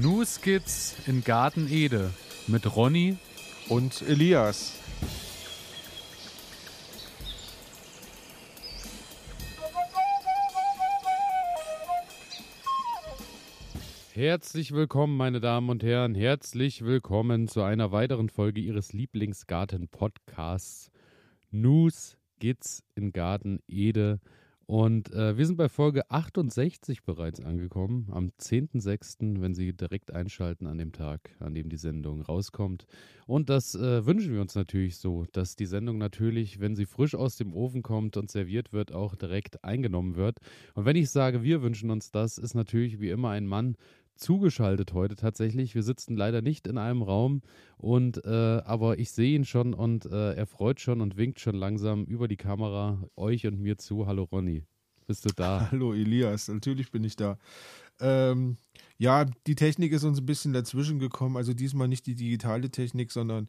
New Skits in Garten Ede mit Ronny und Elias. Herzlich willkommen, meine Damen und Herren. Herzlich willkommen zu einer weiteren Folge Ihres Lieblingsgarten-Podcasts News Skits in Garten Ede. Und äh, wir sind bei Folge 68 bereits angekommen, am 10.06., wenn Sie direkt einschalten an dem Tag, an dem die Sendung rauskommt. Und das äh, wünschen wir uns natürlich so, dass die Sendung natürlich, wenn sie frisch aus dem Ofen kommt und serviert wird, auch direkt eingenommen wird. Und wenn ich sage, wir wünschen uns das, ist natürlich wie immer ein Mann zugeschaltet heute tatsächlich. Wir sitzen leider nicht in einem Raum und äh, aber ich sehe ihn schon und äh, er freut schon und winkt schon langsam über die Kamera euch und mir zu. Hallo Ronny, bist du da? Hallo Elias, natürlich bin ich da. Ähm, ja, die Technik ist uns ein bisschen dazwischen gekommen. Also diesmal nicht die digitale Technik, sondern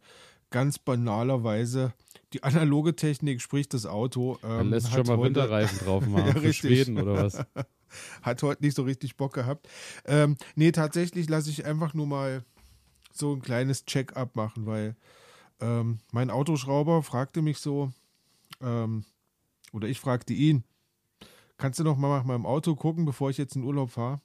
ganz banalerweise die analoge Technik, sprich das Auto. Ähm, er lässt schon mal Winterreifen drauf machen ja, für Schweden oder was? hat heute nicht so richtig Bock gehabt. Ähm, nee, tatsächlich lasse ich einfach nur mal so ein kleines Check-up machen, weil ähm, mein Autoschrauber fragte mich so, ähm, oder ich fragte ihn, kannst du noch mal nach meinem Auto gucken, bevor ich jetzt in Urlaub fahre?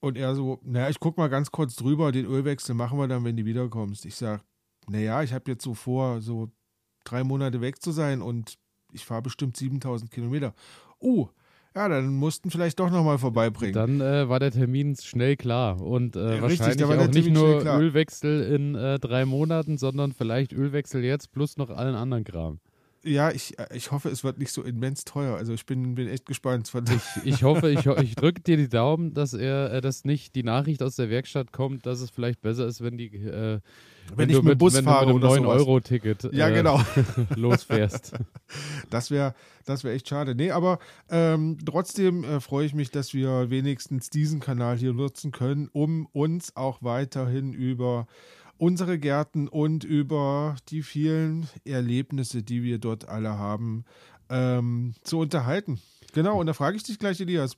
Und er so, naja, ich guck mal ganz kurz drüber, den Ölwechsel machen wir dann, wenn du wiederkommst. Ich sag, naja, ich habe jetzt so vor, so drei Monate weg zu sein und ich fahre bestimmt 7000 Kilometer. Uh, ja, dann mussten vielleicht doch nochmal vorbeibringen. Dann äh, war der Termin schnell klar und äh, ja, wahrscheinlich auch nicht nur Ölwechsel in äh, drei Monaten, sondern vielleicht Ölwechsel jetzt plus noch allen anderen Kram. Ja, ich, ich hoffe, es wird nicht so immens teuer. Also ich bin, bin echt gespannt. Ich, ich hoffe, ich, ich drücke dir die Daumen, dass er, äh, dass nicht die Nachricht aus der Werkstatt kommt, dass es vielleicht besser ist, wenn die äh, wenn, wenn ich mit Bus wenn fahre du mit einem 9-Euro-Ticket ja, äh, genau. losfährst. Das wäre das wär echt schade. Nee, aber ähm, trotzdem äh, freue ich mich, dass wir wenigstens diesen Kanal hier nutzen können, um uns auch weiterhin über unsere Gärten und über die vielen Erlebnisse, die wir dort alle haben, ähm, zu unterhalten. Genau, und da frage ich dich gleich, Elias,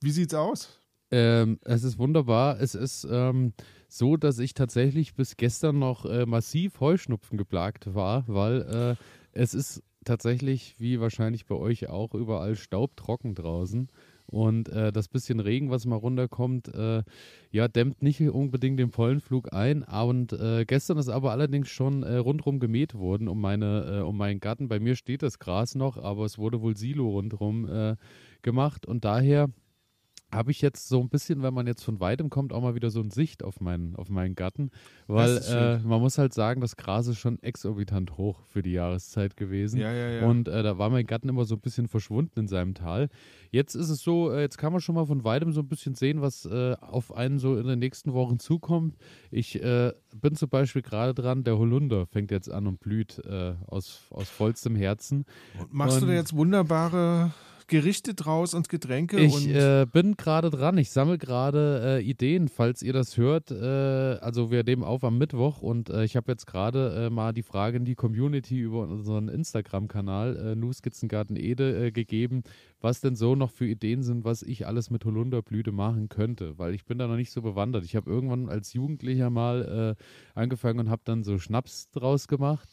wie sieht's aus? Ähm, es ist wunderbar. Es ist ähm, so, dass ich tatsächlich bis gestern noch äh, massiv Heuschnupfen geplagt war, weil äh, es ist tatsächlich, wie wahrscheinlich bei euch auch, überall staubtrocken draußen. Und äh, das bisschen Regen, was mal runterkommt, äh, ja, dämmt nicht unbedingt den Pollenflug ein. Und äh, gestern ist aber allerdings schon äh, rundherum gemäht worden um, meine, äh, um meinen Garten. Bei mir steht das Gras noch, aber es wurde wohl Silo rundherum äh, gemacht. Und daher habe ich jetzt so ein bisschen, wenn man jetzt von weitem kommt, auch mal wieder so ein Sicht auf meinen, auf meinen Garten. Weil äh, man muss halt sagen, das Gras ist schon exorbitant hoch für die Jahreszeit gewesen. Ja, ja, ja. Und äh, da war mein Garten immer so ein bisschen verschwunden in seinem Tal. Jetzt ist es so, äh, jetzt kann man schon mal von weitem so ein bisschen sehen, was äh, auf einen so in den nächsten Wochen zukommt. Ich äh, bin zum Beispiel gerade dran, der Holunder fängt jetzt an und blüht äh, aus, aus vollstem Herzen. Und machst und, du da jetzt wunderbare Gerichte draus und Getränke. Ich und äh, bin gerade dran. Ich sammle gerade äh, Ideen, falls ihr das hört. Äh, also wir nehmen auf am Mittwoch und äh, ich habe jetzt gerade äh, mal die Frage in die Community über unseren Instagram-Kanal äh, Nuskizzengarten Ede äh, gegeben, was denn so noch für Ideen sind, was ich alles mit Holunderblüte machen könnte, weil ich bin da noch nicht so bewandert. Ich habe irgendwann als Jugendlicher mal angefangen und habe dann so Schnaps draus gemacht.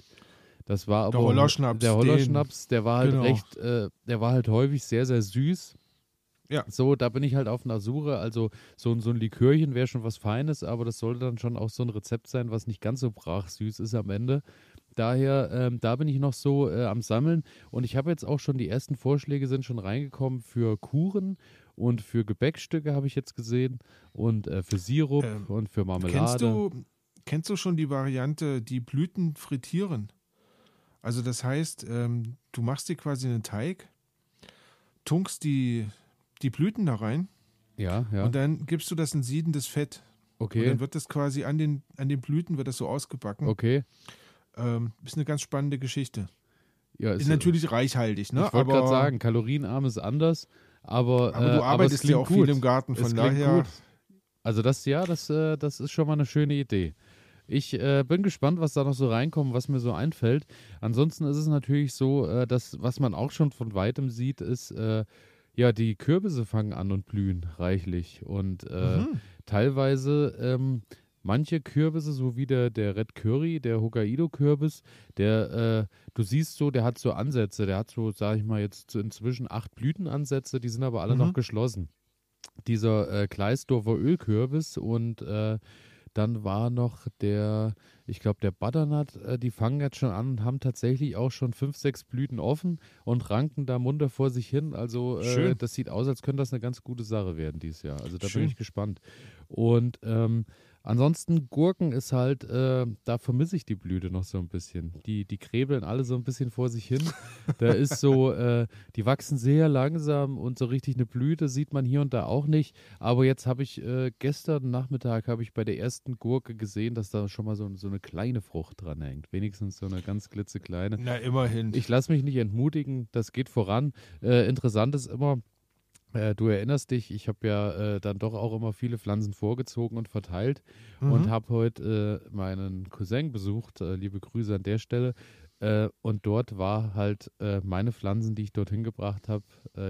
Das war aber der Hollerschnaps. Der Hollerschnaps, der war halt genau. recht, äh, der war halt häufig sehr, sehr süß. Ja. So, da bin ich halt auf einer Suche. Also so, so ein Likörchen wäre schon was Feines, aber das sollte dann schon auch so ein Rezept sein, was nicht ganz so brach süß ist am Ende. Daher, ähm, da bin ich noch so äh, am Sammeln und ich habe jetzt auch schon die ersten Vorschläge sind schon reingekommen für Kuchen und für Gebäckstücke habe ich jetzt gesehen und äh, für Sirup ähm, und für Marmelade. Kennst du, kennst du schon die Variante, die Blüten frittieren? Also das heißt, ähm, du machst dir quasi einen Teig, tunkst die, die Blüten da rein. Ja, ja. Und dann gibst du das in siedendes Fett. Okay. Und dann wird das quasi an den, an den Blüten wird das so ausgebacken. Okay. Ähm, ist eine ganz spannende Geschichte. Ja, ist, ist natürlich reichhaltig, ne? Ich wollte gerade sagen, kalorienarm ist anders, aber. Aber du äh, arbeitest ja auch gut. viel im Garten, von daher. Gut. Also das ja, das, äh, das ist schon mal eine schöne Idee. Ich äh, bin gespannt, was da noch so reinkommt, was mir so einfällt. Ansonsten ist es natürlich so, äh, dass was man auch schon von weitem sieht, ist äh, ja, die Kürbisse fangen an und blühen reichlich. Und äh, Mhm. teilweise ähm, manche Kürbisse, so wie der, der Red Curry, der Hokkaido-Kürbis, der, äh, du siehst so, der hat so Ansätze, der hat so, sag ich mal, jetzt inzwischen acht Blütenansätze, die sind aber alle Mhm. noch geschlossen. Dieser äh, Kleisdorfer Ölkürbis und äh, dann war noch der, ich glaube, der Butternut, äh, die fangen jetzt schon an und haben tatsächlich auch schon fünf, sechs Blüten offen und ranken da munter vor sich hin. Also äh, das sieht aus, als könnte das eine ganz gute Sache werden dieses Jahr. Also da Schön. bin ich gespannt. Und ähm, ansonsten Gurken ist halt, äh, da vermisse ich die Blüte noch so ein bisschen. Die, die krebeln alle so ein bisschen vor sich hin. Da ist so, äh, die wachsen sehr langsam und so richtig eine Blüte sieht man hier und da auch nicht. Aber jetzt habe ich äh, gestern Nachmittag habe ich bei der ersten Gurke gesehen, dass da schon mal so, so eine kleine Frucht dran hängt. Wenigstens so eine ganz klitzekleine. Na, immerhin. Ich lasse mich nicht entmutigen, das geht voran. Äh, interessant ist immer, äh, du erinnerst dich, ich habe ja äh, dann doch auch immer viele Pflanzen vorgezogen und verteilt Mhm. und habe heute äh, meinen Cousin besucht, äh, liebe Grüße an der Stelle. Äh, und dort war halt meine Pflanzen, die ich dorthin gebracht habe,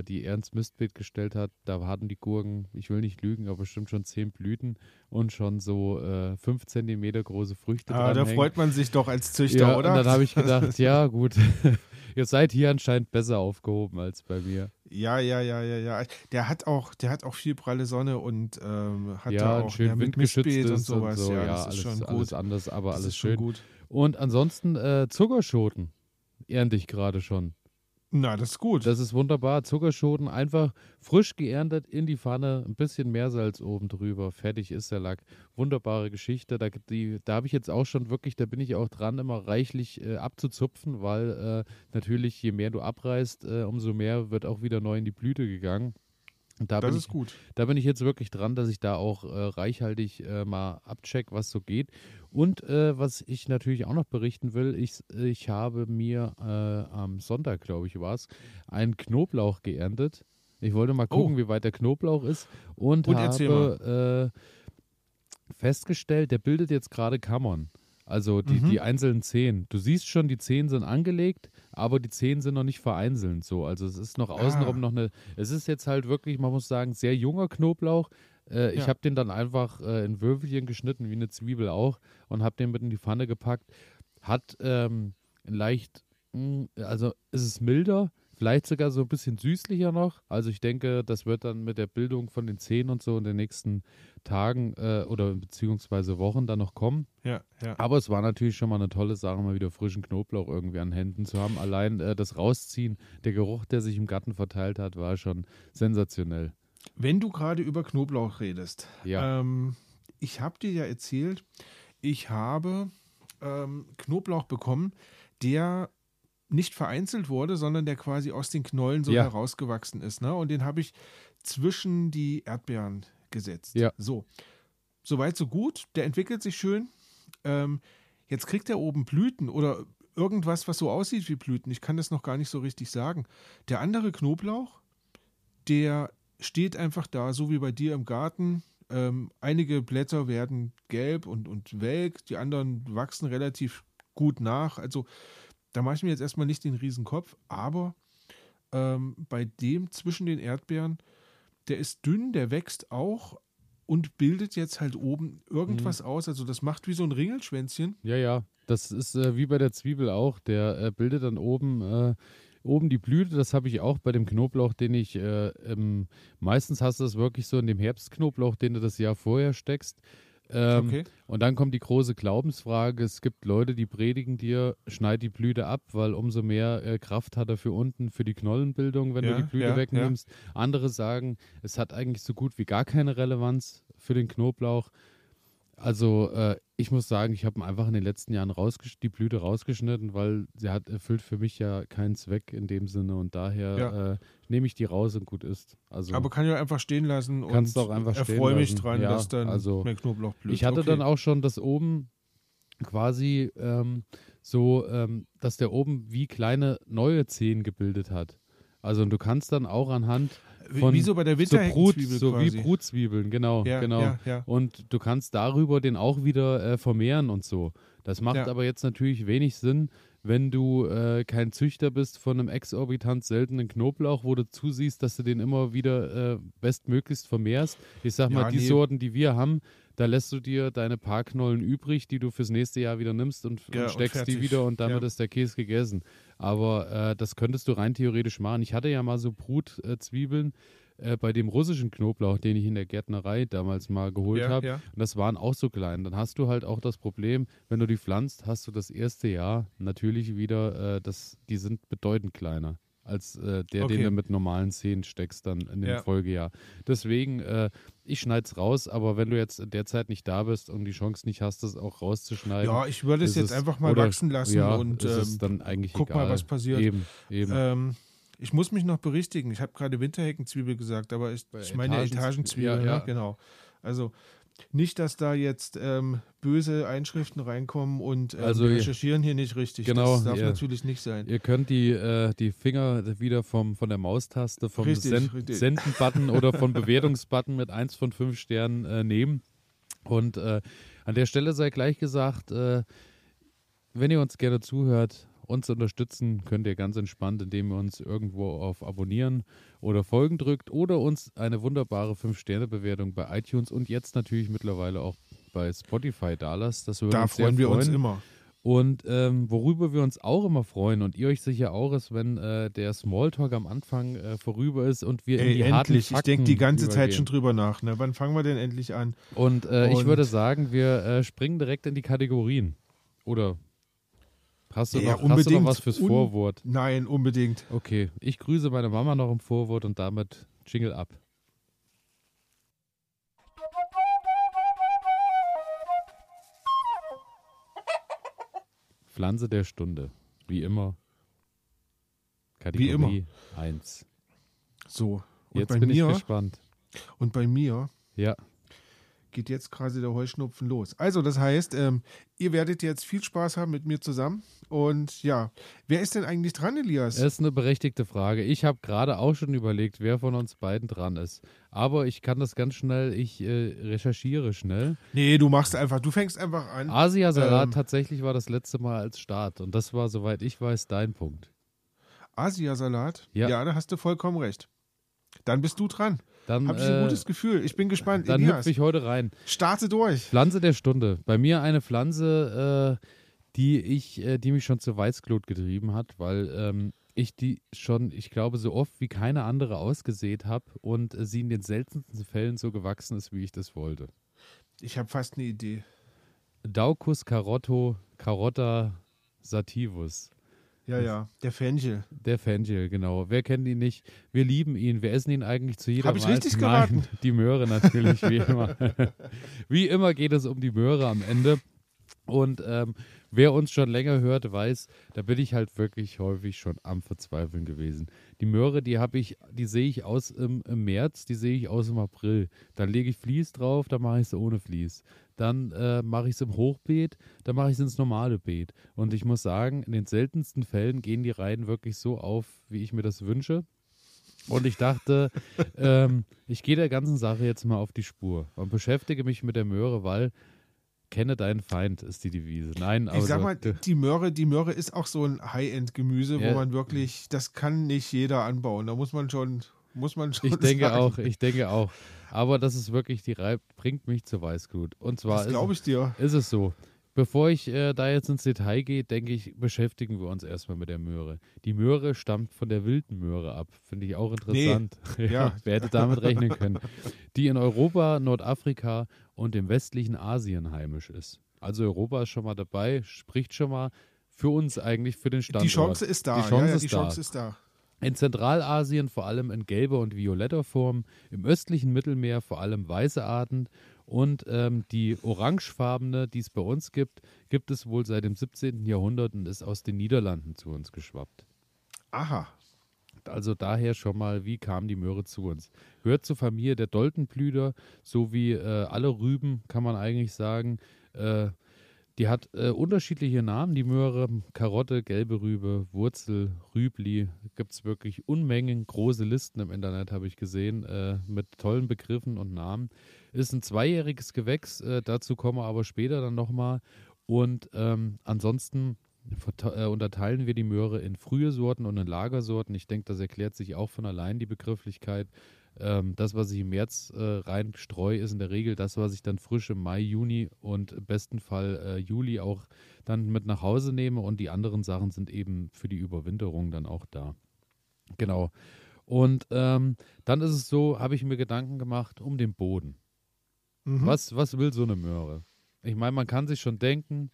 die er ins Mistbeet gestellt hat. Da hatten die Gurken, ich will nicht lügen, aber bestimmt schon zehn Blüten und schon so fünf Zentimeter große Früchte Ah, da freut man sich doch als Züchter, Ja, oder? und dann habe ich gedacht, ja gut, ihr seid hier anscheinend besser aufgehoben als bei mir. Ja, ja, ja, ja, ja. Der hat auch, der hat auch viel pralle Sonne und ähm, hat ja, da auch schön ja, windgeschütztes und sowas. so, ja, ja, das alles, ist schon alles gut. anders, aber das alles schön. gut. Und ansonsten äh, Zuckerschoten ernte ich gerade schon. Na, das ist gut. Das ist wunderbar. Zuckerschoten einfach frisch geerntet in die Pfanne, ein bisschen Meersalz oben drüber. Fertig ist der Lack. Wunderbare Geschichte. Da, die- da habe ich jetzt auch schon wirklich, da bin ich auch dran, immer reichlich äh, abzuzupfen, weil äh, natürlich, je mehr du abreißt, äh, umso mehr wird auch wieder neu in die Blüte gegangen. Da das bin ist ich, gut. da bin ich jetzt wirklich dran, dass ich da auch äh, reichhaltig äh, mal abcheck, was so geht. Und äh, was ich natürlich auch noch berichten will, ich, ich habe mir äh, am Sonntag, glaube ich, war es, einen Knoblauch geerntet. Ich wollte mal gucken, Oh. wie weit der Knoblauch ist und, Und habe äh, festgestellt, der bildet jetzt gerade Kammern. Also die, Mhm. die einzelnen Zehen. Du siehst schon, die Zehen sind angelegt, aber die Zehen sind noch nicht vereinzelt. So, also es ist noch außenrum Ah. noch eine. Es ist jetzt halt wirklich, man muss sagen, sehr junger Knoblauch. Äh, Ich Ja. habe den dann einfach äh, in Würfelchen geschnitten, wie eine Zwiebel auch, und habe den mit in die Pfanne gepackt. Hat ähm, leicht, mh, also ist es milder, vielleicht sogar so ein bisschen süßlicher noch. Also ich denke, das wird dann mit der Bildung von den Zehen und so in den nächsten Tagen äh, oder beziehungsweise Wochen dann noch kommen. Ja, ja. Aber es war natürlich schon mal eine tolle Sache, mal wieder frischen Knoblauch irgendwie an Händen zu haben. Allein äh, das Rausziehen, der Geruch, der sich im Garten verteilt hat, war schon sensationell. Wenn du gerade über Knoblauch redest, Ja. ähm, ich habe dir ja erzählt, ich habe ähm, Knoblauch bekommen, der nicht vereinzelt wurde, sondern der quasi aus den Knollen so Ja. herausgewachsen ist. Ne? Und den habe ich zwischen die Erdbeeren gesetzt. Ja. So. Soweit, so gut. Der entwickelt sich schön. Ähm, jetzt kriegt er oben Blüten oder irgendwas, was so aussieht wie Blüten. Ich kann das noch gar nicht so richtig sagen. Der andere Knoblauch, der steht einfach da, so wie bei dir im Garten. Ähm, einige Blätter werden gelb und, und welk, die anderen wachsen relativ gut nach. Also da mache ich mir jetzt erstmal nicht den Riesenkopf, aber ähm, bei dem zwischen den Erdbeeren, der ist dünn, der wächst auch und bildet jetzt halt oben irgendwas aus. Also das macht wie so ein Ringelschwänzchen. Ja, ja. Das ist äh, wie bei der Zwiebel auch. Der äh, bildet dann oben, äh, oben die Blüte. Das habe ich auch bei dem Knoblauch, den ich äh, ähm, meistens hast du das wirklich so in dem Herbstknoblauch, den du das Jahr vorher steckst. Ähm, Okay. Und dann kommt die große Glaubensfrage. Es gibt Leute, die predigen dir, schneid die Blüte ab, weil umso mehr äh, Kraft hat er für unten, für die Knollenbildung, wenn Ja, du die Blüte ja, wegnimmst. Andere sagen, es hat eigentlich so gut wie gar keine Relevanz für den Knoblauch. Also äh, ich muss sagen, ich habe einfach in den letzten Jahren die Blüte rausgeschnitten, weil sie hat erfüllt für mich ja keinen Zweck in dem Sinne und daher Ja. äh, nehme ich die raus und gut ist. Also Aber kann ich auch einfach stehen lassen Kannst und auch einfach erfreue mich lassen. dran, Ja, dass dann also mehr Knoblauch blüht. Ich hatte okay. dann auch schon das oben quasi ähm, so, ähm, dass der oben wie kleine neue Zehen gebildet hat. Also und du kannst dann auch anhand von wie so bei der so, Brut, Winterheckenzwiebel so wie. Brutzwiebeln, genau, Ja, genau. ja, ja. Und du kannst darüber den auch wieder äh, vermehren und so. Das macht aber jetzt natürlich wenig Sinn, wenn du äh, kein Züchter bist von einem exorbitant seltenen Knoblauch, wo du zusiehst, dass du den immer wieder äh, bestmöglichst vermehrst. Ich sag mal, die nee. Sorten, die wir haben, da lässt du dir deine paar Knollen übrig, die du fürs nächste Jahr wieder nimmst und, Ja, und und steckst die fertig. wieder und damit Ja. ist der Käse gegessen. Aber äh, das könntest du rein theoretisch machen. Ich hatte ja mal so Brutzwiebeln äh, bei dem russischen Knoblauch, den ich in der Gärtnerei damals mal geholt Ja, habe. Und das waren auch so klein. Dann hast du halt auch das Problem, wenn du die pflanzt, hast du das erste Jahr natürlich wieder, äh, das, die sind bedeutend kleiner als äh, der, Okay. den du mit normalen Zähnen steckst dann in dem Ja. Folgejahr. Deswegen, äh, ich schneide es raus, aber wenn du jetzt in der Zeit nicht da bist und die Chance nicht hast, das auch rauszuschneiden, Ja, ich würde es jetzt einfach mal oder- wachsen lassen ja, und ähm, dann eigentlich guck egal. mal, was passiert. Eben, eben. Ähm, ich muss mich noch berichtigen. Ich habe gerade Winterheckenzwiebel gesagt, aber ich, ich meine Etagen- Etagenzwiebel. ja, ne? ja. Genau. Also nicht, dass da jetzt ähm, böse Einschriften reinkommen und ähm, Also wir recherchieren hier nicht richtig. Genau, das darf ihr- natürlich nicht sein. Ihr könnt die, äh, die Finger wieder vom, von der Maustaste, vom richtig. Senden-Button oder vom Bewertungsbutton mit 1 von 5 Sternen äh, nehmen. Und äh, an der Stelle sei gleich gesagt, äh, wenn ihr uns gerne zuhört, uns unterstützen könnt ihr ganz entspannt, indem ihr uns irgendwo auf Abonnieren oder Folgen drückt oder uns eine wunderbare 5-Sterne-Bewertung bei iTunes und jetzt natürlich mittlerweile auch bei Spotify da lasst. Das würde Da uns freuen wir uns freuen. immer. Und ähm, worüber wir uns auch immer freuen und ihr euch sicher auch ist, wenn äh, der Smalltalk am Anfang äh, vorüber ist und wir in Ey, die harten endlich. Ich denke die ganze Zeit schon übergehen. drüber nach. Ne? Wann fangen wir denn endlich an? Und äh, ich Und- würde sagen, wir äh, springen direkt in die Kategorien. Oder hast du, Ja, noch, hast du noch was fürs Vorwort? Nein, unbedingt. Okay, ich grüße meine Mama noch im Vorwort und damit Jingle ab. Pflanze der Stunde. Wie immer. Kategorie immer. 1. So. Und Jetzt bei bin mir, ich gespannt. Und bei mir Ja, geht jetzt quasi der Heuschnupfen los. Also, das heißt, ähm, ihr werdet jetzt viel Spaß haben mit mir zusammen. Und ja, wer ist denn eigentlich dran, Elias? es ist eine berechtigte Frage. Ich habe gerade auch schon überlegt, wer von uns beiden dran ist. Aber ich kann das ganz schnell, ich äh, recherchiere schnell. nee, du machst einfach, du fängst einfach an. Asiasalat Ähm. tatsächlich war das letzte Mal als Start. Und das war, soweit ich weiß, dein Punkt. Asiasalat? Ja. ja, da hast du vollkommen recht. Dann bist du dran. Dann, Habe ich ein äh, gutes Gefühl. Ich bin gespannt. dann Elias, hüpfe ich heute rein. starte durch. Pflanze der Stunde. Bei mir eine Pflanze, äh, die ich, äh, die mich schon zur Weißglut getrieben hat, weil ähm, ich die schon, ich glaube, so oft wie keine andere ausgesät habe und sie in den seltensten Fällen so gewachsen ist, wie ich das wollte. Ich habe fast eine Idee. Daucus carotto carotta sativus. Ja, ja, der Fenchel. Der Fenchel, genau. Wer kennt ihn nicht? Wir lieben ihn. Wir essen ihn eigentlich zu jeder Hab ich richtig Nein, geraten? die Möhre natürlich, wie immer. wie immer geht es um die Möhre am Ende. Und ähm, wer uns schon länger hört, weiß, da bin ich halt wirklich häufig schon am Verzweifeln gewesen. Die Möhre, die habe ich, die sehe ich aus im, im März, die sehe ich aus im April. Dann lege ich Vlies drauf, dann mache ich es ohne Vlies. Dann äh, mache ich es im Hochbeet, dann mache ich es ins normale Beet. Und ich muss sagen, in den seltensten Fällen gehen die Reihen wirklich so auf, wie ich mir das wünsche. Und ich dachte, ähm, ich gehe der ganzen Sache jetzt mal auf die Spur und beschäftige mich mit der Möhre, weil kenne deinen Feind ist die Devise. Nein, aber Ich sag mal, die Möhre, die Möhre ist auch so ein High-End-Gemüse, Ja. wo man wirklich, das kann nicht jeder anbauen. Da muss man schon, muss man schon ich denke sagen. auch, ich denke auch. Aber das ist wirklich die Reihe, bringt mich zur Weißglut. Und zwar Das glaube ich dir. ist es so. Bevor ich äh, da jetzt ins Detail gehe, denke ich, beschäftigen wir uns erstmal mit der Möhre. Die Möhre stammt von der wilden Möhre ab. Finde ich auch interessant. Ja. Wer hätte damit rechnen können? Die in Europa, Nordafrika und dem westlichen Asien heimisch ist. Also Europa ist schon mal dabei, spricht schon mal für uns eigentlich, für den Standort. Die Chance ist da. Die Chance ja, ja, ist die da. Chance ist da. In Zentralasien vor allem in gelber und violetter Form, im östlichen Mittelmeer vor allem weiße Arten und ähm, die orangefarbene, die es bei uns gibt, gibt es wohl seit dem 17. Jahrhundert und ist aus den Niederlanden zu uns geschwappt. Aha. Also daher schon mal, wie kam die Möhre zu uns? Gehört zur Familie der Doltenblüter, so wie äh, alle Rüben, kann man eigentlich sagen. Äh, die hat äh, unterschiedliche Namen, die Möhre, Karotte, gelbe Rübe, Wurzel, Rübli. Gibt es wirklich Unmengen, große Listen im Internet, habe ich gesehen, äh, mit tollen Begriffen und Namen. Ist ein zweijähriges Gewächs, äh, dazu kommen wir aber später dann nochmal. Und ähm, ansonsten äh, unterteilen wir die Möhre in frühe Sorten und in Lagersorten. Ich denke, das erklärt sich auch von allein die Begrifflichkeit. Ähm, das, was ich im März äh, rein streue, ist in der Regel das, was ich dann frisch im Mai, Juni und im besten Fall äh, Juli auch dann mit nach Hause nehme. Und die anderen Sachen sind eben für die Überwinterung dann auch da. Genau. Und ähm, dann ist es so, habe ich mir Gedanken gemacht um den Boden. Mhm. Was, was will so eine Möhre? Ich meine, man kann sich schon denken,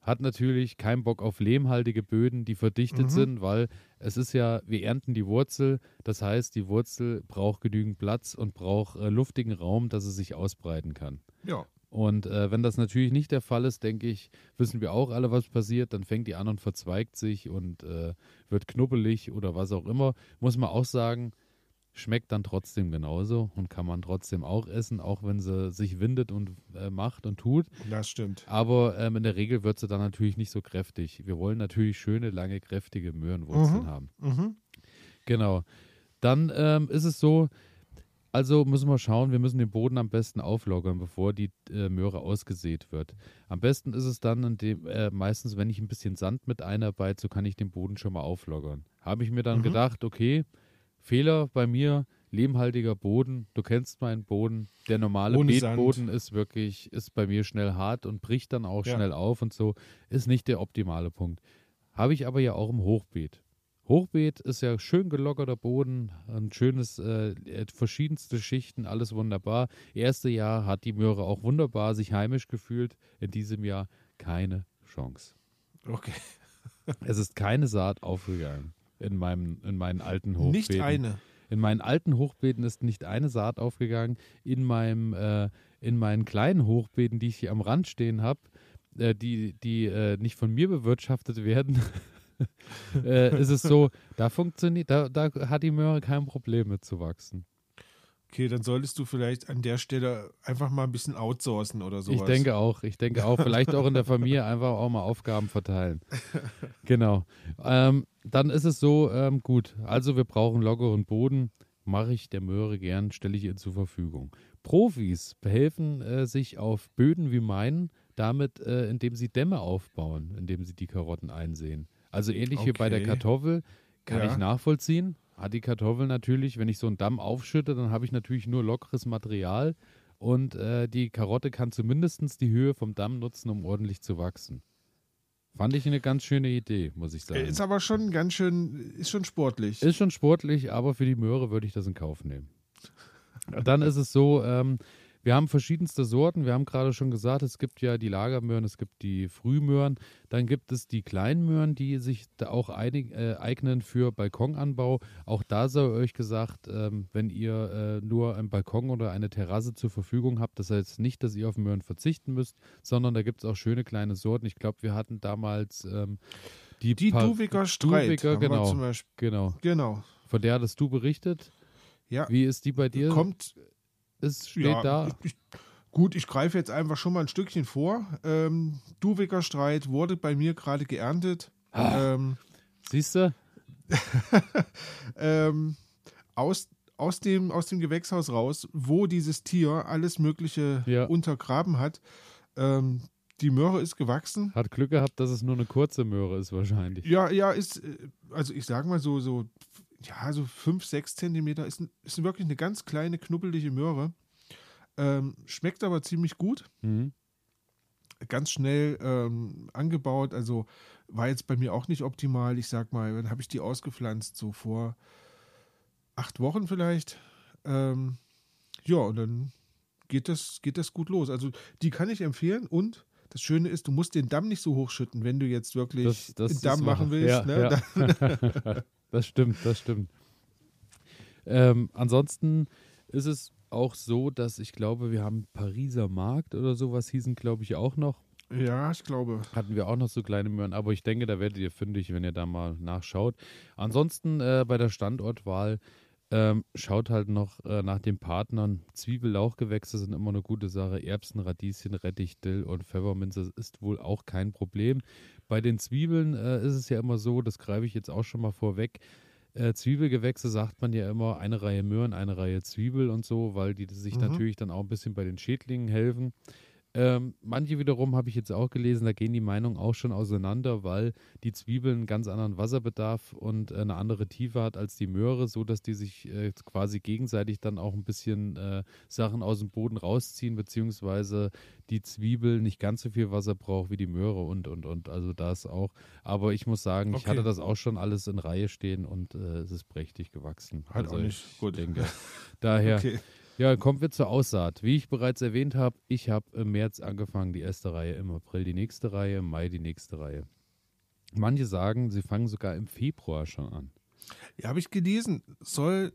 hat natürlich keinen Bock auf lehmhaltige Böden, die verdichtet mhm. sind, weil es ist ja, wir ernten die Wurzel, das heißt, die Wurzel braucht genügend Platz und braucht äh, luftigen Raum, dass es sich ausbreiten kann. Ja. Und äh, wenn das natürlich nicht der Fall ist, denke ich, wissen wir auch alle, was passiert. Dann fängt die an und verzweigt sich und äh, wird knubbelig oder was auch immer. Muss man auch sagen, schmeckt dann trotzdem genauso und kann man trotzdem auch essen, auch wenn sie sich windet und äh, macht und tut. Das stimmt. Aber ähm, in der Regel wird sie dann natürlich nicht so kräftig. Wir wollen natürlich schöne, lange, kräftige Möhrenwurzeln mhm. haben. Mhm. Genau. Dann ähm, ist es so, also müssen wir schauen, wir müssen den Boden am besten auflockern, bevor die äh, Möhre ausgesät wird. Am besten ist es dann dem, äh, meistens, wenn ich ein bisschen Sand mit einarbeite, so kann ich den Boden schon mal auflockern. Habe ich mir dann mhm. gedacht, okay, Fehler bei mir, lehmhaltiger Boden. Du kennst meinen Boden. Der normale Ohne Beetboden Sand. ist wirklich, ist bei mir schnell hart und bricht dann auch ja. schnell auf und so. Ist nicht der optimale Punkt. Habe ich aber ja auch im Hochbeet. Hochbeet ist ja schön gelockerter Boden, ein schönes, äh, verschiedenste Schichten, alles wunderbar. Erste Jahr hat die Möhre auch wunderbar sich heimisch gefühlt. In diesem Jahr keine Chance. Okay. es ist keine Saat aufgegangen in, meinem, in meinen alten Hochbeeten. Nicht eine. In meinen alten Hochbeeten ist nicht eine Saat aufgegangen. In, meinem, äh, in meinen kleinen Hochbeeten, die ich hier am Rand stehen habe, äh, die, die äh, nicht von mir bewirtschaftet werden, äh, ist es so, da funktioniert, da, da hat die Möhre kein Problem mit zu wachsen. Okay, dann solltest du vielleicht an der Stelle einfach mal ein bisschen outsourcen oder sowas. Ich denke auch, ich denke auch, vielleicht auch in der Familie einfach auch mal Aufgaben verteilen. Genau. Ähm, dann ist es so, ähm, gut, also wir brauchen lockeren Boden, mache ich der Möhre gern, stelle ich ihr zur Verfügung. Profis behelfen äh, sich auf Böden wie meinen damit, äh, indem sie Dämme aufbauen, indem sie die Karotten einsehen. Also ähnlich okay. wie bei der Kartoffel, kann ja. ich nachvollziehen. Hat die Kartoffel natürlich, wenn ich so einen Damm aufschütte, dann habe ich natürlich nur lockeres Material und äh, die Karotte kann zumindest die Höhe vom Damm nutzen, um ordentlich zu wachsen. Fand ich eine ganz schöne Idee, muss ich sagen. Ist aber schon ganz schön, ist schon sportlich. Ist schon sportlich, aber für die Möhre würde ich das in Kauf nehmen. Dann ist es so, ähm, wir haben verschiedenste Sorten. Wir haben gerade schon gesagt, es gibt ja die Lagermöhren, es gibt die Frühmöhren. Dann gibt es die Kleinmöhren, die sich da auch einig, äh, eignen für Balkonanbau. Auch da sei euch gesagt, ähm, wenn ihr äh, nur einen Balkon oder eine Terrasse zur Verfügung habt, das heißt nicht, dass ihr auf Möhren verzichten müsst, sondern da gibt es auch schöne kleine Sorten. Ich glaube, wir hatten damals ähm, die, die Duwiger Streit. Duwiger, genau, genau. Genau. Von der hattest du berichtet. Ja. Wie ist die bei dir? Kommt, es steht ja, da. Ich, gut, ich greife jetzt einfach schon mal ein Stückchen vor. Ähm, Duwiger Streit wurde bei mir gerade geerntet. Ah, ähm, Siehst du? ähm, aus, aus, dem, aus dem Gewächshaus raus, wo dieses Tier alles Mögliche ja. untergraben hat. Ähm, die Möhre ist gewachsen. Hat Glück gehabt, dass es nur eine kurze Möhre ist, wahrscheinlich. Ja, ja, ist, äh, also ich sage mal so, so ja, so 5, 6 Zentimeter. Ist, ist wirklich eine ganz kleine, knubbelige Möhre. Ähm, schmeckt aber ziemlich gut. Mhm. Ganz schnell ähm, angebaut. Also war jetzt bei mir auch nicht optimal. Ich sag mal, dann habe ich die ausgepflanzt, so vor acht Wochen vielleicht. Ähm, ja, und dann geht das, geht das gut los. Also die kann ich empfehlen und das Schöne ist, du musst den Damm nicht so hochschütten, wenn du jetzt wirklich das, das den Damm machen willst. Ja, ne? ja. Das stimmt, das stimmt. Ähm, ansonsten ist es auch so, dass ich glaube, wir haben Pariser Markt oder sowas hießen, glaube ich, auch noch. Ja, ich glaube. Hatten wir auch noch so kleine Möhren, aber ich denke, da werdet ihr fündig, wenn ihr da mal nachschaut. Ansonsten äh, bei der Standortwahl ähm, schaut halt noch äh, nach den Partnern. Zwiebellauchgewächse sind immer eine gute Sache. Erbsen, Radieschen, Rettich, Dill und Pfefferminze ist wohl auch kein Problem. Bei den Zwiebeln äh, ist es ja immer so, das greife ich jetzt auch schon mal vorweg. Äh, Zwiebelgewächse sagt man ja immer, eine Reihe Möhren, eine Reihe Zwiebel und so, weil die sich mhm. natürlich dann auch ein bisschen bei den Schädlingen helfen. Ähm, manche wiederum habe ich jetzt auch gelesen, da gehen die Meinungen auch schon auseinander, weil die Zwiebel einen ganz anderen Wasserbedarf und äh, eine andere Tiefe hat als die Möhre, so dass die sich äh, quasi gegenseitig dann auch ein bisschen äh, Sachen aus dem Boden rausziehen, beziehungsweise die Zwiebel nicht ganz so viel Wasser braucht wie die Möhre und und und. Also das auch. Aber ich muss sagen, okay. ich hatte das auch schon alles in Reihe stehen und äh, es ist prächtig gewachsen. Hat also auch nicht. Ich Gut. denke. Daher. Okay. Ja, kommen wir zur Aussaat. Wie ich bereits erwähnt habe, ich habe im März angefangen, die erste Reihe, im April die nächste Reihe, im Mai die nächste Reihe. Manche sagen, sie fangen sogar im Februar schon an. Ja, habe ich gelesen. Soll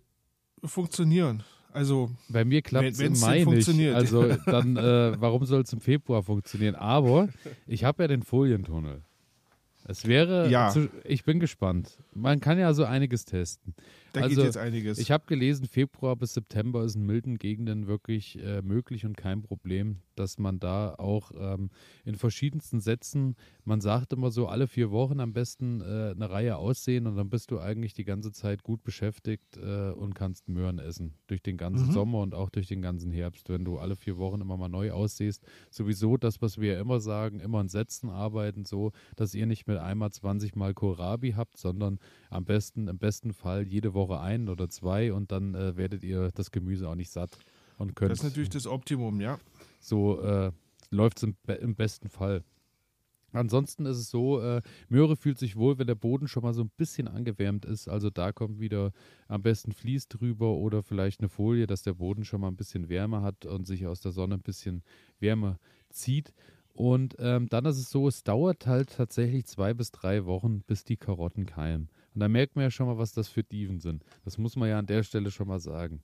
funktionieren. Also bei mir klappt es im Mai nicht. Also dann, äh, warum soll es im Februar funktionieren? Aber ich habe ja den Folientunnel. Es wäre, ja. zu, ich bin gespannt. Man kann ja so einiges testen. Da also, geht jetzt einiges. Ich habe gelesen, Februar bis September ist in milden Gegenden wirklich äh, möglich und kein Problem, dass man da auch ähm, in verschiedensten Sätzen, man sagt immer so, alle vier Wochen am besten äh, eine Reihe aussehen und dann bist du eigentlich die ganze Zeit gut beschäftigt äh, und kannst Möhren essen. Durch den ganzen mhm. Sommer und auch durch den ganzen Herbst, wenn du alle vier Wochen immer mal neu aussiehst. Sowieso das, was wir ja immer sagen, immer in Sätzen arbeiten, so, dass ihr nicht mit einmal 20 Mal Kohlrabi habt, sondern am besten, im besten Fall jede Woche ein oder zwei und dann äh, werdet ihr das Gemüse auch nicht satt und könnt. Das ist natürlich das Optimum, ja. So äh, läuft es im, im, besten Fall. Ansonsten ist es so, äh, Möhre fühlt sich wohl, wenn der Boden schon mal so ein bisschen angewärmt ist. Also da kommt wieder am besten Vlies drüber oder vielleicht eine Folie, dass der Boden schon mal ein bisschen Wärme hat und sich aus der Sonne ein bisschen Wärme zieht. Und ähm, dann ist es so, es dauert halt tatsächlich zwei bis drei Wochen, bis die Karotten keimen. Und da merkt man ja schon mal, was das für Dieven sind. Das muss man ja an der Stelle schon mal sagen.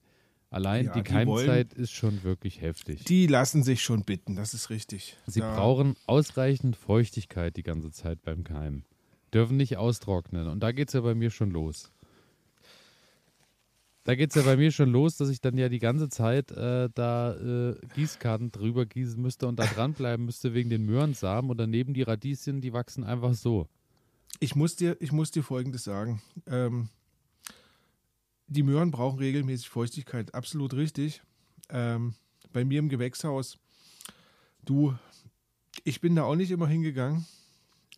Allein ja, die Keimzeit die ist schon wirklich heftig. Die lassen sich schon bitten, das ist richtig. Sie ja. brauchen ausreichend Feuchtigkeit die ganze Zeit beim Keimen. Dürfen nicht austrocknen. Und da geht es ja bei mir schon los. Da geht es ja bei mir schon los, dass ich dann ja die ganze Zeit äh, da äh, Gießkarten drüber gießen müsste und da dranbleiben müsste wegen den Möhrensamen. Und daneben die Radieschen, die wachsen einfach so. Ich muss dir, ich muss dir Folgendes sagen. Ähm, die Möhren brauchen regelmäßig Feuchtigkeit. Absolut richtig. Ähm, bei mir im Gewächshaus, du, ich bin da auch nicht immer hingegangen.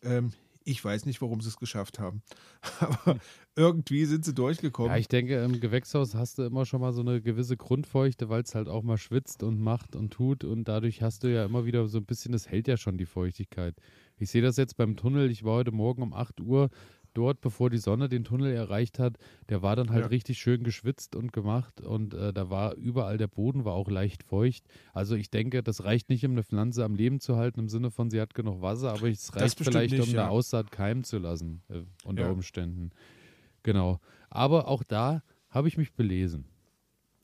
Ähm, ich weiß nicht, warum sie es geschafft haben. Aber irgendwie sind sie durchgekommen. Ja, ich denke, im Gewächshaus hast du immer schon mal so eine gewisse Grundfeuchte, weil es halt auch mal schwitzt und macht und tut. Und dadurch hast du ja immer wieder so ein bisschen, das hält ja schon die Feuchtigkeit. Ich sehe das jetzt beim Tunnel. Ich war heute Morgen um 8 Uhr dort, bevor die Sonne den Tunnel erreicht hat, der war dann halt ja. richtig schön geschwitzt und gemacht und äh, da war überall der Boden war auch leicht feucht. Also ich denke, das reicht nicht, um eine Pflanze am Leben zu halten, im Sinne von, sie hat genug Wasser, aber es reicht vielleicht, nicht, um ja. eine Aussaat keimen zu lassen, äh, unter ja. Umständen. Genau. Aber auch da habe ich mich belesen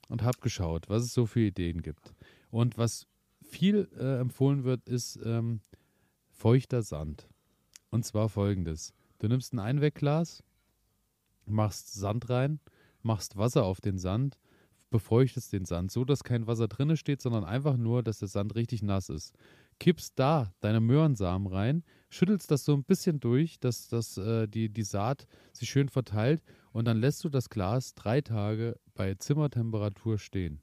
und habe geschaut, was es so für Ideen gibt. Und was viel äh, empfohlen wird, ist ähm, feuchter Sand. Und zwar folgendes. Du nimmst ein Einwegglas, machst Sand rein, machst Wasser auf den Sand, befeuchtest den Sand, so dass kein Wasser drinne steht, sondern einfach nur, dass der Sand richtig nass ist. Kippst da deine Möhrensamen rein, schüttelst das so ein bisschen durch, dass, dass äh, die, die Saat sich schön verteilt und dann lässt du das Glas drei Tage bei Zimmertemperatur stehen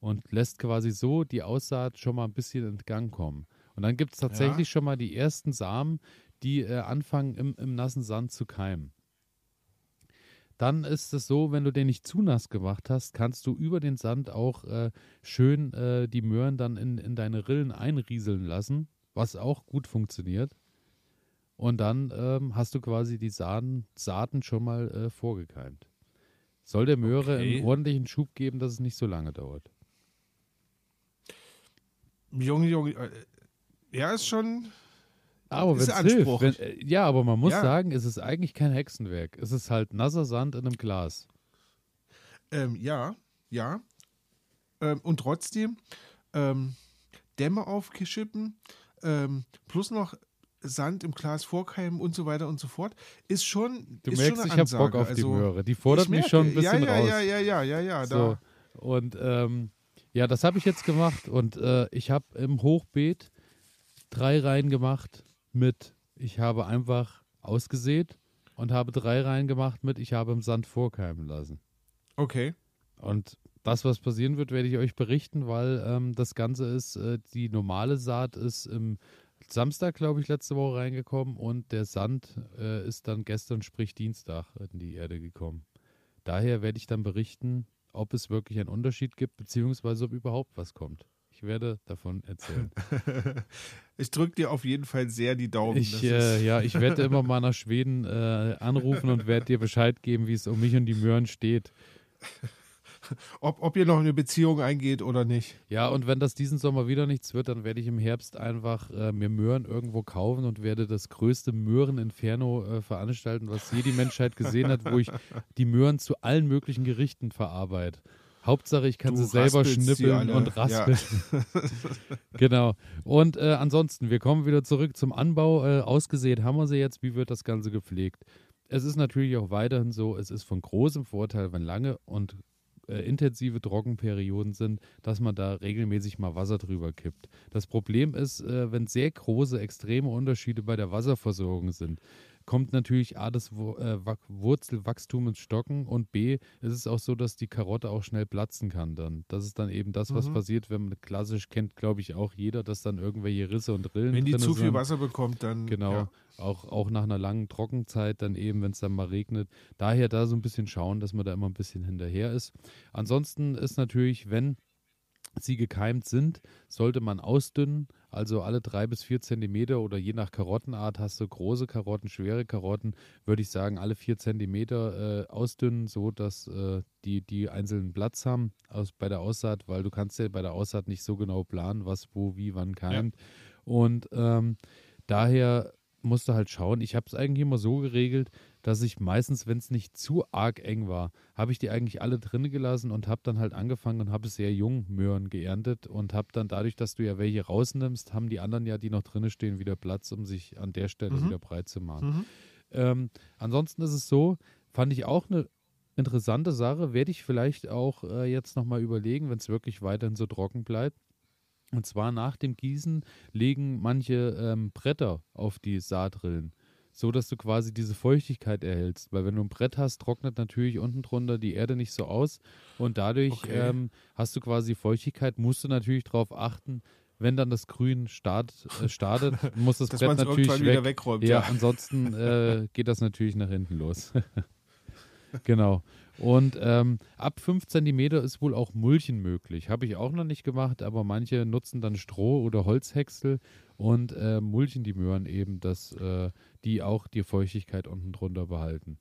und lässt quasi so die Aussaat schon mal ein bisschen in Gang kommen. Und dann gibt es tatsächlich ja. schon mal die ersten Samen, die äh, anfangen im, im nassen Sand zu keimen. Dann ist es so, wenn du den nicht zu nass gemacht hast, kannst du über den Sand auch äh, schön äh, die Möhren dann in, in deine Rillen einrieseln lassen, was auch gut funktioniert. Und dann ähm, hast du quasi die Saaten, Saaten schon mal äh, vorgekeimt. Soll der Möhre okay. einen ordentlichen Schub geben, dass es nicht so lange dauert. Junge, Junge, äh, ja, ist schon, aber wenn es hilft, wenn, äh, ja, aber man muss ja. sagen, es ist eigentlich kein Hexenwerk. Es ist halt nasser Sand in einem Glas. Ähm, ja, ja. Ähm, und trotzdem ähm, Dämme aufschippen, ähm, plus noch Sand im Glas vorkeimen und so weiter und so fort, ist schon. Du ist merkst, schon ich habe Bock auf also, die Möhre. Die fordert mich schon ein bisschen ja, ja, raus. Ja, ja, ja, ja, ja, so. Und ähm, ja, das habe ich jetzt gemacht und äh, ich habe im Hochbeet drei Reihen gemacht mit, ich habe einfach ausgesät und habe drei Reihen gemacht mit, ich habe im Sand vorkeimen lassen. Okay. Und das, was passieren wird, werde ich euch berichten, weil ähm, das Ganze ist, äh, die normale Saat ist im Samstag, glaube ich, letzte Woche reingekommen und der Sand äh, ist dann gestern, sprich Dienstag, in die Erde gekommen. Daher werde ich dann berichten, ob es wirklich einen Unterschied gibt, beziehungsweise ob überhaupt was kommt. Ich werde davon erzählen. ich drücke dir auf jeden Fall sehr die Daumen. Ich, äh, ja, ich werde immer mal nach Schweden äh, anrufen und werde dir Bescheid geben, wie es um mich und die Möhren steht. ob, ob ihr noch eine Beziehung eingeht oder nicht. Ja, und wenn das diesen Sommer wieder nichts wird, dann werde ich im Herbst einfach äh, mir Möhren irgendwo kaufen und werde das größte Möhren-Inferno äh, veranstalten, was je die Menschheit gesehen hat, wo ich die Möhren zu allen möglichen Gerichten verarbeite. Hauptsache, ich kann du sie selber schnippeln und raspeln. Ja. genau. Und äh, ansonsten, wir kommen wieder zurück zum Anbau. Äh, ausgesät haben wir sie jetzt. Wie wird das Ganze gepflegt? Es ist natürlich auch weiterhin so, es ist von großem Vorteil, wenn lange und äh, intensive Trockenperioden sind, dass man da regelmäßig mal Wasser drüber kippt. Das Problem ist, äh, wenn sehr große, extreme Unterschiede bei der Wasserversorgung sind, kommt natürlich A, das äh, Wurzelwachstum ins Stocken und B, ist es auch so, dass die Karotte auch schnell platzen kann dann. Das ist dann eben das, was mhm. passiert, wenn man klassisch kennt, glaube ich, auch jeder, dass dann irgendwelche Risse und Rillen Wenn die zu viel sind. Wasser bekommt, dann. Genau. Ja. Auch, auch nach einer langen Trockenzeit, dann eben, wenn es dann mal regnet. Daher da so ein bisschen schauen, dass man da immer ein bisschen hinterher ist. Ansonsten ist natürlich, wenn sie gekeimt sind, sollte man ausdünnen. Also alle drei bis vier Zentimeter oder je nach Karottenart hast du große Karotten, schwere Karotten, würde ich sagen, alle vier Zentimeter äh, ausdünnen, so dass äh, die, die einzelnen Platz haben aus, bei der Aussaat, weil du kannst ja bei der Aussaat nicht so genau planen, was, wo, wie, wann keimt. Ja. Und ähm, daher musst du halt schauen. Ich habe es eigentlich immer so geregelt, dass ich meistens, wenn es nicht zu arg eng war, habe ich die eigentlich alle drin gelassen und habe dann halt angefangen und habe sehr jung Möhren geerntet und habe dann dadurch, dass du ja welche rausnimmst, haben die anderen ja, die noch drin stehen, wieder Platz, um sich an der Stelle mhm. wieder breit zu machen. Mhm. Ähm, ansonsten ist es so, fand ich auch eine interessante Sache, werde ich vielleicht auch äh, jetzt nochmal überlegen, wenn es wirklich weiterhin so trocken bleibt. Und zwar nach dem Gießen legen manche ähm, Bretter auf die Saatrillen so dass du quasi diese Feuchtigkeit erhältst. Weil wenn du ein Brett hast, trocknet natürlich unten drunter die Erde nicht so aus und dadurch okay. ähm, hast du quasi Feuchtigkeit, musst du natürlich darauf achten, wenn dann das Grün start, äh, startet, muss das Brett natürlich weg. Wieder wegräumt, ja, ja. ansonsten äh, geht das natürlich nach hinten los. genau. Und ähm, ab 5 cm ist wohl auch Mulchen möglich. Habe ich auch noch nicht gemacht, aber manche nutzen dann Stroh oder Holzhäcksel und äh, mulchen die Möhren eben, dass äh, die auch die Feuchtigkeit unten drunter behalten.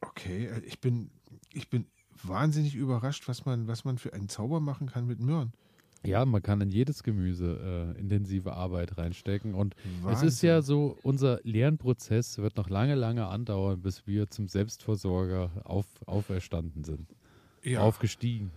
Okay, äh, ich bin, ich bin wahnsinnig überrascht, was man, was man für einen Zauber machen kann mit Möhren. Ja, man kann in jedes Gemüse äh, intensive Arbeit reinstecken. Und Wahnsinn. es ist ja so, unser Lernprozess wird noch lange, lange andauern, bis wir zum Selbstversorger auf, auferstanden sind. Ja. Aufgestiegen.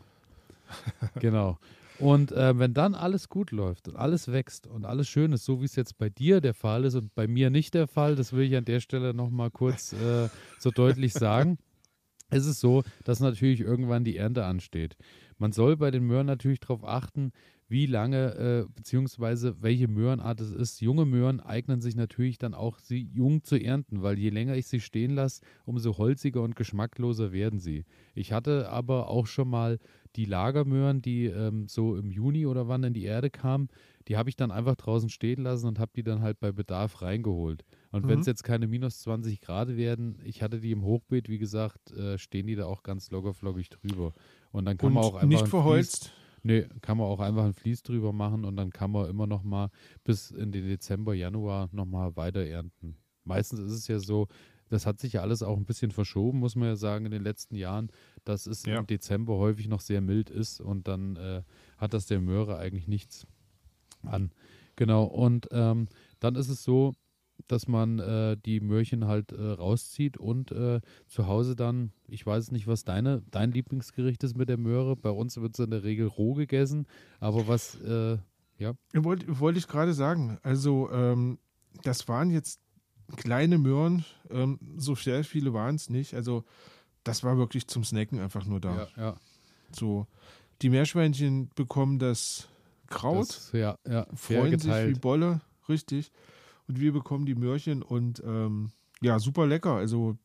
genau. Und äh, wenn dann alles gut läuft und alles wächst und alles schön ist, so wie es jetzt bei dir der Fall ist und bei mir nicht der Fall, das will ich an der Stelle nochmal kurz äh, so deutlich sagen, ist es so, dass natürlich irgendwann die Ernte ansteht. Man soll bei den Möhren natürlich darauf achten, wie lange äh, beziehungsweise welche Möhrenart es ist. Junge Möhren eignen sich natürlich dann auch, sie jung zu ernten, weil je länger ich sie stehen lasse, umso holziger und geschmackloser werden sie. Ich hatte aber auch schon mal die Lagermöhren, die ähm, so im Juni oder wann in die Erde kamen, die habe ich dann einfach draußen stehen lassen und habe die dann halt bei Bedarf reingeholt. Und mhm. wenn es jetzt keine minus 20 Grad werden, ich hatte die im Hochbeet, wie gesagt, äh, stehen die da auch ganz lockerflockig drüber. Und dann kann und man auch einfach. Nicht verholzt? Fließ, nee, kann man auch einfach ein Vlies drüber machen und dann kann man immer noch mal bis in den Dezember, Januar noch mal weiter ernten. Meistens ist es ja so, das hat sich ja alles auch ein bisschen verschoben, muss man ja sagen, in den letzten Jahren, dass es ja. im Dezember häufig noch sehr mild ist und dann äh, hat das der Möhre eigentlich nichts an. Genau, und ähm, dann ist es so, dass man äh, die Möhrchen halt äh, rauszieht und äh, zu Hause dann, ich weiß nicht, was deine, dein Lieblingsgericht ist mit der Möhre. Bei uns wird es in der Regel roh gegessen, aber was, äh, ja. Wollte wollt ich gerade sagen. Also, ähm, das waren jetzt kleine Möhren, ähm, so sehr viele waren es nicht. Also, das war wirklich zum Snacken einfach nur da. Ja, ja. So, die Meerschweinchen bekommen das Kraut, das, ja, ja, freuen geteilt. sich wie Bolle, richtig und wir bekommen die Möhrchen und ähm, ja, super lecker. Also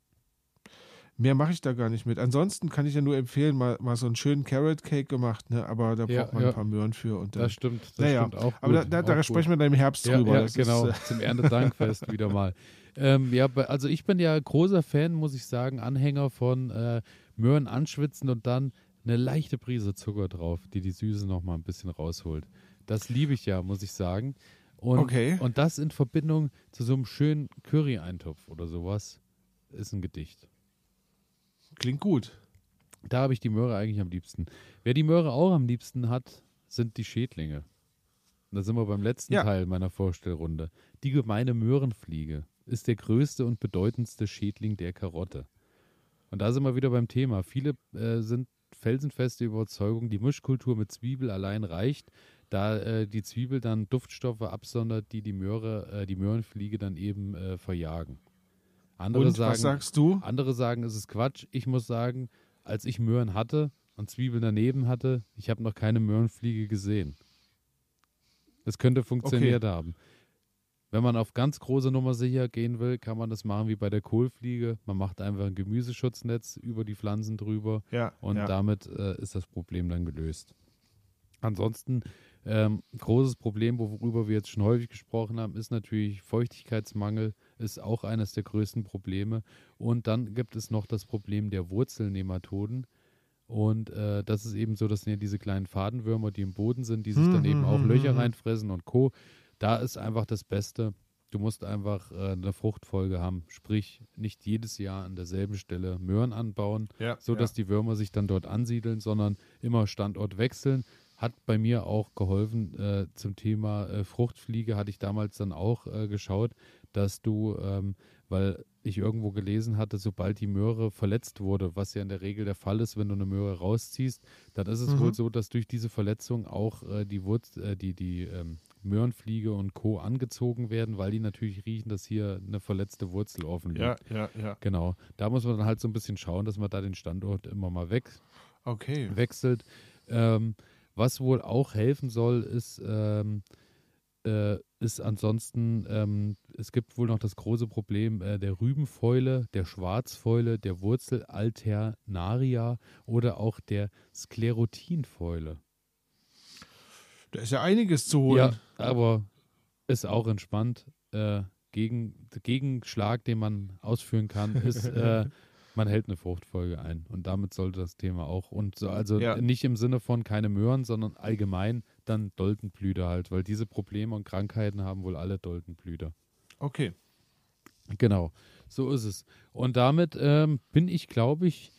mehr mache ich da gar nicht mit. Ansonsten kann ich ja nur empfehlen, mal, mal so einen schönen Carrot Cake gemacht, ne? aber da Ja, braucht man ja. ein paar Möhren für. Und dann, Das stimmt, das Naja, stimmt auch. aber gut, da, da, da sprechen wir dann im Herbst ja, drüber. Ja, Das genau, Ist, äh, zum Erntedankfest wieder mal. Ähm, ja, also ich bin ja großer Fan, muss ich sagen, Anhänger von äh, Möhren anschwitzen und dann eine leichte Prise Zucker drauf, die die Süße noch mal ein bisschen rausholt. Das liebe ich ja, muss ich sagen. Und, Okay. und das in Verbindung zu so einem schönen Curry-Eintopf oder sowas ist ein Gedicht. Klingt gut. Da habe ich die Möhre eigentlich am liebsten. Wer die Möhre auch am liebsten hat, sind die Schädlinge. Und da sind wir beim letzten Ja. Teil meiner Vorstellrunde. Die gemeine Möhrenfliege ist der größte und bedeutendste Schädling der Karotte. Und da sind wir wieder beim Thema. Viele äh, sind felsenfeste Überzeugung, die Mischkultur mit Zwiebel allein reicht, da äh, die Zwiebel dann Duftstoffe absondert, die die Möhre, äh, die Möhrenfliege dann eben äh, verjagen. Andere Und sagen, was sagst du? andere sagen, es ist Quatsch. Ich muss sagen, als ich Möhren hatte und Zwiebeln daneben hatte, ich habe noch keine Möhrenfliege gesehen. Das könnte funktioniert haben. Wenn man auf ganz große Nummer sicher gehen will, kann man das machen wie bei der Kohlfliege. Man macht einfach ein Gemüseschutznetz über die Pflanzen drüber Ja, und ja. damit äh, ist das Problem dann gelöst. Ansonsten, ähm, großes Problem, worüber wir jetzt schon häufig gesprochen haben, ist natürlich Feuchtigkeitsmangel, ist auch eines der größten Probleme. Und dann gibt es noch das Problem der Wurzelnematoden. Und äh, das ist eben so, das sind ja diese kleinen Fadenwürmer, die im Boden sind, die sich dann Hm, eben hm, auch hm, Löcher reinfressen und Co. Da ist einfach das Beste. Du musst einfach äh, eine Fruchtfolge haben, sprich nicht jedes Jahr an derselben Stelle Möhren anbauen, ja, so dass die Würmer sich dann dort ansiedeln, sondern immer Standort wechseln. Hat bei mir auch geholfen äh, zum Thema äh, Fruchtfliege, hatte ich damals dann auch äh, geschaut, dass du, ähm, weil ich irgendwo gelesen hatte, sobald die Möhre verletzt wurde, was ja in der Regel der Fall ist, wenn du eine Möhre rausziehst, dann ist es Mhm. wohl so, dass durch diese Verletzung auch äh, die, Wurz, äh, die, die ähm, Möhrenfliege und Co. angezogen werden, weil die natürlich riechen, dass hier eine verletzte Wurzel offen liegt. ja, ja, ja. Genau. Da muss man dann halt so ein bisschen schauen, dass man da den Standort immer mal weg, Okay. wechselt. Ähm, was wohl auch helfen soll, ist, ähm, äh, ist ansonsten, ähm, es gibt wohl noch das große Problem äh, der Rübenfäule, der Schwarzfäule, der Wurzel alternaria oder auch der Sklerotinfäule. Da ist ja einiges zu holen. Ja, aber ist auch entspannt. Äh, gegen, der Gegenschlag, den man ausführen kann, ist, äh, man hält eine Fruchtfolge ein. Und damit sollte das Thema auch. Und so, also Ja. nicht im Sinne von keine Möhren, sondern allgemein dann Doldenblüter halt, weil diese Probleme und Krankheiten haben wohl alle Doldenblüter. Okay. Genau, so ist es. Und damit ähm, bin ich, glaube ich,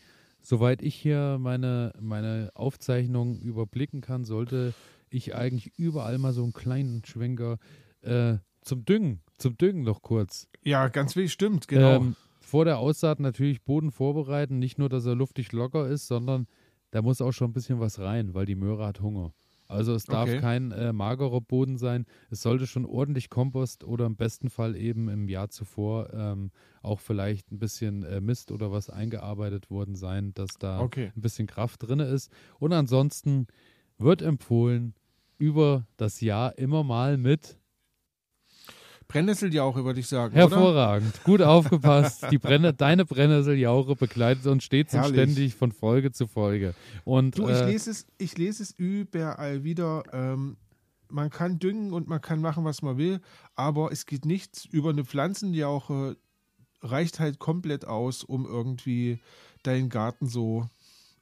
soweit ich hier meine, meine Aufzeichnung überblicken kann, sollte ich eigentlich überall mal so einen kleinen Schwenker äh, zum Düngen, zum Düngen noch kurz. Ja, ganz wichtig, stimmt, genau. Ähm, vor der Aussaat natürlich Boden vorbereiten, nicht nur, dass er luftig locker ist, sondern da muss auch schon ein bisschen was rein, weil die Möhre hat Hunger. Also es darf Okay. kein äh, magerer Boden sein. Es sollte schon ordentlich Kompost oder im besten Fall eben im Jahr zuvor ähm, auch vielleicht ein bisschen äh, Mist oder was eingearbeitet worden sein, dass da Okay. ein bisschen Kraft drin ist. Und ansonsten wird empfohlen, über das Jahr immer mal mit Brennnesseljauche, würde ich sagen. Oder? Hervorragend, gut aufgepasst. Die Brenne, deine Brennnesseljauche begleitet uns stets und Herrlich. ständig von Folge zu Folge. Und Du, ich äh, lese es, ich lese es überall wieder. Ähm, man kann düngen und man kann machen, was man will, aber es geht nichts über eine Pflanzenjauche. Reicht halt komplett aus, um irgendwie deinen Garten so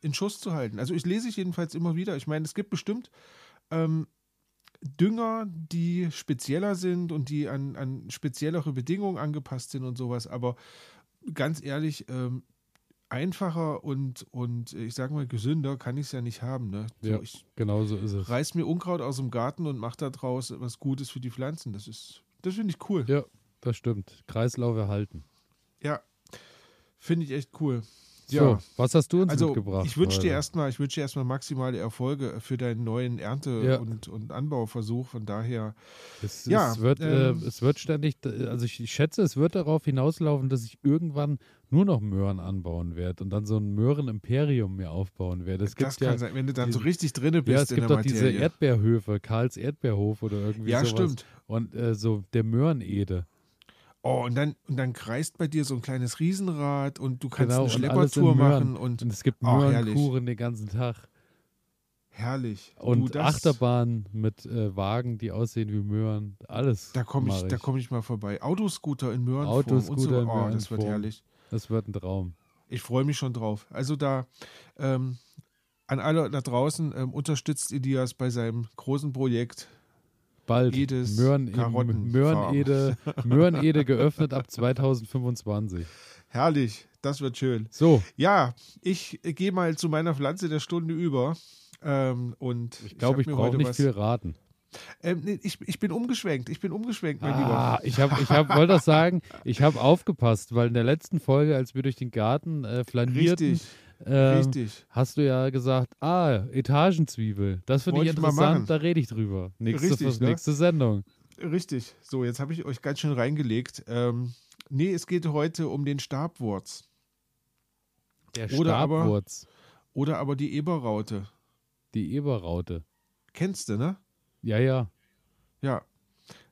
in Schuss zu halten. Also ich lese es jedenfalls immer wieder. Ich meine, es gibt bestimmt ähm, Dünger, die spezieller sind und die an, an speziellere Bedingungen angepasst sind und sowas. Aber ganz ehrlich, ähm, einfacher und, und ich sag mal gesünder kann ich es ja nicht haben. Ne? So, Ja. Ich genau so ist es. reiß mir Unkraut aus dem Garten und mache da draus was Gutes für die Pflanzen. Das ist, das finde ich cool. Ja, das stimmt. Kreislauf erhalten. Ja, finde ich echt cool. So, Ja. was hast du uns Also mitgebracht? ich wünsche dir erstmal, ich wünsche dir erstmal maximale Erfolge für deinen neuen Ernte- Ja. und, und Anbauversuch. Von daher, Es, Ja, es, wird, ähm, äh, es wird ständig, also ich, ich schätze, es wird darauf hinauslaufen, dass ich irgendwann nur noch Möhren anbauen werde und dann so ein Möhrenimperium mir aufbauen werde. Es gibt das ja, kann sein, wenn du dann so richtig drinne bist ja, es in gibt der doch diese. Erdbeerhöfe, Karls Erdbeerhof oder irgendwie ja, sowas. stimmt. Und äh, so der Möhrenede. Oh, und dann, und dann kreist bei dir so ein kleines Riesenrad und du kannst Genau, eine Schleppertour Möhren. machen und Und es gibt Oh, herrlich. Möhrenkuchen den ganzen Tag. herrlich. Und du, das, Achterbahn mit äh, Wagen, die aussehen wie Möhren. Alles. Da komme ich, da komm ich mal vorbei. Autoscooter in Möhrenform und so. Autoscooter in Oh, das wird Möhrenform. herrlich. Das wird ein Traum. Ich freue mich schon drauf. Also da ähm, an alle da draußen ähm, unterstützt Elias bei seinem großen Projekt. Bald. Jedes Möhren, Karottenfarm. Möhrenede, Möhrenede geöffnet ab 2025. Herrlich, das wird schön. So, Ja, ich gehe mal zu meiner Pflanze der Stunde über. Ähm, und ich glaube, ich, mir brauche nicht was- viel raten. Ähm, nee, ich, ich bin umgeschwenkt. Ich bin umgeschwenkt, mein Ah, Lieber. ich ich hab, wollte das sagen, ich habe aufgepasst, weil in der letzten Folge, als wir durch den Garten äh, flanierten, Richtig, ähm, richtig. hast du ja gesagt, ah, Etagenzwiebel. Das finde ich Wollte ich interessant, da rede ich drüber. Nächste, Richtig, ne? nächste Sendung. Richtig. So, jetzt habe ich euch ganz schön reingelegt. Ähm, nee, es geht heute um den Stabwurz. Der Oder aber- Stabwurz, Oder aber die Eberraute. die Eberraute. Kennst du, ne? Ja, ja. Ja.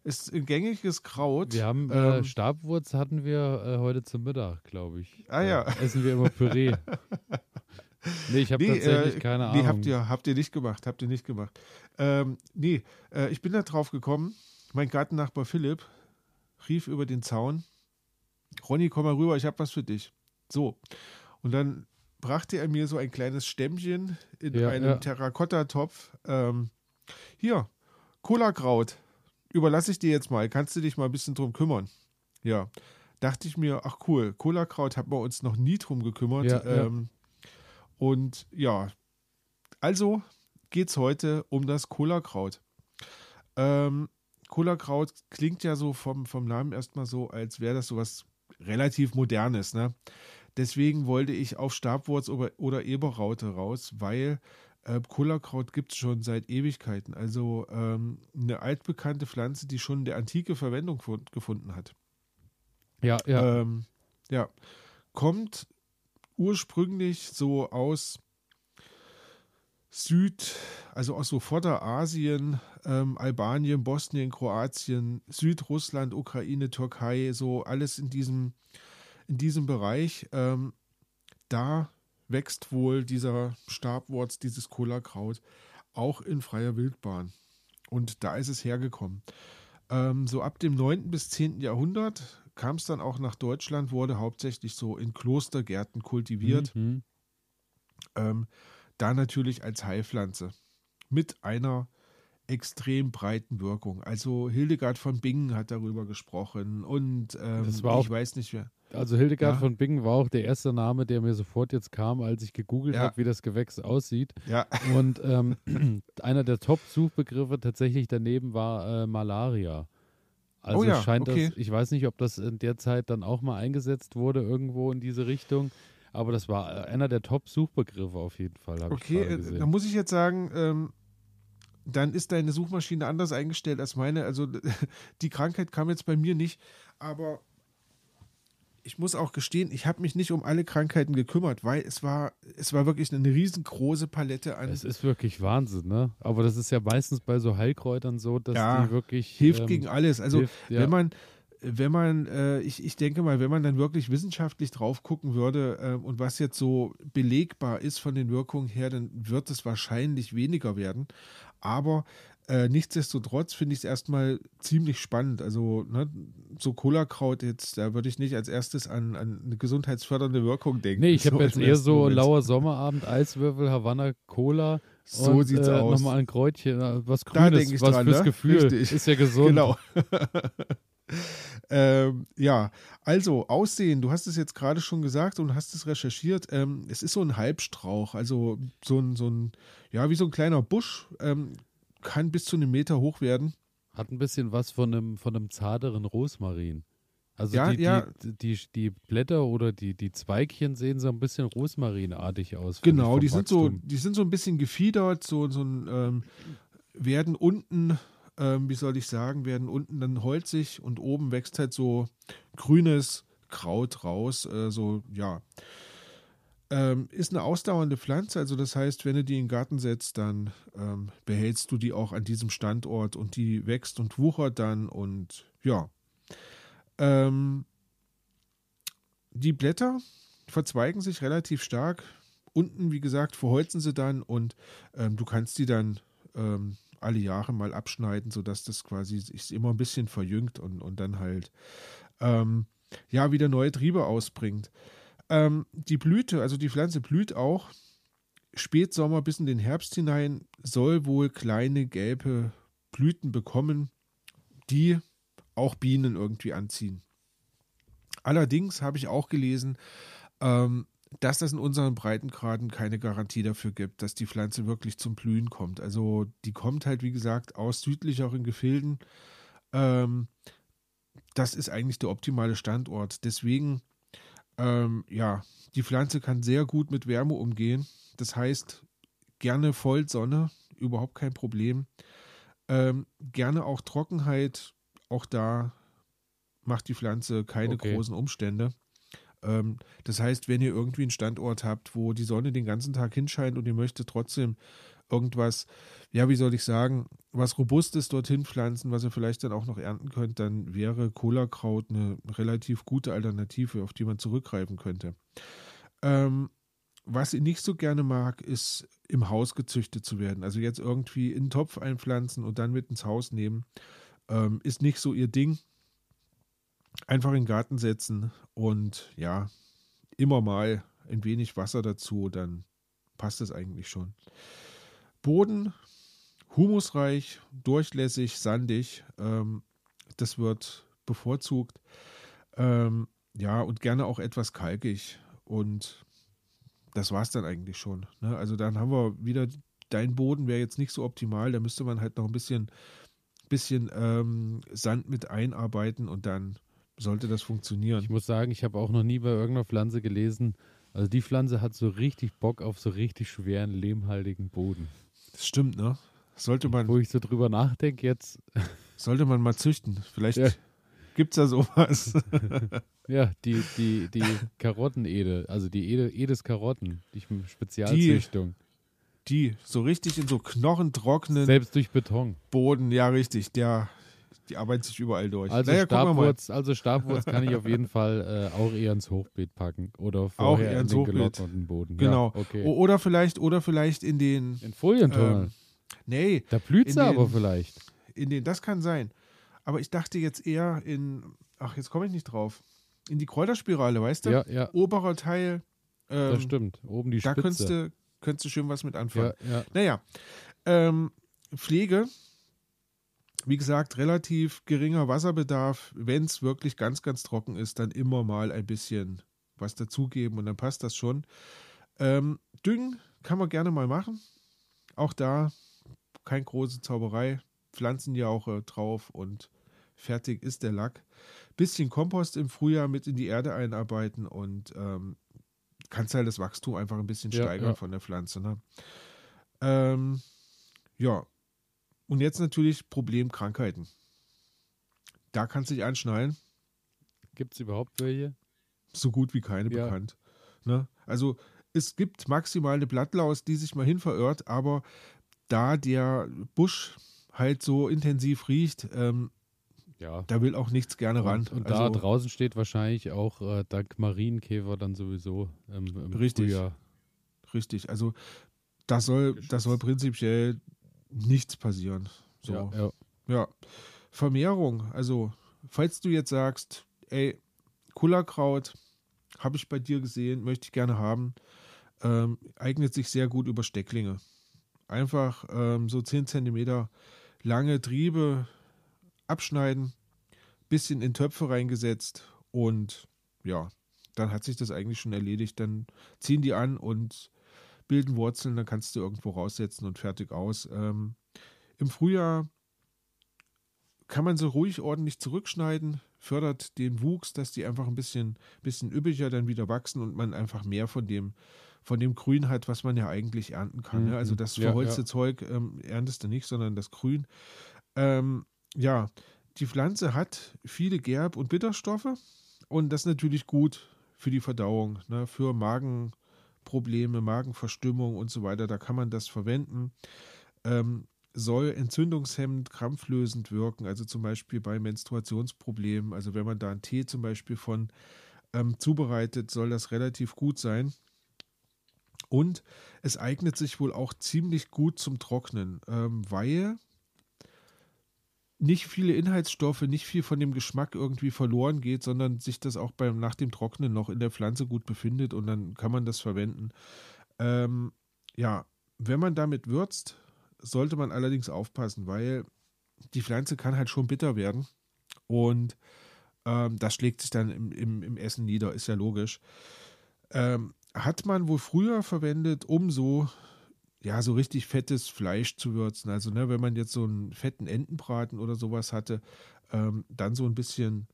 Ist ein gängiges Kraut. Wir haben äh, Ähm, Stabwurz hatten wir äh, heute zum Mittag, glaube ich. Ah, ja. Da essen wir immer Püree. nee, ich habe Nee, tatsächlich äh, keine nee, Ahnung. habt ihr, habt ihr nicht gemacht, habt ihr nicht gemacht. Ähm, nee, äh, ich bin da drauf gekommen. Mein Gartennachbar Philipp rief über den Zaun: Ronny, komm mal rüber, ich habe was für dich. So. Und dann brachte er mir so ein kleines Stämmchen in Ja, einem ja. Terrakottatopf. Ähm, hier, Cola-Kraut. Überlasse ich dir jetzt mal. Kannst du dich mal ein bisschen drum kümmern? Ja. Dachte ich mir, ach cool, Cola-Kraut haben wir uns noch nie drum gekümmert. Ja, ja. ähm, und ja, also geht es heute um das Cola-Kraut. Ähm, Cola-Kraut klingt ja so vom, vom Namen erstmal so, als wäre das sowas relativ Modernes. Ne? Deswegen wollte ich auf Stabwurz oder, oder Eberraute raus, weil äh, Cola-Kraut gibt es schon seit Ewigkeiten. Also ähm, eine altbekannte Pflanze, die schon in der Antike Verwendung fund- gefunden hat. ja, ja. Ähm, ja. Kommt ursprünglich so aus Süd, also aus so Vorderasien, ähm, Albanien, Bosnien, Kroatien, Südrussland, Ukraine, Türkei, so alles in diesem, in diesem Bereich. Ähm, da wächst wohl dieser Stabwurz, dieses Cola-Kraut, auch in freier Wildbahn. Und da ist es hergekommen. Ähm, so ab dem 9. bis 10. Jahrhundert kam es dann auch nach Deutschland, wurde hauptsächlich so in Klostergärten kultiviert. Mhm. Ähm, da natürlich als Heilpflanze mit einer extrem breiten Wirkung. Also Hildegard von Bingen hat darüber gesprochen und ähm, ich weiß nicht wer. Also Hildegard Ja. von Bingen war auch der erste Name, der mir sofort jetzt kam, als ich gegoogelt Ja. habe, wie das Gewächs aussieht. Ja, Und ähm, einer der Top-Suchbegriffe tatsächlich daneben war äh, Malaria. Also Oh ja, scheint okay. das, ich weiß nicht, ob das in der Zeit dann auch mal eingesetzt wurde, irgendwo in diese Richtung, aber das war äh, einer der Top-Suchbegriffe auf jeden Fall, okay, äh, da muss ich jetzt sagen, ähm, dann ist deine Suchmaschine anders eingestellt als meine. Also die Krankheit kam jetzt bei mir nicht, aber ich muss auch gestehen, ich habe mich nicht um alle Krankheiten gekümmert, weil es war, es war wirklich eine riesengroße Palette an Es ist wirklich Wahnsinn, ne? Aber das ist ja meistens bei so Heilkräutern so, dass Ja, die wirklich hilft ähm, gegen alles. Also hilft, ja. wenn man, wenn man, äh, ich, ich denke mal, wenn man dann wirklich wissenschaftlich drauf gucken würde äh, und was jetzt so belegbar ist von den Wirkungen her, dann wird es wahrscheinlich weniger werden. Aber äh, nichtsdestotrotz finde ich es erstmal ziemlich spannend. Also ne, so Cola-Kraut jetzt, da würde ich nicht als erstes an, an eine gesundheitsfördernde Wirkung denken. Nee, ich habe So jetzt eher so Moment. lauer Sommerabend, Eiswürfel, Havanna, Cola. So und, sieht's äh, aus. Nochmal ein Kräutchen, äh, was Grünes, was dran, fürs ne? Gefühl. Richtig. Ist ja gesund. Genau. ähm, ja, also Aussehen, du hast es jetzt gerade schon gesagt und hast es recherchiert. Ähm, es ist so ein Halbstrauch, also so ein, so ein, ja, wie so ein kleiner Busch, ähm, kann bis zu einem Meter hoch werden. Hat ein bisschen was von einem, von einem zarteren Rosmarin. Also Ja, die, ja. Die, die, die Blätter oder die, die Zweigchen sehen so ein bisschen rosmarinartig aus. Genau, die sind so, die sind so ein bisschen gefiedert, so, so ein, ähm, werden unten, ähm, wie soll ich sagen, werden unten dann holzig und oben wächst halt so grünes Kraut raus, äh, so, ja. Ähm, ist eine ausdauernde Pflanze, also das heißt, wenn du die in den Garten setzt, dann ähm, behältst du die auch an diesem Standort und die wächst und wuchert dann und ja. Ähm, die Blätter verzweigen sich relativ stark. Unten, wie gesagt, verholzen sie dann und ähm, du kannst die dann ähm, alle Jahre mal abschneiden, sodass das quasi sich immer ein bisschen verjüngt und, und dann halt ähm, ja wieder neue Triebe ausbringt. Ähm, die Blüte, also die Pflanze blüht auch Spätsommer bis in den Herbst hinein, soll wohl kleine gelbe Blüten bekommen, die auch Bienen irgendwie anziehen. Allerdings habe ich auch gelesen, ähm, dass das in unseren Breitengraden keine Garantie dafür gibt, dass die Pflanze wirklich zum Blühen kommt. Also die kommt halt, wie gesagt, aus südlicheren Gefilden. Ähm, das ist eigentlich der optimale Standort. Deswegen, ähm, ja, die Pflanze kann sehr gut mit Wärme umgehen. Das heißt, gerne Vollsonne, überhaupt kein Problem. Ähm, gerne auch Trockenheit, auch da macht die Pflanze keine okay. großen Umstände. Ähm, das heißt, wenn ihr irgendwie einen Standort habt, wo die Sonne den ganzen Tag hinscheint und ihr möchtet trotzdem irgendwas, ja, wie soll ich sagen, was Robustes dorthin pflanzen, was ihr vielleicht dann auch noch ernten könnt, dann wäre Cola-Kraut eine relativ gute Alternative, auf die man zurückgreifen könnte. Ähm, was ich nicht so gerne mag, ist im Haus gezüchtet zu werden. Also jetzt irgendwie in einen Topf einpflanzen und dann mit ins Haus nehmen, ähm, ist nicht so ihr Ding einfach in den Garten setzen und ja, immer mal ein wenig Wasser dazu, dann passt es eigentlich schon. Boden, humusreich, durchlässig, sandig, ähm, das wird bevorzugt. Ähm, ja, und gerne auch etwas kalkig. Und das war es dann eigentlich schon. Ne? Also dann haben wir wieder, dein Boden wäre jetzt nicht so optimal, da müsste man halt noch ein bisschen, bisschen ähm, Sand mit einarbeiten und dann sollte das funktionieren. Ich muss sagen, ich habe auch noch nie bei irgendeiner Pflanze gelesen, also die Pflanze hat so richtig Bock auf so richtig schweren, lehmhaltigen Boden. Das stimmt, ne? Sollte man. Wo ich so drüber nachdenke, jetzt. Sollte man mal züchten. Vielleicht ja. gibt es ja sowas. ja, die, die, die Karottenede, also die Ede, Edes Karotten, die Spezialzüchtung. Die, die, so richtig in so knochentrockenen. Selbst durch Beton. Boden, ja, richtig. Der, die arbeitet sich überall durch. Also, naja, Stabwurz, also Stabwurz kann ich auf jeden Fall äh, auch eher ins Hochbeet packen. Oder vorher auch eher ins in den gelocknerten Boden. Genau. Ja, okay. Oder vielleicht, oder vielleicht in den. In Folientunnel. Ähm, nee. Da blüht sie aber vielleicht. In den, das kann sein. Aber ich dachte jetzt eher in. Ach, jetzt komme ich nicht drauf. In die Kräuterspirale, weißt du? Ja, ja. Oberer Teil. Ähm, das stimmt. Oben die Spitze. Da könntest du, könntest du schön was mit anfangen. Ja, ja. Naja. Ähm, Pflege wie gesagt, relativ geringer Wasserbedarf. Wenn es wirklich ganz, ganz trocken ist, dann immer mal ein bisschen was dazugeben und dann passt das schon. Ähm, Düngen kann man gerne mal machen. Auch da kein große Zauberei. Pflanzenjauche drauf und fertig ist der Lack. Bisschen Kompost im Frühjahr mit in die Erde einarbeiten und ähm, kannst halt das Wachstum einfach ein bisschen ja, steigern ja. von der Pflanze. Ne? Ähm, ja, und jetzt natürlich Problem Krankheiten. Da kannst du dich anschnallen. Gibt es überhaupt welche? So gut wie keine ja. bekannt. Ne? Also es gibt maximal eine Blattlaus, die sich mal hin verirrt, aber da der Busch halt so intensiv riecht, ähm, ja. da will auch nichts gerne ran. Und, und also, da draußen steht wahrscheinlich auch äh, dank Marienkäfer dann sowieso ähm, im richtig, Frühjahr. Richtig, also das soll, das soll prinzipiell nichts passieren. So. Ja, ja. ja. Vermehrung, also falls du jetzt sagst, ey, Kullerkraut habe ich bei dir gesehen, möchte ich gerne haben, ähm, eignet sich sehr gut über Stecklinge. Einfach ähm, so 10 cm lange Triebe abschneiden, bisschen in Töpfe reingesetzt und ja, dann hat sich das eigentlich schon erledigt. Dann ziehen die an und bilden Wurzeln, dann kannst du irgendwo raussetzen und fertig aus. Ähm, Im Frühjahr kann man sie ruhig ordentlich zurückschneiden, fördert den Wuchs, dass die einfach ein bisschen, bisschen üppiger dann wieder wachsen und man einfach mehr von dem, von dem Grün hat, was man ja eigentlich ernten kann. Mhm. Ne? Also das verholzte ja, ja. Zeug ähm, erntest du nicht, sondern das Grün. Ähm, ja, die Pflanze hat viele Gerb- und Bitterstoffe und das ist natürlich gut für die Verdauung, ne? für Magen, Probleme, Magenverstimmung und so weiter, da kann man das verwenden. Ähm, soll entzündungshemmend, krampflösend wirken, also zum Beispiel bei Menstruationsproblemen. Also wenn man da einen Tee zum Beispiel von ähm, zubereitet, soll das relativ gut sein. Und es eignet sich wohl auch ziemlich gut zum Trocknen, ähm, weil nicht viele Inhaltsstoffe, nicht viel von dem Geschmack irgendwie verloren geht, sondern sich das auch beim, nach dem Trocknen noch in der Pflanze gut befindet und dann kann man das verwenden. Ähm, ja, wenn man damit würzt, sollte man allerdings aufpassen, weil die Pflanze kann halt schon bitter werden und ähm, das schlägt sich dann im, im, im, Essen nieder, ist ja logisch. Ähm, hat man wohl früher verwendet, um so ja, so richtig fettes Fleisch zu würzen. Also, ne, wenn man jetzt so einen fetten Entenbraten oder sowas hatte, ähm, dann so ein bisschen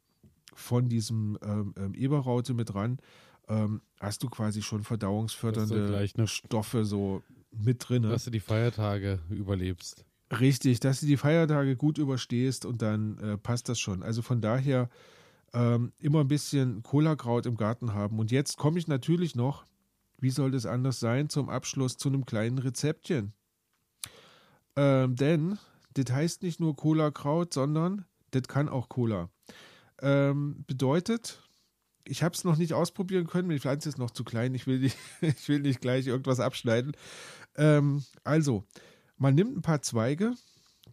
von diesem ähm, ähm, Eberraute mit dran, ähm, hast du quasi schon verdauungsfördernde so Stoffe so mit drin. Dass du die Feiertage überlebst. Richtig, dass du die Feiertage gut überstehst und dann äh, passt das schon. Also von daher ähm, immer ein bisschen Cola-Kraut im Garten haben. Und jetzt komme ich natürlich noch wie soll das anders sein, zum Abschluss zu einem kleinen Rezeptchen? Ähm, denn das heißt nicht nur Cola-Kraut, sondern das kann auch Cola. Ähm, bedeutet, ich habe es noch nicht ausprobieren können, die Pflanze ist noch zu klein, ich will nicht, ich will nicht gleich irgendwas abschneiden. Ähm, also, man nimmt ein paar Zweige,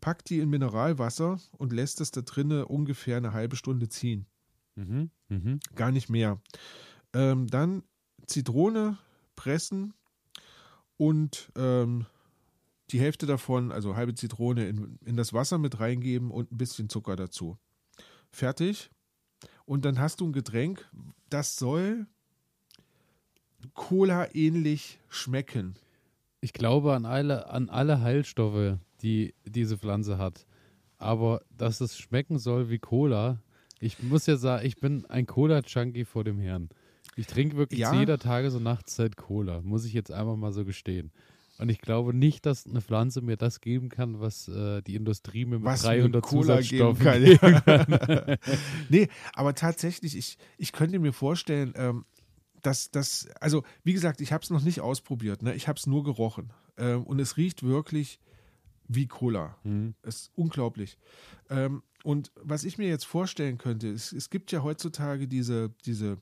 packt die in Mineralwasser und lässt es da drinnen ungefähr eine halbe Stunde ziehen. Mhm, mh. Gar nicht mehr. Ähm, dann Zitrone, pressen und ähm, die Hälfte davon, also halbe Zitrone, in, in das Wasser mit reingeben und ein bisschen Zucker dazu. Fertig. Und dann hast du ein Getränk, das soll Cola ähnlich schmecken. Ich glaube an alle, an alle Heilstoffe, die diese Pflanze hat. Aber dass es schmecken soll wie Cola, ich muss ja sagen, ich bin ein Cola-Junkie vor dem Herrn. Ich trinke wirklich ja. zu jeder Tages- und Nachtszeit Cola, muss ich jetzt einfach mal so gestehen. Und ich glaube nicht, dass eine Pflanze mir das geben kann, was äh, die Industrie mir mit was 300 Cola Zusatzstoffen geben kann. Geben kann. nee, aber tatsächlich, ich, ich könnte mir vorstellen, ähm, dass das, also wie gesagt, ich habe es noch nicht ausprobiert, ne? ich habe es nur gerochen. Ähm, und es riecht wirklich wie Cola. Mhm. Es ist unglaublich. Ähm, und was ich mir jetzt vorstellen könnte, es, es gibt ja heutzutage diese, diese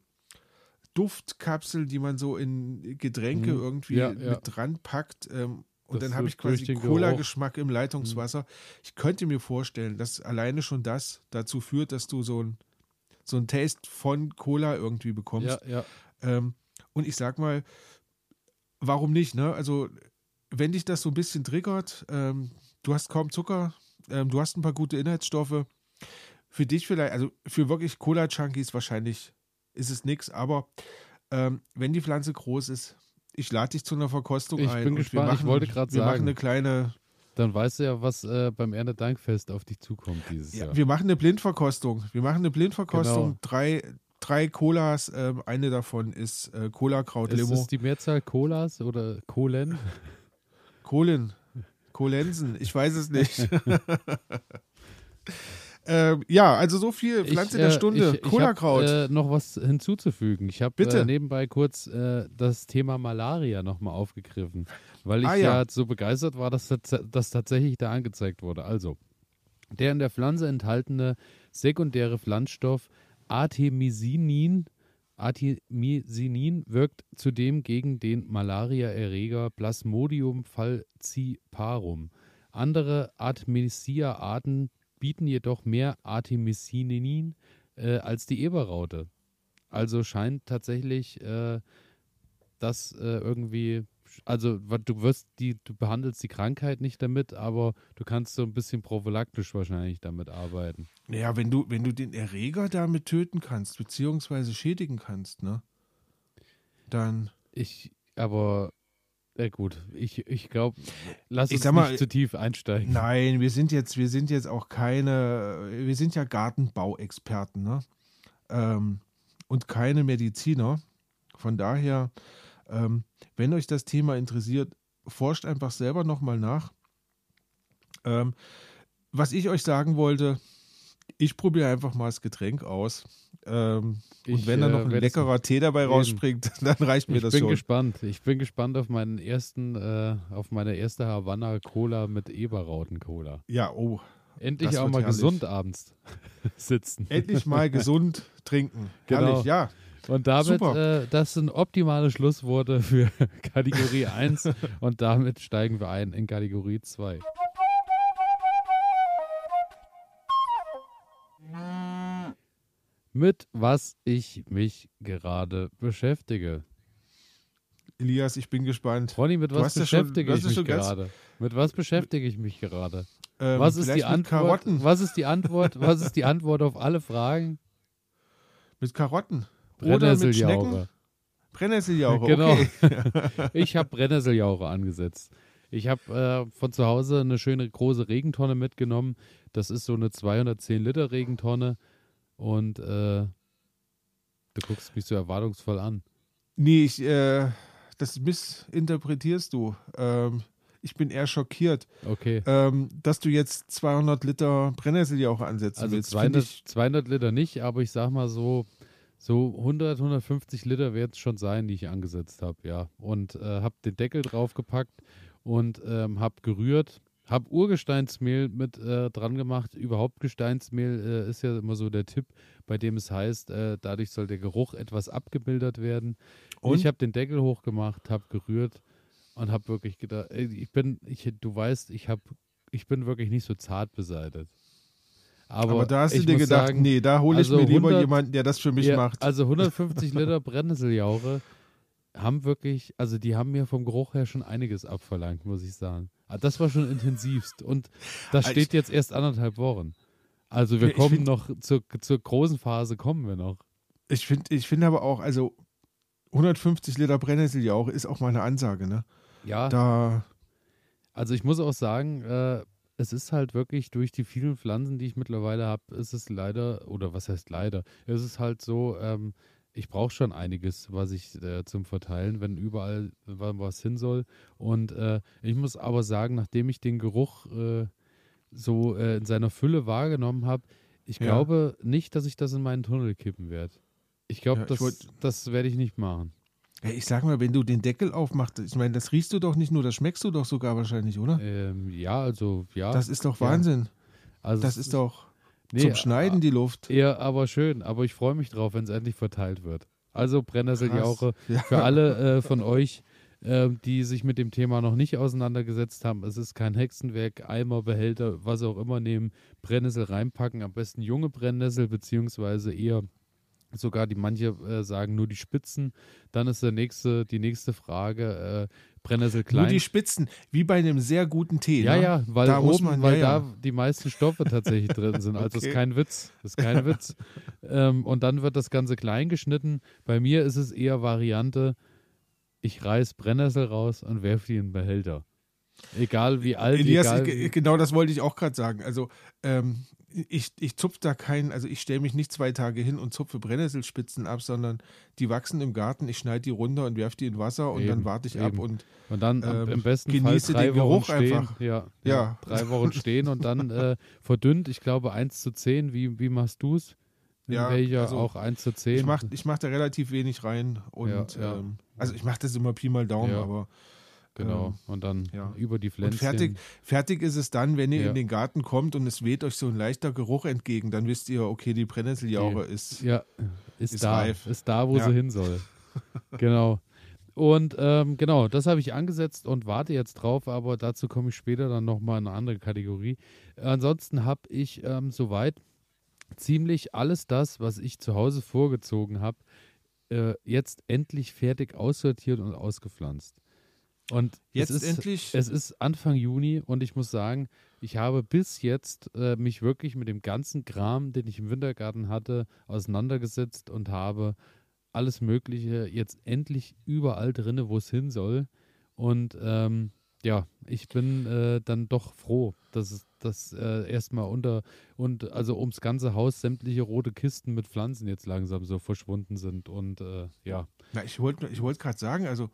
Duftkapsel, die man so in Getränke mhm. irgendwie ja, ja. mit dran packt. Ähm, und das dann habe ich quasi Cola-Geschmack im Leitungswasser. Mhm. Ich könnte mir vorstellen, dass alleine schon das dazu führt, dass du so ein, so ein Taste von Cola irgendwie bekommst. Ja, ja. Ähm, und ich sag mal, warum nicht? Ne? Also, wenn dich das so ein bisschen triggert, ähm, du hast kaum Zucker, ähm, du hast ein paar gute Inhaltsstoffe. Für dich vielleicht, also für wirklich Cola-Junkies wahrscheinlich ist es nichts. Aber ähm, wenn die Pflanze groß ist, ich lade dich zu einer Verkostung ich ein. Ich bin gespannt, machen, ich wollte gerade sagen. Wir machen eine kleine. Dann weißt du ja, was äh, beim Erntedankfest auf dich zukommt dieses ja, Jahr. Wir machen eine Blindverkostung. Wir machen eine Blindverkostung. Genau. Drei, drei Colas. Äh, eine davon ist äh, Cola-Kraut-Limo. Ist das die Mehrzahl Colas oder Kohlen? Kohlen. Kohlensen. Ich weiß es nicht. Äh, ja, also so viel Pflanze ich, der äh, Stunde. Ich, Cola-Kraut. Äh, noch was hinzuzufügen. Ich habe äh, nebenbei kurz äh, das Thema Malaria nochmal aufgegriffen, weil ich ah, ja. ja. so begeistert war, dass das tatsächlich da angezeigt wurde. Also, der in der Pflanze enthaltene sekundäre Pflanzstoff Artemisinin Artemisinin wirkt zudem gegen den Malariaerreger Plasmodium falciparum. Andere Artemisia-Arten bieten jedoch mehr Artemisinin äh, als die Eberraute. Also scheint tatsächlich äh, das äh, irgendwie, also du wirst die, du behandelst die Krankheit nicht damit, aber du kannst so ein bisschen prophylaktisch wahrscheinlich damit arbeiten. Naja, wenn du, wenn du den Erreger damit töten kannst, beziehungsweise schädigen kannst, ne? Dann. Ich, aber ja gut, ich, ich glaube, lass uns mal, nicht zu tief einsteigen. Nein, wir sind jetzt, wir sind jetzt auch keine, wir sind ja Gartenbauexperten, ne? Ähm, und keine Mediziner. Von daher, ähm, wenn euch das Thema interessiert, forscht einfach selber nochmal nach. Ähm, was ich euch sagen wollte, Ich probiere einfach mal das Getränk aus. Ähm, Ich, und wenn da äh, noch ein leckerer Tee dabei Eben. rausspringt, dann reicht mir Ich das bin schon. gespannt. Ich bin gespannt auf meinen ersten, äh, auf meine erste Havanna Cola mit Eberrauten Cola. Ja, oh. Endlich Das auch mal herrlich. gesund abends sitzen. Endlich mal gesund trinken. Genau. Herrlich, ja. Und damit, äh, das sind optimale Schlussworte für Kategorie 1 und damit steigen wir ein in Kategorie 2. Mit was ich mich gerade beschäftige. Elias, ich bin gespannt. Ronny, mit Du was hast ja schon- beschäftige ich mich gerade? Mit was beschäftige ich mich gerade? Ähm, Was ist die Antwort? Karotten. Was ist die Antwort? Was ist die Antwort auf alle Fragen? Mit Karotten. Oder mit Schnecken. Brennnesseljauche. Brennnesseljauche, Genau. okay. Ich habe Brennnesseljauche angesetzt. Ich habe äh, von zu Hause eine schöne große Regentonne mitgenommen. Das ist so eine 210 Liter Regentonne. Und äh, du guckst mich so erwartungsvoll an. Nee, ich, äh, das missinterpretierst du. Ähm, ich bin eher schockiert, Okay. ähm, dass du jetzt 200 Liter Brennnesseljauche ansetzen Also willst. Find 200, ich, 200 Liter nicht, aber ich sag mal so, so 100, 150 Liter wird es schon sein, die ich angesetzt habe, ja. Und äh, habe den Deckel draufgepackt und ähm, habe gerührt, habe Urgesteinsmehl mit äh, dran gemacht. Überhaupt Gesteinsmehl äh, ist ja immer so der Tipp, bei dem es heißt, äh, dadurch soll der Geruch etwas abgemildert werden. Und ich habe den Deckel hochgemacht, habe gerührt und habe wirklich gedacht, ey, ich bin, ich, du weißt, ich habe, ich bin wirklich nicht so zart beseitigt. Aber, aber da hast du dir gedacht, sagen, nee, da hole ich also mir lieber 100 jemanden, der das für mich ja, macht. Also 150 Liter Brennnesseljauche haben wirklich, also die haben mir vom Geruch her schon einiges abverlangt, muss ich sagen. Ah, Das war schon intensivst und das Ah, steht ich- jetzt erst anderthalb Wochen. Also wir kommen find- noch zur, zur großen Phase, kommen wir noch. Ich finde ich find aber auch, also 150 Liter Brennnesseljauche ist auch mal eine Ansage, ne? Ja, Da, also ich muss auch sagen, äh, es ist halt wirklich durch die vielen Pflanzen, die ich mittlerweile habe, ist es leider, oder was heißt leider, es ist halt so, ähm, ich brauche schon einiges, was ich äh, zum Verteilen, wenn überall wa- was hin soll. Und äh, ich muss aber sagen, nachdem ich den Geruch äh, so äh, in seiner Fülle wahrgenommen habe, ich Ja. glaube nicht, dass ich das in meinen Tunnel kippen werde. Ich glaube, Ja, das, wollt- das werde ich nicht machen. Hey, ich sag mal, wenn du den Deckel aufmachst, ich meine, das riechst du doch nicht nur, das schmeckst du doch sogar wahrscheinlich, oder? Ähm, ja, also ja. Das ist doch ja. Wahnsinn. also Das ist doch nee, zum Schneiden die Luft. Ja, aber schön. Aber ich freue mich drauf, wenn es endlich verteilt wird. Also Brennnesseljauche Ja. für alle äh, von euch, ähm, die sich mit dem Thema noch nicht auseinandergesetzt haben. Es ist kein Hexenwerk, Eimer, Behälter, was auch immer nehmen, Brennnessel reinpacken. Am besten junge Brennnessel, beziehungsweise eher sogar die manche äh, sagen nur die Spitzen. Dann ist der nächste, die nächste Frage, äh, Brennnessel klein. Nur die Spitzen, wie bei einem sehr guten Tee. Ja, ne? ja, weil Da oben, man- weil ja, da ja. die meisten Stoffe tatsächlich drin sind. Also Okay. ist kein Witz. Ist kein Witz. Ähm, und dann wird das Ganze klein geschnitten. Bei mir ist es eher Variante, ich reiß Brennnessel raus und werfe die in den Behälter. Egal wie alt, Elias, egal. genau das wollte ich auch gerade sagen. Also, ähm, ich, ich zupfe da keinen, also ich stelle mich nicht zwei Tage hin und zupfe Brennnesselspitzen ab, sondern die wachsen im Garten, ich schneide die runter und werfe die in Wasser und Eben, dann warte ich ab eben. und und dann am- ähm, im besten Fall genieße drei den Wochen Geruch stehen. einfach. Ja, ja, Ja. drei Wochen stehen und dann äh, verdünnt. Ich glaube 1 zu 10. Wie, wie machst du es? Ja, welcher also auch 1 zu 10? ich mache ich mach da relativ wenig rein und Ja, ja. Ähm, also ich mache das immer Pi mal Daumen, aber Genau. ähm, und dann ja. über die und Pflänzchen. fertig, fertig ist es dann, wenn ihr Ja. in den Garten kommt und es weht euch so ein leichter Geruch entgegen, dann wisst ihr, okay, die Brennnesseljauche ist Ja, ist, Ist da. reif. Ist da, wo Ja. sie hin soll. genau. Und ähm, genau, das habe ich angesetzt und warte jetzt drauf, aber dazu komme ich später dann nochmal in eine andere Kategorie. Ansonsten habe ich ähm, soweit ziemlich alles das, was ich zu Hause vorgezogen habe, äh, jetzt endlich fertig aussortiert und ausgepflanzt. Und jetzt es ist, endlich. es ist Anfang Juni und ich muss sagen, ich habe bis jetzt äh, mich wirklich mit dem ganzen Kram, den ich im Wintergarten hatte, auseinandergesetzt und habe alles Mögliche jetzt endlich überall drinne, wo es hin soll. Und ähm, ja, ich bin äh, dann doch froh, dass es dass äh, erstmal unter und also ums ganze Haus sämtliche rote Kisten mit Pflanzen jetzt langsam so verschwunden sind. Und äh, ja, Na, ich wollte ich wollt gerade sagen, also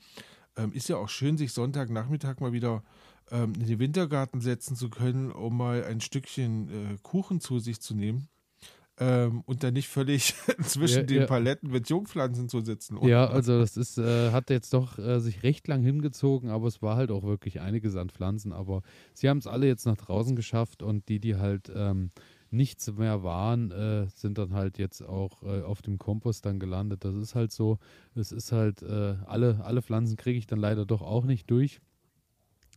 ähm, ist ja auch schön, sich Sonntagnachmittag mal wieder ähm, in den Wintergarten setzen zu können, um mal ein Stückchen äh, Kuchen zu sich zu nehmen. ähm, und dann nicht völlig zwischen Ja, den ja. Paletten mit Jungpflanzen zu sitzen. Und, Ja, also das ist, äh, hat jetzt doch äh, sich recht lang hingezogen, aber es war halt auch wirklich einiges an Pflanzen. Aber sie haben es alle jetzt nach draußen geschafft und die, die halt ähm, nichts mehr waren, äh, sind dann halt jetzt auch äh, auf dem Kompost dann gelandet. Das ist halt so, es ist halt, äh, alle, alle Pflanzen kriege ich dann leider doch auch nicht durch.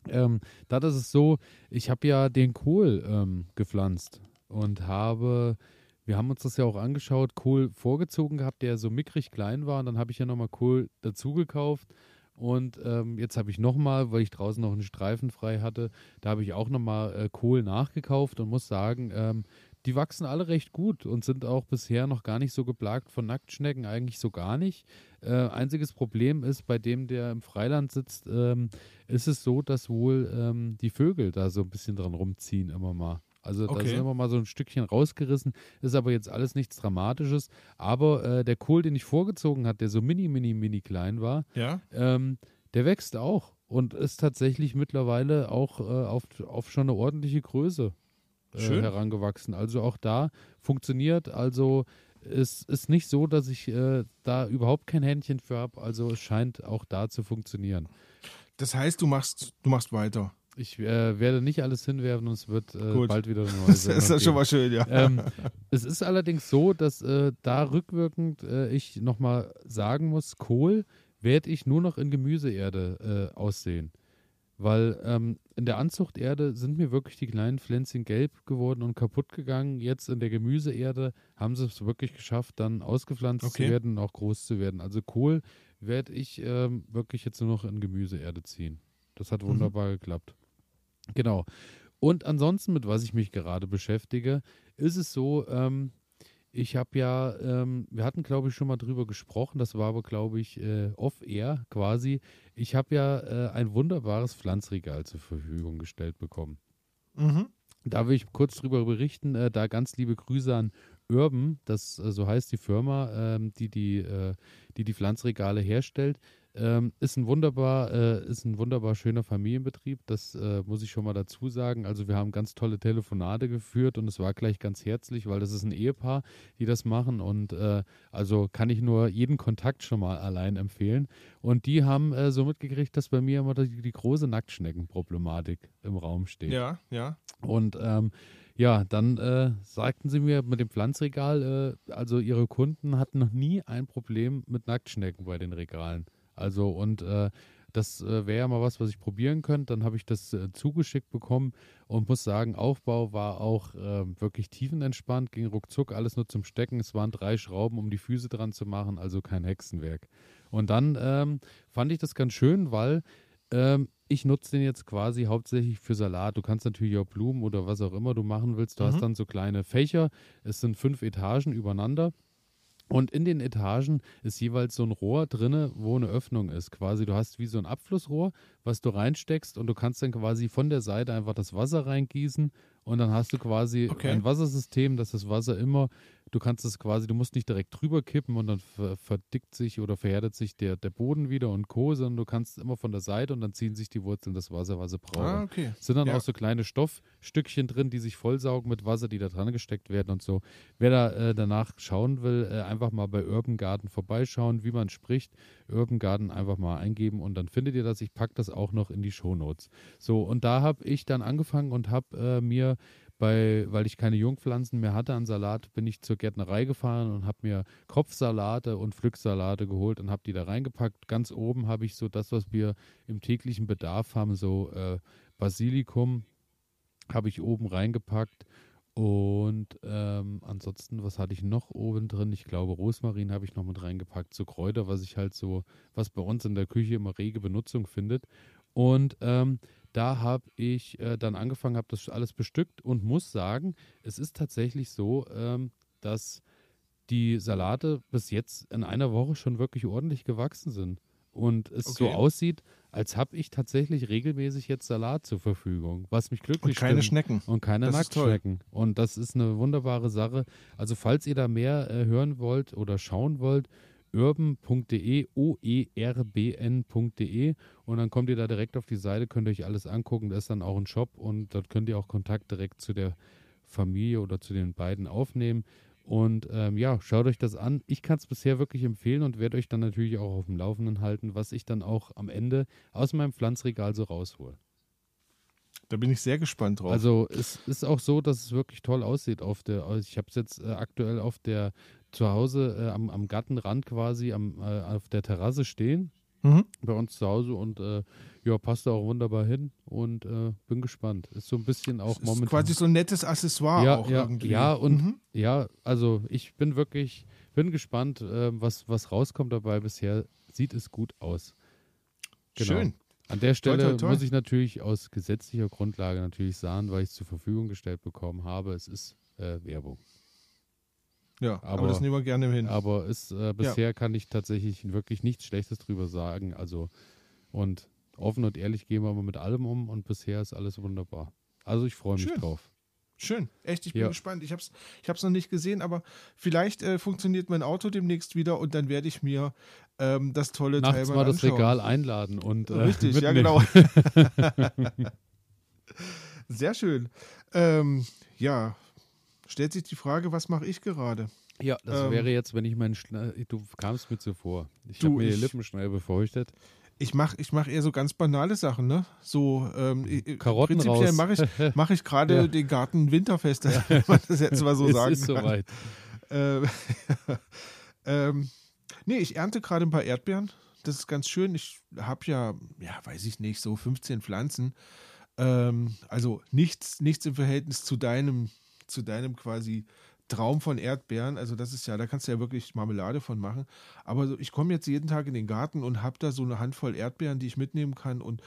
Ähm, da ist es so, ich habe ja den Kohl ähm, gepflanzt und habe, wir haben uns das ja auch angeschaut, Kohl vorgezogen gehabt, der so mickrig klein war und dann habe ich ja nochmal Kohl dazu gekauft und ähm, jetzt habe ich nochmal, weil ich draußen noch einen Streifen frei hatte, da habe ich auch nochmal äh, Kohl nachgekauft und muss sagen, ähm, die wachsen alle recht gut und sind auch bisher noch gar nicht so geplagt von Nacktschnecken, eigentlich so gar nicht. Äh, einziges Problem ist, bei dem, der im Freiland sitzt, ähm, ist es so, dass wohl ähm, die Vögel da so ein bisschen dran rumziehen immer mal. Also da Okay. ist immer mal so ein Stückchen rausgerissen, ist aber jetzt alles nichts Dramatisches. Aber äh, der Kohl, den ich vorgezogen hat, der so mini, mini, mini klein war, ja? ähm, der wächst auch und ist tatsächlich mittlerweile auch äh, auf, auf schon eine ordentliche Größe äh, herangewachsen. Also auch da funktioniert. Also es ist nicht so, dass ich äh, da überhaupt kein Händchen für habe. Also es scheint auch da zu funktionieren. Das heißt, du machst, du machst weiter. Ich äh, werde nicht alles hinwerfen und es wird äh, bald wieder eine neue Das ist ja schon mal schön, ja. ähm, es ist allerdings so, dass äh, da rückwirkend äh, ich nochmal sagen muss, Kohl werde ich nur noch in Gemüseerde äh, aussehen. Weil ähm, in der Anzuchterde sind mir wirklich die kleinen Pflänzchen gelb geworden und kaputt gegangen. Jetzt in der Gemüseerde haben sie es wirklich geschafft, dann ausgepflanzt Okay. zu werden und auch groß zu werden. Also Kohl werde ich ähm, wirklich jetzt nur noch in Gemüseerde ziehen. Das hat Mhm. wunderbar geklappt. Genau. Und ansonsten, mit was ich mich gerade beschäftige, ist es so, ähm, ich habe ja, ähm, wir hatten, glaube ich, schon mal drüber gesprochen, das war aber, glaube ich, äh, off-air quasi. Ich habe ja äh, ein wunderbares Pflanzregal zur Verfügung gestellt bekommen. Mhm. Da will ich kurz drüber berichten. Äh, da ganz liebe Grüße an Urban, das äh, so heißt die Firma, ähm, die, die, äh, die die Pflanzregale herstellt. Ähm, ist ein wunderbar, äh, ist ein wunderbar schöner Familienbetrieb. Das äh, muss ich schon mal dazu sagen. Also wir haben ganz tolle Telefonate geführt und es war gleich ganz herzlich, weil das ist ein Ehepaar, die das machen und äh, also kann ich nur jeden Kontakt schon mal allein empfehlen. Und die haben äh, so mitgekriegt, dass bei mir immer die, die große Nacktschneckenproblematik im Raum steht. Ja, ja. Und ähm, ja, dann äh, sagten sie mir mit dem Pflanzregal, äh, also ihre Kunden hatten noch nie ein Problem mit Nacktschnecken bei den Regalen. Also und äh, das äh, wäre ja mal was, was ich probieren könnte. Dann habe ich das äh, zugeschickt bekommen und muss sagen, Aufbau war auch äh, wirklich tiefenentspannt, ging ruckzuck, alles nur zum Stecken. Es waren drei Schrauben, um die Füße dran zu machen, also kein Hexenwerk. Und dann ähm, fand ich das ganz schön, weil ähm, ich nutze den jetzt quasi hauptsächlich für Salat. Du kannst natürlich auch Blumen oder was auch immer du machen willst. Du Mhm. hast dann so kleine Fächer. Es sind fünf Etagen übereinander. Und in den Etagen ist jeweils so ein Rohr drinne, wo eine Öffnung ist. Quasi, du hast wie so ein Abflussrohr, was du reinsteckst und du kannst dann quasi von der Seite einfach das Wasser reingießen und dann hast du quasi Okay. ein Wassersystem, dass das Wasser immer, du kannst es quasi, du musst nicht direkt drüber kippen und dann ver verdickt sich oder verhärtet sich der, der Boden wieder und Co., sondern du kannst immer von der Seite und dann ziehen sich die Wurzeln das Wasser, was sie brauchen. Ah, okay. Sind dann Ja. auch so kleine Stoffstückchen drin, die sich vollsaugen mit Wasser, die da dran gesteckt werden und so. Wer da äh, danach schauen will, äh, einfach mal bei Urban Garden vorbeischauen, wie man spricht. Urban Garden einfach mal eingeben und dann findet ihr das. Ich packe das auch noch in die Shownotes. So, und da habe ich dann angefangen und habe äh, mir bei, weil ich keine Jungpflanzen mehr hatte an Salat, bin ich zur Gärtnerei gefahren und habe mir Kopfsalate und Pflücksalate geholt und habe die da reingepackt. Ganz oben habe ich so das, was wir im täglichen Bedarf haben, so äh, Basilikum habe ich oben reingepackt. Und ähm, ansonsten, was hatte ich noch oben drin? Ich glaube, Rosmarin habe ich noch mit reingepackt, so Kräuter, was ich halt so, was bei uns in der Küche immer rege Benutzung findet. Und ähm, da habe ich äh, dann angefangen, habe das alles bestückt und muss sagen, es ist tatsächlich so, ähm, dass die Salate bis jetzt in einer Woche schon wirklich ordentlich gewachsen sind. Und es so Okay. aussieht, als habe ich tatsächlich regelmäßig jetzt Salat zur Verfügung, was mich glücklich Und keine stimmt. Schnecken. Und keine Das. Nacktschnecken. Und das ist eine wunderbare Sache. Also falls ihr da mehr äh, hören wollt oder schauen wollt, urban.de, o-e-r-b-n.de und dann kommt ihr da direkt auf die Seite, könnt ihr euch alles angucken. Da ist dann auch ein Shop und dort könnt ihr auch Kontakt direkt zu der Familie oder zu den beiden aufnehmen. Und ähm, ja, schaut euch das an. Ich kann es bisher wirklich empfehlen und werde euch dann natürlich auch auf dem Laufenden halten, was ich dann auch am Ende aus meinem Pflanzregal so raushole. Da bin ich sehr gespannt drauf. Also es ist auch so, dass es wirklich toll aussieht auf der. Ich habe es jetzt äh, aktuell auf der zu Hause äh, am, am Gartenrand quasi am, äh, auf der Terrasse stehen. Mhm. Bei uns zu Hause und äh, ja, passt da auch wunderbar hin und äh, bin gespannt. Ist so ein bisschen auch ist momentan. Quasi so ein nettes Accessoire ja, auch ja, irgendwie. Ja, und mhm. ja, also ich bin wirklich, bin gespannt, äh, was, was rauskommt dabei. Bisher sieht es gut aus. Genau. Schön. An der Stelle toi, toi, toi. muss ich natürlich aus gesetzlicher Grundlage natürlich sagen, weil ich es zur Verfügung gestellt bekommen habe, es ist äh, Werbung. Ja, aber, aber, das nehmen wir gerne hin. Aber ist, äh, bisher ja. kann ich tatsächlich wirklich nichts Schlechtes drüber sagen. Also, und offen und ehrlich gehen wir aber mit allem um und bisher ist alles wunderbar. Also ich freue mich Schön. drauf. Schön, echt, ich bin ja. gespannt. Ich habe es ich hab's noch nicht gesehen, aber vielleicht äh, funktioniert mein Auto demnächst wieder und dann werde ich mir ähm, das tolle Nachts Teil mal, mal das Regal einladen und äh, Richtig, ja genau. Sehr schön. Ähm, ja, stellt sich die Frage, was mache ich gerade? Ja, das ähm, wäre jetzt, wenn ich meinen Schne du kamst mir zuvor. Ich habe mir die Lippen schnell befeuchtet. Ich mache ich mach eher so ganz banale Sachen, ne? So ähm, Karotten prinzipiell mache ich, mach ich gerade ja. den Garten winterfest, wenn man das jetzt mal so es sagen ist kann. Soweit. Ähm, ähm, nee, ich ernte gerade ein paar Erdbeeren. Das ist ganz schön. Ich habe ja, ja, weiß ich nicht, so 15 Pflanzen. Ähm, also nichts, nichts im Verhältnis zu deinem zu deinem quasi Traum von Erdbeeren. Also das ist ja, da kannst du ja wirklich Marmelade von machen. Aber so, ich komme jetzt jeden Tag in den Garten und habe da so eine Handvoll Erdbeeren, die ich mitnehmen kann und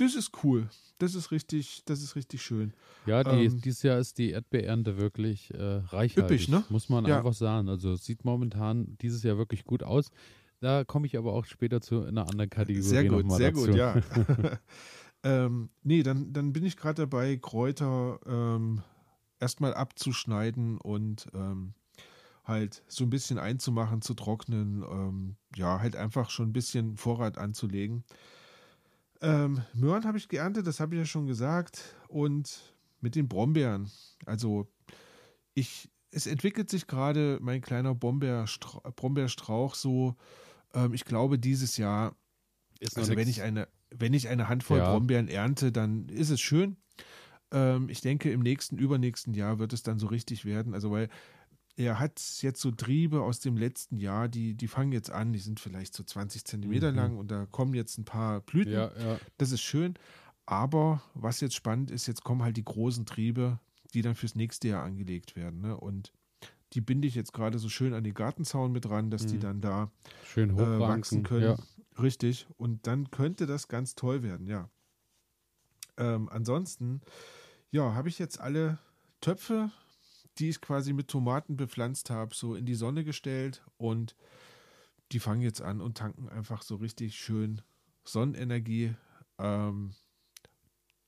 das ist cool. Das ist richtig, das ist richtig schön. Ja, die, ähm, dieses Jahr ist die Erdbeerernte wirklich äh, reichhaltig, üppig, ne? muss man ja. einfach sagen. Also sieht momentan dieses Jahr wirklich gut aus. Da komme ich aber auch später zu einer anderen Kategorie Sehr gut, noch sehr dazu. gut, ja. ähm, nee, dann, dann bin ich gerade dabei, Kräuter ähm, erstmal abzuschneiden und ähm, halt so ein bisschen einzumachen, zu trocknen, ähm, ja, halt einfach schon ein bisschen Vorrat anzulegen. Ähm, Möhren habe ich geerntet, das habe ich ja schon gesagt. Und mit den Brombeeren. Also ich, es entwickelt sich gerade mein kleiner Brombeerstrauch so, ähm, ich glaube, dieses Jahr, also wenn ich eine, wenn ich eine Handvoll ja. Brombeeren ernte, dann ist es schön. Ähm, ich denke, im nächsten, übernächsten Jahr wird es dann so richtig werden. Also, weil er hat jetzt so Triebe aus dem letzten Jahr, die, die fangen jetzt an, die sind vielleicht so 20 Zentimeter mhm. lang und da kommen jetzt ein paar Blüten. Ja, ja. Das ist schön. Aber was jetzt spannend ist, jetzt kommen halt die großen Triebe, die dann fürs nächste Jahr angelegt werden. Ne? Und die binde ich jetzt gerade so schön an den Gartenzaun mit ran, dass mhm. die dann da schön äh, wachsen können. Ja. Richtig. Und dann könnte das ganz toll werden, ja. Ähm, ansonsten ja, habe ich jetzt alle Töpfe, die ich quasi mit Tomaten bepflanzt habe, so in die Sonne gestellt und die fangen jetzt an und tanken einfach so richtig schön Sonnenenergie. Ähm,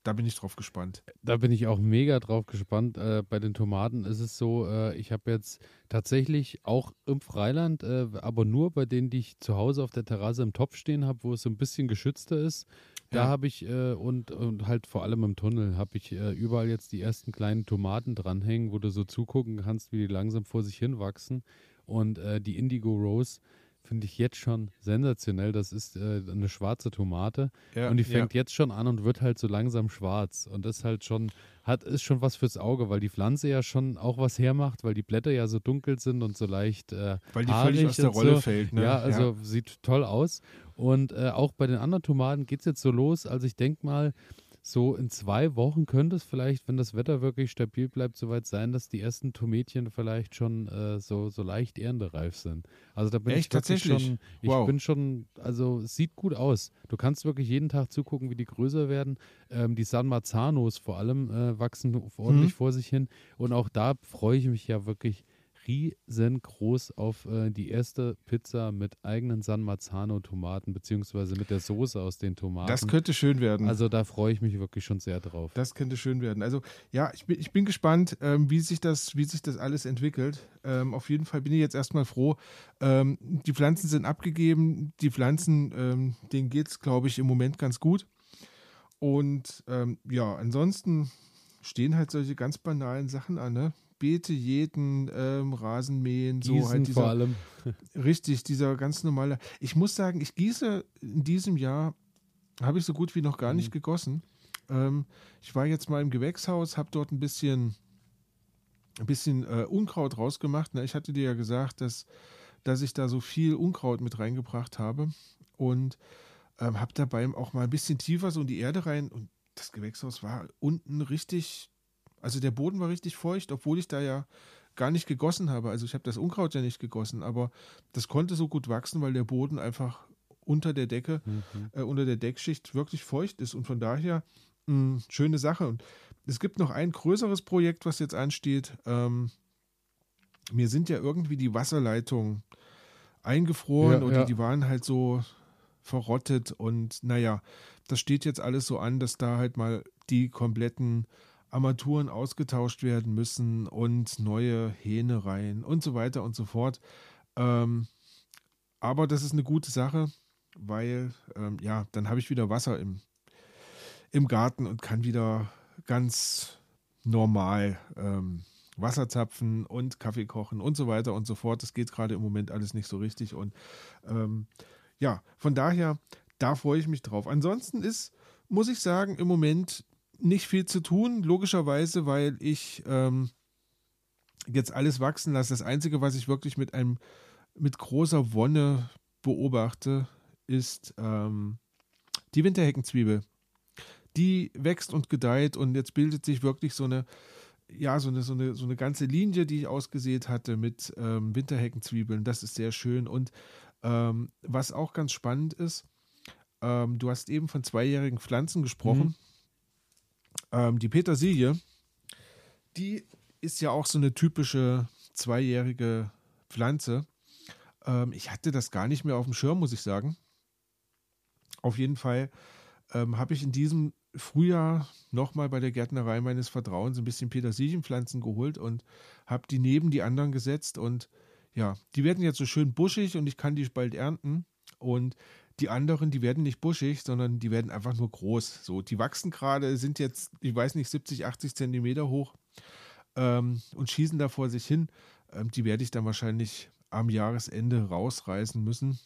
da bin ich drauf gespannt. Da bin ich auch mega drauf gespannt. Äh, bei den Tomaten ist es so, äh, ich habe jetzt tatsächlich auch im Freiland, äh, aber nur bei denen, die ich zu Hause auf der Terrasse im Topf stehen habe, wo es so ein bisschen geschützter ist, da habe ich äh, und, und halt vor allem im Tunnel habe ich äh, überall jetzt die ersten kleinen Tomaten dranhängen, wo du so zugucken kannst, wie die langsam vor sich hin wachsen. Und äh, die Indigo Rose finde ich jetzt schon sensationell. Das ist äh, eine schwarze Tomate ja, und die fängt ja. jetzt schon an und wird halt so langsam schwarz. Und das halt schon, hat, ist schon was fürs Auge, weil die Pflanze ja schon auch was hermacht, weil die Blätter ja so dunkel sind und so leicht äh, Weil die völlig aus der Rolle so. fällt, ne? Ja, also ja. sieht toll aus. Und äh, auch bei den anderen Tomaten geht es jetzt so los. Also ich denke mal, so in zwei Wochen könnte es vielleicht, wenn das Wetter wirklich stabil bleibt, soweit sein, dass die ersten Tomätchen vielleicht schon äh, so, so leicht erntereif sind. Also da bin Echt, ich tatsächlich schon, ich wow. bin schon, also es sieht gut aus. Du kannst wirklich jeden Tag zugucken, wie die größer werden. Ähm, die San Marzanos vor allem äh, wachsen ordentlich mhm. vor sich hin. Und auch da freue ich mich ja wirklich riesengroß auf äh, die erste Pizza mit eigenen San Marzano-Tomaten, beziehungsweise mit der Soße aus den Tomaten. Das könnte schön werden. Also da freue ich mich wirklich schon sehr drauf. Das könnte schön werden. Also ja, ich bin, ich bin gespannt, ähm, wie, sich das, wie sich das alles entwickelt. Ähm, auf jeden Fall bin ich jetzt erstmal froh. Ähm, die Pflanzen sind abgegeben. Die Pflanzen, ähm, denen geht es, glaube ich, im Moment ganz gut. Und ähm, ja, ansonsten stehen halt solche ganz banalen Sachen an, ne? Beete jeden, ähm, Rasenmähen, so Gießen halt dieser, vor allem. Richtig, dieser ganz normale. Ich muss sagen, ich gieße in diesem Jahr, habe ich so gut wie noch gar nicht Mhm. gegossen. Ähm, ich war jetzt mal im Gewächshaus, habe dort ein bisschen, ein bisschen äh, Unkraut rausgemacht. Ne? Ich hatte dir ja gesagt, dass, dass ich da so viel Unkraut mit reingebracht habe und ähm, habe dabei auch mal ein bisschen tiefer so in die Erde rein und das Gewächshaus war unten richtig, also der Boden war richtig feucht, obwohl ich da ja gar nicht gegossen habe. Also ich habe das Unkraut ja nicht gegossen, aber das konnte so gut wachsen, weil der Boden einfach unter der Decke, Mhm. äh, unter der Deckschicht wirklich feucht ist und von daher mh, schöne Sache. Und es gibt noch ein größeres Projekt, was jetzt ansteht. Ähm, mir sind ja irgendwie die Wasserleitungen eingefroren Ja, oder ja. die waren halt so verrottet und naja, das steht jetzt alles so an, dass da halt mal die kompletten Armaturen ausgetauscht werden müssen und neue Hähne rein und so weiter und so fort. Ähm, aber das ist eine gute Sache, weil ähm, ja, dann habe ich wieder Wasser im, im Garten und kann wieder ganz normal ähm, Wasser zapfen und Kaffee kochen und so weiter und so fort. Das geht gerade im Moment alles nicht so richtig und ähm, ja, von daher, da freue ich mich drauf. Ansonsten ist, muss ich sagen, im Moment nicht viel zu tun, logischerweise, weil ich ähm, jetzt alles wachsen lasse. Das Einzige, was ich wirklich mit einem mit großer Wonne beobachte, ist ähm, die Winterheckenzwiebel. Die wächst und gedeiht und jetzt bildet sich wirklich so eine, ja, so eine, so eine, so eine ganze Linie, die ich ausgesät hatte mit ähm, Winterheckenzwiebeln. Das ist sehr schön. Und ähm, was auch ganz spannend ist, ähm, du hast eben von zweijährigen Pflanzen gesprochen. Ähm, die Petersilie, die ist ja auch so eine typische zweijährige Pflanze. Ähm, ich hatte das gar nicht mehr auf dem Schirm, muss ich sagen. Auf jeden Fall ähm, habe ich in diesem Frühjahr nochmal bei der Gärtnerei meines Vertrauens ein bisschen Petersilienpflanzen geholt und habe die neben die anderen gesetzt und ja, die werden jetzt so schön buschig und ich kann die bald ernten. Und die anderen, die werden nicht buschig, sondern die werden einfach nur groß. So, die wachsen gerade, sind jetzt, ich weiß nicht, 70, 80 Zentimeter hoch ähm, und schießen da vor sich hin. Ähm, die werde ich dann wahrscheinlich am Jahresende rausreißen müssen.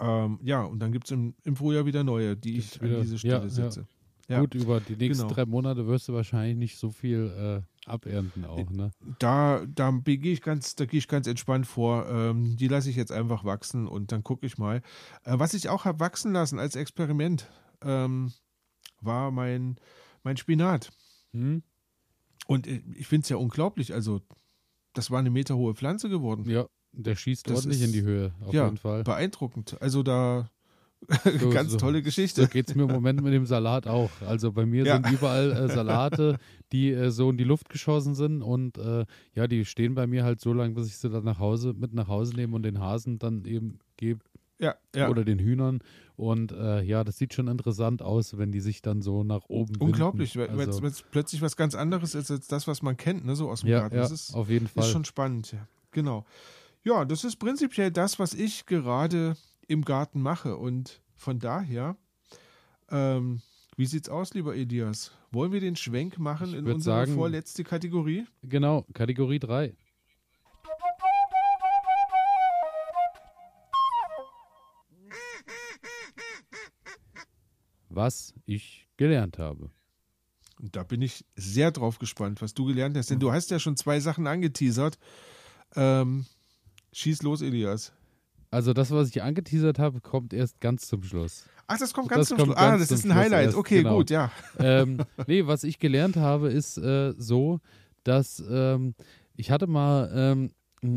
Ähm, ja, und dann gibt es im, im Frühjahr wieder neue, die ich wieder- an diese ja, Stelle ja. setze. Ja. Gut, über die nächsten Genau. drei Monate wirst du wahrscheinlich nicht so viel äh, abernten auch, ne? Da, da gehe ich ganz, da gehe ich ganz entspannt vor. Ähm, die lasse ich jetzt einfach wachsen und dann gucke ich mal. Äh, was ich auch habe wachsen lassen als Experiment, ähm, war mein, mein Spinat. Hm? Und äh, ich finde es ja unglaublich. Also, das war eine meterhohe Pflanze geworden. Ja, der schießt Das ordentlich ist- in die Höhe, auf ja, jeden Fall. Beeindruckend. Also da So- ganz so- tolle So Geschichte. geht es mir im Moment mit dem Salat auch. Also bei mir Ja. sind überall äh, Salate, die äh, so in die Luft geschossen sind und äh, ja, die stehen bei mir halt so lange, bis ich sie dann nach Hause mit nach Hause nehme und den Hasen dann eben gebe Ja, ja. oder den Hühnern. Und äh, ja, das sieht schon interessant aus, wenn die sich dann so nach oben winden. Unglaublich, weil weil Also, es plötzlich was ganz anderes ist als das, was man kennt, ne, so aus dem ja, Garten. ja, Das ist, auf jeden Fall. ist schon spannend, ja. Genau. Ja, das ist prinzipiell das, was ich gerade im Garten mache. Und von daher, ähm, wie sieht's aus, lieber Elias? Wollen wir den Schwenk machen Ich in unsere sagen- vorletzte Kategorie? Genau, Kategorie 3. Was ich gelernt habe. Und da bin ich sehr drauf gespannt, was du gelernt hast. Denn du hast ja schon zwei Sachen angeteasert. Ähm, schieß los, Elias. Also das, was ich angeteasert habe, kommt erst ganz zum Schluss. Ach, das kommt Das ganz zum kommt Schluss. Ah, ganz das zum ist ein Schluss Highlight. erst, Okay, genau. gut, ja. ähm, nee, was ich gelernt habe, ist äh, so, dass ähm, ich hatte mal ähm,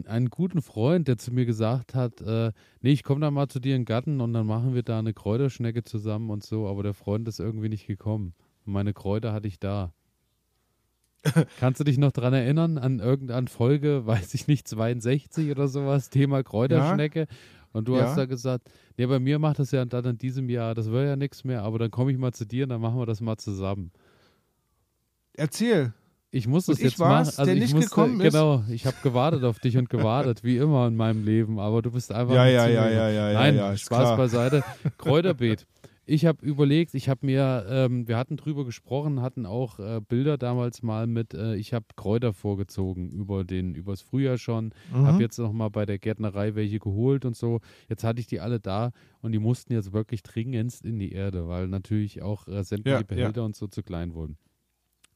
einen guten Freund, der zu mir gesagt hat, äh, nee, ich komme da mal zu dir in den Garten und dann machen wir da eine Kräuterschnecke zusammen und so, aber der Freund ist irgendwie nicht gekommen. Meine Kräuter hatte ich da. Kannst du dich noch dran erinnern an irgendeine Folge, weiß ich nicht, 62 oder sowas, Thema Kräuterschnecke? Und du Ja. hast da gesagt, nee, bei mir macht das ja dann in diesem Jahr, das wäre ja nichts mehr, aber dann komme ich mal zu dir und dann machen wir das mal zusammen. Erzähl. Ich muss das jetzt machen. Also der ich nicht musste, gekommen ist? Genau, ich habe gewartet auf dich und gewartet, wie immer in meinem Leben, aber du bist einfach Ja, nicht ja, ja, ja, ja, ja, Nein, ja, ist Spaß klar. beiseite. Kräuterbeet. ich habe überlegt, ich habe mir, ähm, wir hatten drüber gesprochen, hatten auch äh, Bilder damals mal mit, äh, ich habe Kräuter vorgezogen über den, übers Frühjahr schon, mhm. habe jetzt noch mal bei der Gärtnerei welche geholt und so. Jetzt hatte ich die alle da und die mussten jetzt wirklich dringendst in die Erde, weil natürlich auch äh, sämtliche ja, Behälter ja. und so zu klein wurden.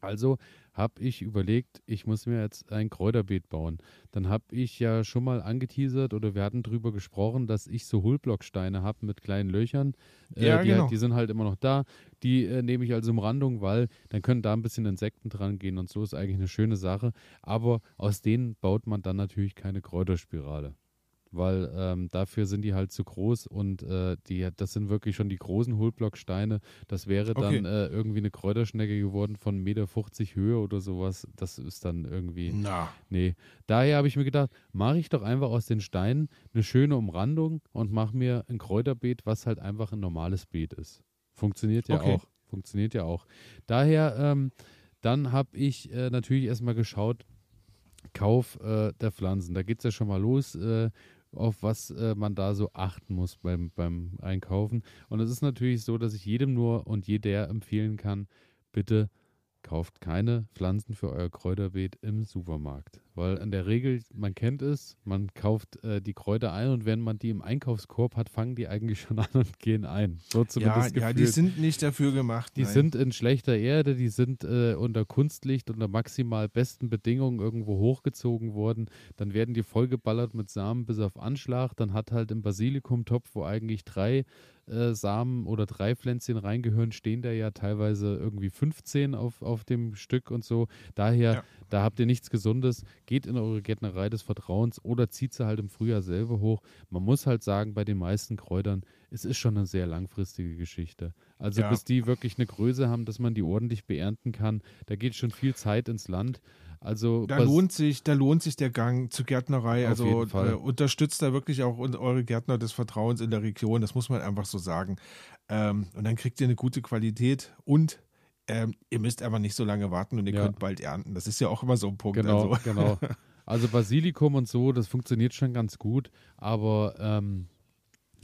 Also habe ich überlegt, ich muss mir jetzt ein Kräuterbeet bauen. Dann habe ich ja schon mal angeteasert oder wir hatten drüber gesprochen, dass ich so Hohlblocksteine habe mit kleinen Löchern. Äh, ja, die, genau. die, sind halt immer noch da. Die äh, nehme ich als Umrandung, weil dann können da ein bisschen Insekten dran gehen und so ist eigentlich eine schöne Sache. Aber aus denen baut man dann natürlich keine Kräuterspirale weil ähm, dafür sind die halt zu groß und äh, die, das sind wirklich schon die großen Hohlblocksteine. Das wäre dann okay. äh, irgendwie eine Kräuterschnecke geworden von 1,50 Meter Höhe oder sowas. Das ist dann irgendwie. Na. Nee. Daher habe ich mir gedacht, mache ich doch einfach aus den Steinen eine schöne Umrandung und mache mir ein Kräuterbeet, was halt einfach ein normales Beet ist. Funktioniert ja okay. auch. Funktioniert ja auch. Daher, ähm, dann habe ich äh, natürlich erstmal geschaut, Kauf äh, der Pflanzen. Da geht es ja schon mal los. Äh, auf was äh, man da so achten muss beim, beim Einkaufen. Und es ist natürlich so, dass ich jedem nur und jeder empfehlen kann, bitte kauft keine Pflanzen für euer Kräuterbeet im Supermarkt. Weil in der Regel, man kennt es, man kauft äh, die Kräuter ein und wenn man die im Einkaufskorb hat, fangen die eigentlich schon an und gehen ein. So zumindest ja, ja, die sind nicht dafür gemacht. Die nein. sind in schlechter Erde, die sind äh, unter Kunstlicht, unter maximal besten Bedingungen irgendwo hochgezogen worden. Dann werden die vollgeballert mit Samen bis auf Anschlag. Dann hat halt im Basilikumtopf, wo eigentlich drei äh, Samen oder drei Pflänzchen reingehören, stehen da ja teilweise irgendwie 15 auf, auf dem Stück und so. Daher, ja. da habt ihr nichts Gesundes. Geht in eure Gärtnerei des Vertrauens oder zieht sie halt im Frühjahr selber hoch. Man muss halt sagen, bei den meisten Kräutern, es ist schon eine sehr langfristige Geschichte. Also ja. bis die wirklich eine Größe haben, dass man die ordentlich beernten kann, da geht schon viel Zeit ins Land. Also da lohnt sich, da lohnt sich der Gang zur Gärtnerei. also äh, unterstützt da wirklich auch eure Gärtner des Vertrauens in der Region. Das muss man einfach so sagen. Ähm, und dann kriegt ihr eine gute Qualität und ähm, ihr müsst einfach nicht so lange warten und ihr ja. könnt bald ernten. Das ist ja auch immer so ein Punkt. Genau, also. genau. Also Basilikum und so, das funktioniert schon ganz gut, aber ähm,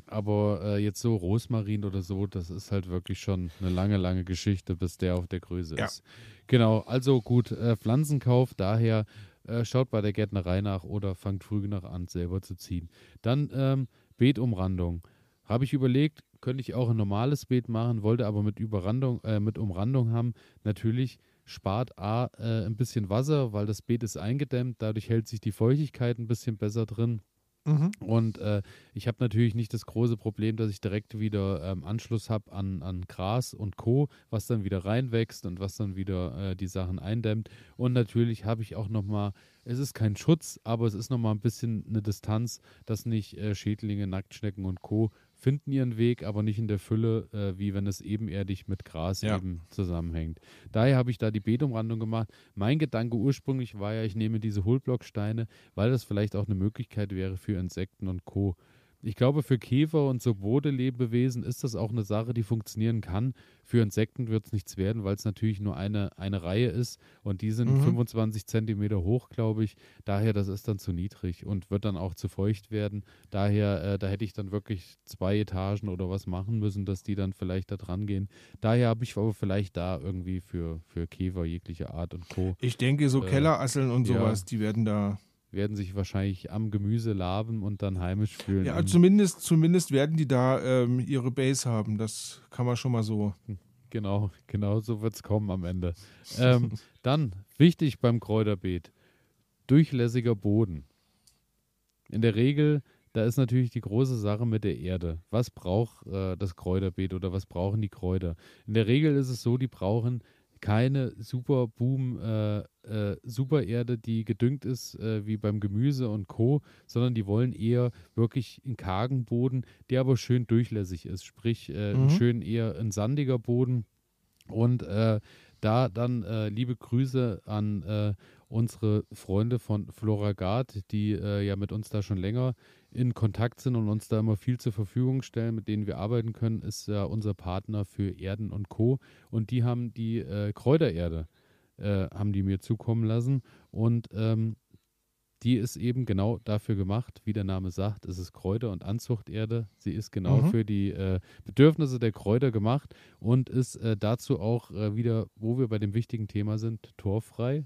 aber äh, jetzt so Rosmarin oder so, das ist halt wirklich schon eine lange, lange Geschichte, bis der auf der Größe ja. ist. Genau, also gut, äh, Pflanzenkauf, daher äh, schaut bei der Gärtnerei nach oder fangt früh genug an, selber zu ziehen. Dann ähm, Beetumrandung. Habe ich überlegt, könnte ich auch ein normales Beet machen, wollte aber mit, Überrandung, äh, mit Umrandung haben. Natürlich spart A äh, ein bisschen Wasser, weil das Beet ist eingedämmt, dadurch hält sich die Feuchtigkeit ein bisschen besser drin. Mhm. Und äh, ich habe natürlich nicht das große Problem, dass ich direkt wieder ähm, Anschluss habe an, an Gras und Co., was dann wieder reinwächst und was dann wieder äh, die Sachen eindämmt. Und natürlich habe ich auch nochmal, es ist kein Schutz, aber es ist nochmal ein bisschen eine Distanz, dass nicht äh, Schädlinge, Nacktschnecken und Co finden ihren Weg, aber nicht in der Fülle, äh, wie wenn es ebenerdig mit Gras ja. eben zusammenhängt. Daher habe ich da die Beetumrandung gemacht. Mein Gedanke ursprünglich war ja, ich nehme diese Hohlblocksteine, weil das vielleicht auch eine Möglichkeit wäre für Insekten und Co ich glaube, für Käfer und so Bodenlebewesen ist das auch eine Sache, die funktionieren kann. Für Insekten wird es nichts werden, weil es natürlich nur eine, eine Reihe ist und die sind mhm. 25 Zentimeter hoch, glaube ich. Daher, das ist dann zu niedrig und wird dann auch zu feucht werden. Daher, äh, da hätte ich dann wirklich zwei Etagen oder was machen müssen, dass die dann vielleicht da dran gehen. Daher habe ich aber vielleicht da irgendwie für, für Käfer jeglicher Art und Co. Ich denke, so äh, Kellerasseln und sowas, ja. die werden da werden sich wahrscheinlich am Gemüse laben und dann heimisch fühlen. Ja, zumindest, zumindest werden die da ähm, ihre Base haben. Das kann man schon mal so. Genau, genau so wird es kommen am Ende. Ähm, dann, wichtig beim Kräuterbeet, durchlässiger Boden. In der Regel, da ist natürlich die große Sache mit der Erde. Was braucht äh, das Kräuterbeet oder was brauchen die Kräuter? In der Regel ist es so, die brauchen keine super Boom, äh, äh, Supererde, die gedüngt ist äh, wie beim Gemüse und Co., sondern die wollen eher wirklich einen kargen Boden, der aber schön durchlässig ist, sprich äh, mhm. schön eher ein sandiger Boden. Und äh, da dann äh, liebe Grüße an unsere Freunde von Floragard, die ja mit uns da schon länger in Kontakt sind und uns da immer viel zur Verfügung stellen, mit denen wir arbeiten können, ist ja unser Partner für Erden und Co. Und die haben die äh, Kräutererde, äh, haben die mir zukommen lassen. Und ähm, die ist eben genau dafür gemacht, wie der Name sagt, es ist Kräuter- und Anzuchterde. Sie ist genau Mhm. für die äh, Bedürfnisse der Kräuter gemacht und ist äh, dazu auch äh, wieder, wo wir bei dem wichtigen Thema sind, torfrei.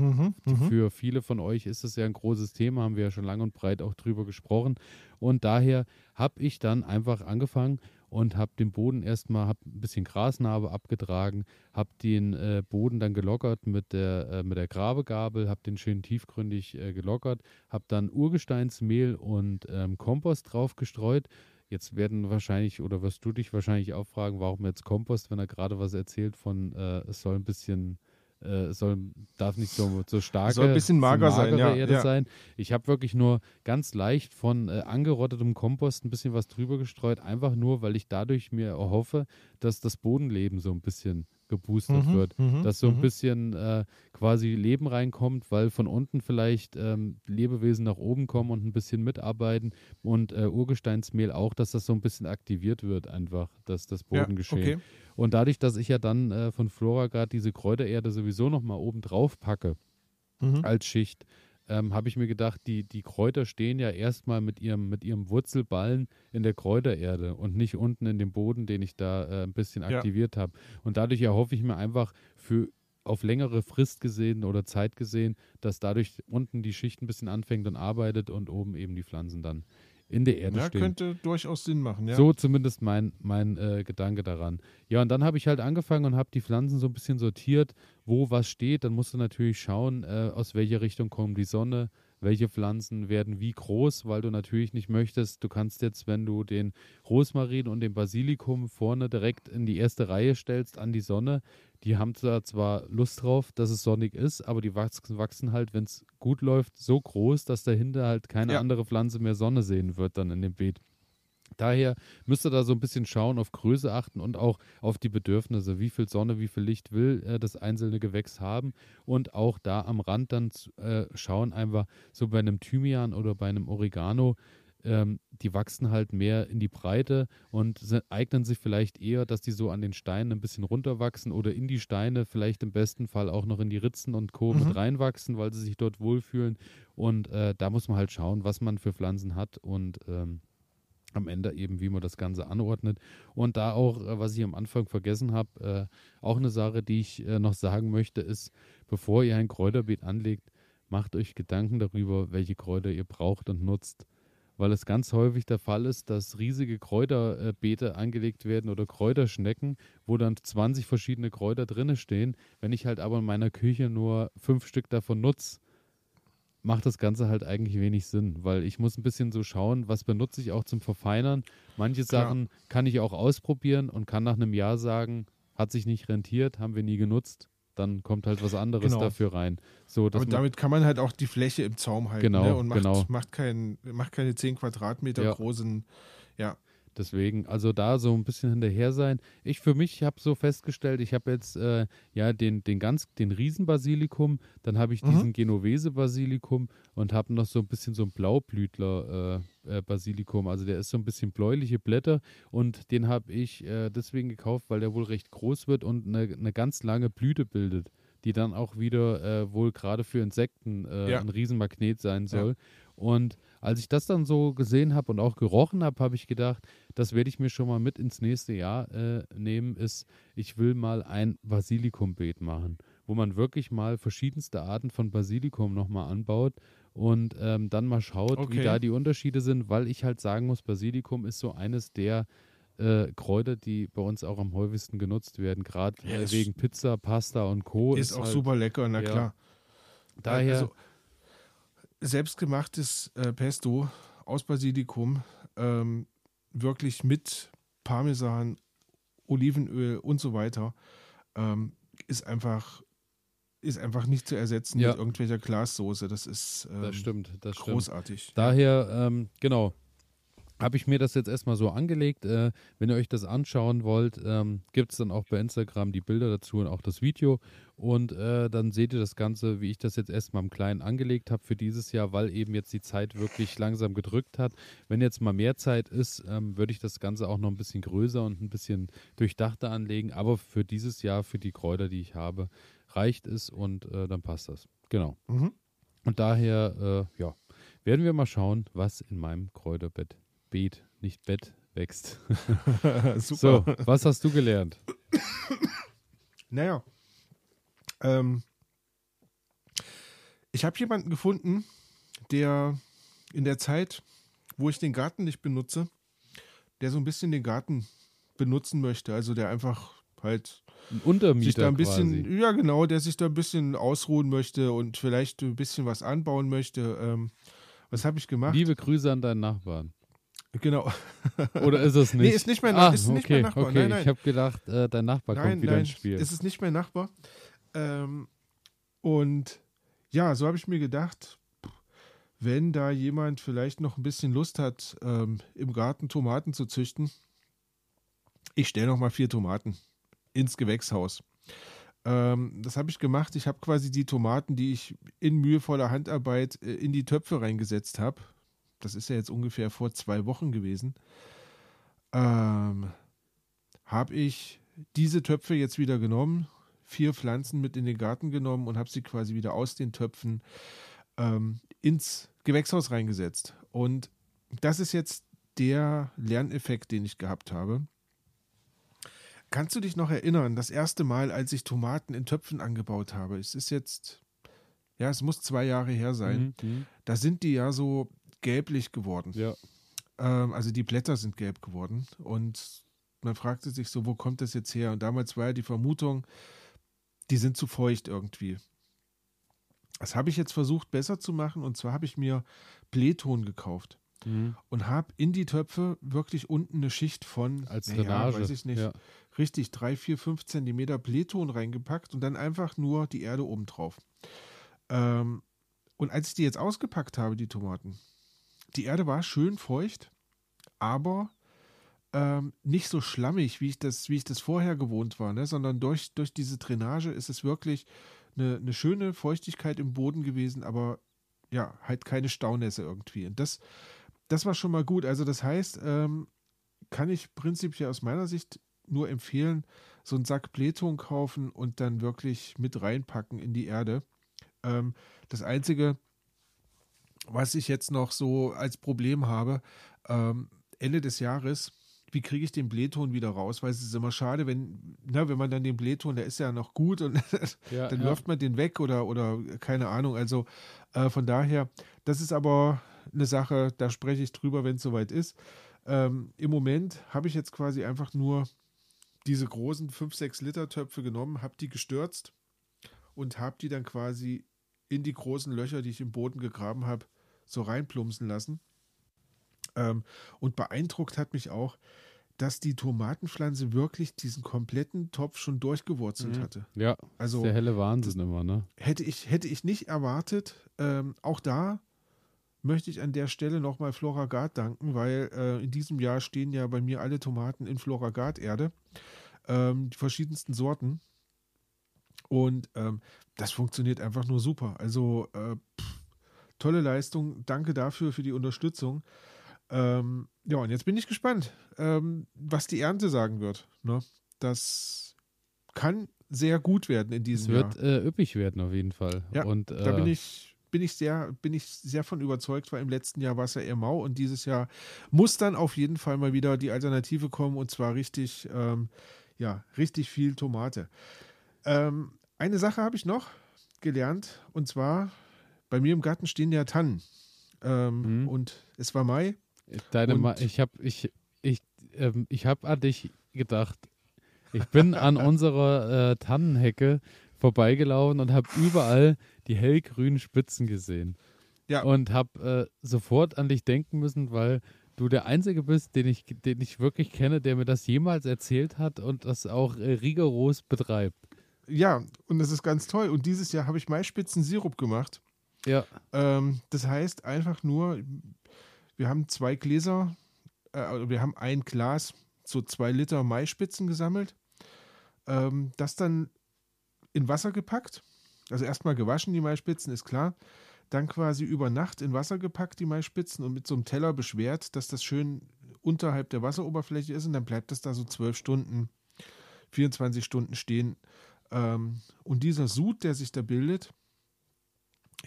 Mhm. Mhm. Für viele von euch ist es ja ein großes Thema, haben wir ja schon lang und breit auch drüber gesprochen. Und daher habe ich dann einfach angefangen und habe den Boden erstmal, habe ein bisschen Grasnarbe abgetragen, habe den äh, Boden dann gelockert mit der, äh, mit der Grabegabel, habe den schön tiefgründig äh, gelockert, habe dann Urgesteinsmehl und ähm, Kompost drauf gestreut. Jetzt werden wahrscheinlich, oder wirst du dich wahrscheinlich auch fragen, warum jetzt Kompost, wenn er gerade was erzählt von, äh, es soll ein bisschen äh, soll, darf nicht so, so stark Soll ein bisschen mager sein, ja, Erde ja. sein. Ich habe wirklich nur ganz leicht von äh, angerottetem Kompost ein bisschen was drüber gestreut, einfach nur, weil ich dadurch mir erhoffe, dass das Bodenleben so ein bisschen geboostet Mhm, wird, mhm, dass so ein mhm. bisschen äh, quasi Leben reinkommt, weil von unten vielleicht ähm, Lebewesen nach oben kommen und ein bisschen mitarbeiten und äh, Urgesteinsmehl auch, dass das so ein bisschen aktiviert wird, einfach, dass das Ja, Bodengeschehen. okay. Und dadurch, dass ich ja dann äh, von Flora gerade diese Kräutererde sowieso nochmal oben drauf packe Mhm. als Schicht, ähm, habe ich mir gedacht, die, die Kräuter stehen ja erstmal mit ihrem, mit ihrem Wurzelballen in der Kräutererde und nicht unten in dem Boden, den ich da äh, ein bisschen Ja. aktiviert habe. Und dadurch erhoffe ich mir einfach für auf längere Frist gesehen oder Zeit gesehen, dass dadurch unten die Schicht ein bisschen anfängt und arbeitet und oben eben die Pflanzen dann in der Erde Ja, stehen. könnte durchaus Sinn machen, ja. So zumindest mein, mein äh, Gedanke daran. Ja, und dann habe ich halt angefangen und habe die Pflanzen so ein bisschen sortiert, wo was steht. Dann musst du natürlich schauen, äh, aus welcher Richtung kommt die Sonne, welche Pflanzen werden wie groß, weil du natürlich nicht möchtest, du kannst jetzt, wenn du den Rosmarin und den Basilikum vorne direkt in die erste Reihe stellst an die Sonne, die haben da zwar Lust drauf, dass es sonnig ist, aber die wachsen, wachsen halt, wenn es gut läuft, so groß, dass dahinter halt keine Ja. andere Pflanze mehr Sonne sehen wird dann in dem Beet. Daher müsst ihr da so ein bisschen schauen, auf Größe achten und auch auf die Bedürfnisse. Wie viel Sonne, wie viel Licht will äh, das einzelne Gewächs haben und auch da am Rand dann äh, schauen einfach so bei einem Thymian oder bei einem Oregano, ähm, die wachsen halt mehr in die Breite und eignen sich vielleicht eher, dass die so an den Steinen ein bisschen runterwachsen oder in die Steine, vielleicht im besten Fall auch noch in die Ritzen und Co. Mhm. mit reinwachsen, weil sie sich dort wohlfühlen. Und äh, da muss man halt schauen, was man für Pflanzen hat und ähm, am Ende eben, wie man das Ganze anordnet. Und da auch, äh, was ich am Anfang vergessen habe, äh, auch eine Sache, die ich äh, noch sagen möchte, ist, bevor ihr ein Kräuterbeet anlegt, macht euch Gedanken darüber, welche Kräuter ihr braucht und nutzt. Weil es ganz häufig der Fall ist, dass riesige Kräuterbeete angelegt werden oder Kräuterschnecken, wo dann 20 verschiedene Kräuter drinne stehen. Wenn ich halt aber in meiner Küche nur fünf Stück davon nutze, macht das Ganze halt eigentlich wenig Sinn, weil ich muss ein bisschen so schauen, was benutze ich auch zum Verfeinern. Manche Klar. Sachen kann ich auch ausprobieren und kann nach einem Jahr sagen, hat sich nicht rentiert, haben wir nie genutzt. Dann kommt halt was anderes Genau. dafür rein. So, Aber damit kann man halt auch die Fläche im Zaum halten Genau, ne? und macht, genau. macht, kein, macht keine 10 Quadratmeter Ja. großen. Ja, Deswegen, also da so ein bisschen hinterher sein. Ich für mich habe so festgestellt, ich habe jetzt äh, ja den, den ganz, den Riesenbasilikum, dann habe ich Mhm. diesen Genovese-Basilikum und habe noch so ein bisschen so ein Blaublütler äh, äh, Basilikum. Also der ist so ein bisschen bläuliche Blätter und den habe ich äh, deswegen gekauft, weil der wohl recht groß wird und eine, eine ganz lange Blüte bildet, die dann auch wieder äh, wohl gerade für Insekten Ja. ein Riesenmagnet sein Ja. soll. Und als ich das dann so gesehen habe und auch gerochen habe, habe ich gedacht, das werde ich mir schon mal mit ins nächste Jahr äh, nehmen, ist, ich will mal ein Basilikumbeet machen, wo man wirklich mal verschiedenste Arten von Basilikum nochmal anbaut und ähm, dann mal schaut, wie Okay. da die Unterschiede sind, weil ich halt sagen muss, Basilikum ist so eines der äh, Kräuter, die bei uns auch am häufigsten genutzt werden, gerade Ja, ist- wegen Pizza, Pasta und Co. ist, auch halt, super lecker, na ja. klar. Daher, Also, selbstgemachtes äh, Pesto aus Basilikum, ähm, wirklich mit Parmesan, Olivenöl und so weiter, ähm, ist einfach ist einfach nicht zu ersetzen Ja. mit irgendwelcher Glassoße. Das ist ähm, das stimmt, das stimmt. großartig. Daher, ähm, genau, habe ich mir das jetzt erstmal so angelegt. Äh, wenn ihr euch das anschauen wollt, ähm, gibt es dann auch bei Instagram die Bilder dazu und auch das Video. Und äh, dann seht ihr das Ganze, wie ich das jetzt erstmal im Kleinen angelegt habe für dieses Jahr, weil eben jetzt die Zeit wirklich langsam gedrückt hat. Wenn jetzt mal mehr Zeit ist, ähm, würde ich das Ganze auch noch ein bisschen größer und ein bisschen durchdachter anlegen. Aber für dieses Jahr, für die Kräuter, die ich habe, reicht es und äh, dann passt das. Genau. Mhm. Und daher, äh, ja, werden wir mal schauen, was in meinem Kräuterbeet, Beet, nicht Bett, wächst. so, was hast du gelernt? Naja, ähm, ich habe jemanden gefunden, der in der Zeit, wo ich den Garten nicht benutze, der so ein bisschen den Garten benutzen möchte. Also der einfach halt ein Untermieter sich da ein bisschen, quasi. ja genau, der sich da ein bisschen ausruhen möchte und vielleicht ein bisschen was anbauen möchte. Ähm, was habe ich gemacht? Liebe Grüße an deinen Nachbarn. Genau. Oder ist es nicht? Nee, ist nicht mein, ah, ist nicht okay, mein Nachbar. Okay. Nein, nein. Ich habe gedacht, äh, dein Nachbar nein, kommt wieder nein, ins Spiel. Es ist nicht mein Nachbar. Ähm, und ja, so habe ich mir gedacht, wenn da jemand vielleicht noch ein bisschen Lust hat, ähm, im Garten Tomaten zu züchten, ich stelle noch mal vier Tomaten ins Gewächshaus. Ähm, das habe ich gemacht. Ich habe quasi die Tomaten, die ich in mühevoller Handarbeit äh, in die Töpfe reingesetzt habe. Das ist ja jetzt ungefähr vor zwei Wochen gewesen. Ähm, habe ich diese Töpfe jetzt wieder genommen, vier Pflanzen mit in den Garten genommen und habe sie quasi wieder aus den Töpfen ähm, ins Gewächshaus reingesetzt. Und das ist jetzt der Lerneffekt, den ich gehabt habe. Kannst du dich noch erinnern, das erste Mal, als ich Tomaten in Töpfen angebaut habe? Es ist jetzt, ja, es muss zwei Jahre her sein. Mhm, mhm. Da sind die ja so gelblich geworden. Ja. Ähm, also die Blätter sind gelb geworden. Und man fragte sich so, wo kommt das jetzt her? Und damals war ja die Vermutung, die sind zu feucht irgendwie. Das habe ich jetzt versucht besser zu machen. Und zwar habe ich mir Blähton gekauft Mhm. und habe in die Töpfe wirklich unten eine Schicht von, Als naja, Drainage. weiß ich nicht, Ja. richtig drei, vier, fünf Zentimeter Blähton reingepackt und dann einfach nur die Erde oben drauf. Ähm, und als ich die jetzt ausgepackt habe, die Tomaten, die Erde war schön feucht, aber ähm, nicht so schlammig, wie ich das, wie ich das vorher gewohnt war, ne? sondern durch, durch diese Drainage ist es wirklich eine, eine schöne Feuchtigkeit im Boden gewesen, aber ja, halt keine Staunässe irgendwie. Und das, das war schon mal gut. Also das heißt, ähm, kann ich prinzipiell aus meiner Sicht nur empfehlen, so einen Sack Blähton kaufen und dann wirklich mit reinpacken in die Erde. Ähm, das Einzige, was ich jetzt noch so als Problem habe, ähm, Ende des Jahres, wie kriege ich den Blähton wieder raus? Weil es ist immer schade, wenn, na, wenn man dann den Blähton, der ist ja noch gut und Ja, dann ja. wirft man den weg oder, oder keine Ahnung. Also äh, von daher, das ist aber eine Sache, da spreche ich drüber, wenn es soweit ist. Ähm, Im Moment habe ich jetzt quasi einfach nur diese großen 5, 6 Liter Töpfe genommen, habe die gestürzt und habe die dann quasi in die großen Löcher, die ich im Boden gegraben habe, so reinplumpsen lassen. Ähm, und beeindruckt hat mich auch, dass die Tomatenpflanze wirklich diesen kompletten Topf schon durchgewurzelt Mhm. hatte. Ja, Also ist der helle Wahnsinn immer, ne? hätte ich, hätte ich nicht erwartet. Ähm, auch da möchte ich an der Stelle nochmal Floragard danken, weil äh, in diesem Jahr stehen ja bei mir alle Tomaten in Floragard-Erde. Ähm, die verschiedensten Sorten. Und ähm, das funktioniert einfach nur super. Also äh, pff, tolle Leistung. Danke dafür, für die Unterstützung. Ähm, ja, und jetzt bin ich gespannt, ähm, was die Ernte sagen wird. Ne? Das kann sehr gut werden in Es diesem Jahr. wird äh, üppig werden auf jeden Fall. Ja, Und, äh, Da bin ich, bin ich sehr, bin ich sehr von überzeugt, weil im letzten Jahr war es ja eher mau und dieses Jahr muss dann auf jeden Fall mal wieder die Alternative kommen und zwar richtig, ähm, ja, richtig viel Tomate. Ähm, eine Sache habe ich noch gelernt und zwar bei mir im Garten stehen ja Tannen. Ähm, Mhm. Und es war Mai. Deine Ma ich habe ich, ich, ähm, ich hab an dich gedacht. Ich bin an unserer äh, Tannenhecke vorbeigelaufen und habe überall die hellgrünen Spitzen gesehen. Ja. Und habe äh, sofort an dich denken müssen, weil du der Einzige bist, den ich, den ich wirklich kenne, der mir das jemals erzählt hat und das auch äh, rigoros betreibt. Ja, und das ist ganz toll. Und dieses Jahr habe ich Maispitzensirup gemacht. Ja. Ähm, das heißt einfach nur, wir haben zwei Gläser, äh, also wir haben ein Glas, so zwei Liter Maispitzen gesammelt, ähm, das dann in Wasser gepackt. Also erstmal gewaschen, die Maispitzen, ist klar. Dann quasi über Nacht in Wasser gepackt, die Maispitzen, und mit so einem Teller beschwert, dass das schön unterhalb der Wasseroberfläche ist. Und dann bleibt das da so zwölf Stunden, 24 Stunden stehen. Ähm, und dieser Sud, der sich da bildet,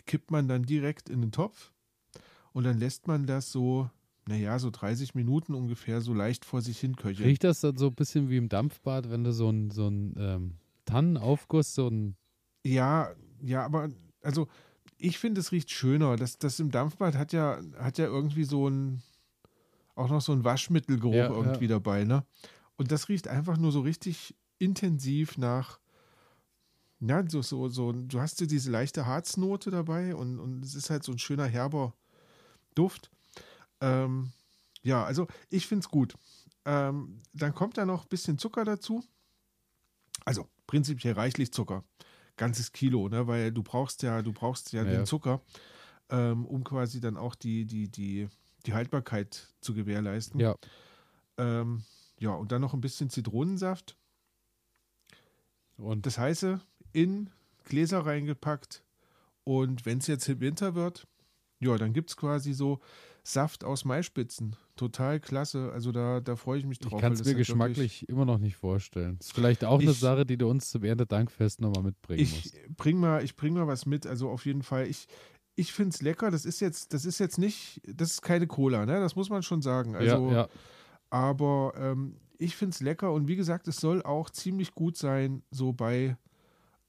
kippt man dann direkt in den Topf und dann lässt man das so, naja, so 30 Minuten ungefähr so leicht vor sich hin köcheln. Riecht das dann so ein bisschen wie im Dampfbad, wenn du so ein, so ein ähm, Tannenaufguss, so ein. Ja, ja, aber also ich finde, es riecht schöner. Das, das im Dampfbad hat ja, hat ja irgendwie so ein, auch noch so ein Waschmittelgeruch Ja, irgendwie ja. dabei, ne? Und das riecht einfach nur so richtig intensiv nach, ja, so, so, so, du hast so diese leichte Harznote dabei und, und es ist halt so ein schöner herber Duft. Ähm, ja, also ich finde es gut. Ähm, dann kommt da noch ein bisschen Zucker dazu. Also prinzipiell reichlich Zucker. Ganzes Kilo, ne? Weil du brauchst ja, du brauchst ja, Ja. den Zucker, ähm, um quasi dann auch die, die, die, die Haltbarkeit zu gewährleisten. Ja, Ähm, ja, und dann noch ein bisschen Zitronensaft. und Das heiße in Gläser reingepackt. Und wenn es jetzt im Winter wird, ja, dann gibt es quasi so Saft aus Maispitzen. Total klasse. Also da, da freue ich mich drauf. ich kann es das mir geschmacklich immer noch nicht vorstellen. Ist vielleicht auch eine Ich- Sache, die du uns zum Erntedankfest nochmal mitbringen Ich musst. bring mal, ich bring mal was mit. Also auf jeden Fall. Ich, ich finde es lecker. Das ist jetzt, das ist jetzt nicht, das ist keine Cola, ne? Das muss man schon sagen. Also, ja, ja. aber ähm, ich finde es lecker und wie gesagt, es soll auch ziemlich gut sein, so bei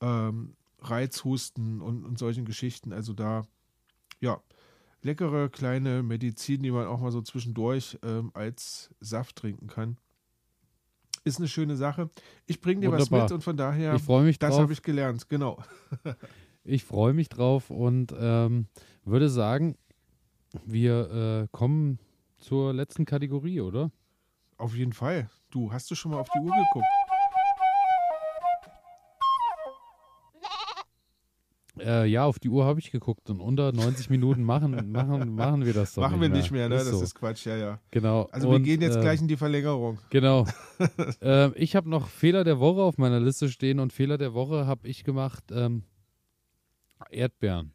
ähm, Reizhusten und, und solchen Geschichten. Also da, ja, leckere kleine Medizin, die man auch mal so zwischendurch ähm, als Saft trinken kann. Ist eine schöne Sache. Ich bringe dir was Wunderbar. mit und von daher, ich freue mich das habe ich gelernt, genau. Ich freue mich drauf und ähm, würde sagen, wir äh, kommen zur letzten Kategorie, oder? Auf jeden Fall. Du, hast du schon mal auf die Uhr geguckt? Äh, ja, auf die Uhr habe ich geguckt und unter 90 Minuten machen, machen, machen wir das doch Machen wir nicht mehr, ne? Ist das so. ist Quatsch, ja, ja. genau. Also wir Und, gehen jetzt äh, gleich in die Verlängerung. Genau. ähm, ich habe noch Fehler der Woche auf meiner Liste stehen und Fehler der Woche habe ich gemacht. Ähm, Erdbeeren.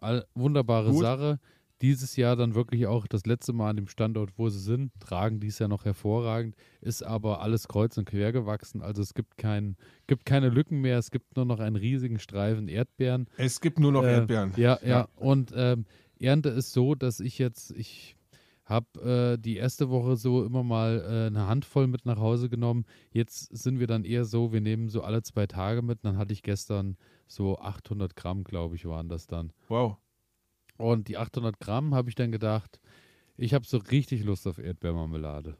All, wunderbare Gut. Sache. Dieses Jahr dann wirklich auch das letzte Mal an dem Standort, wo sie sind. Tragen dies ja noch hervorragend. Ist aber alles kreuz und quer gewachsen. Also es gibt, kein, gibt keine Lücken mehr. Es gibt nur noch einen riesigen Streifen Erdbeeren. Es gibt nur noch Äh, Erdbeeren. Ja, ja. Ja. Und ähm, Ernte ist so, dass ich jetzt, ich habe äh, die erste Woche so immer mal äh, eine Handvoll mit nach Hause genommen. Jetzt sind wir dann eher so, wir nehmen so alle zwei Tage mit. Dann hatte ich gestern so 800 Gramm, glaube ich, waren das dann. Wow. Und die 800 Gramm habe ich dann gedacht, ich habe so richtig Lust auf Erdbeermarmelade.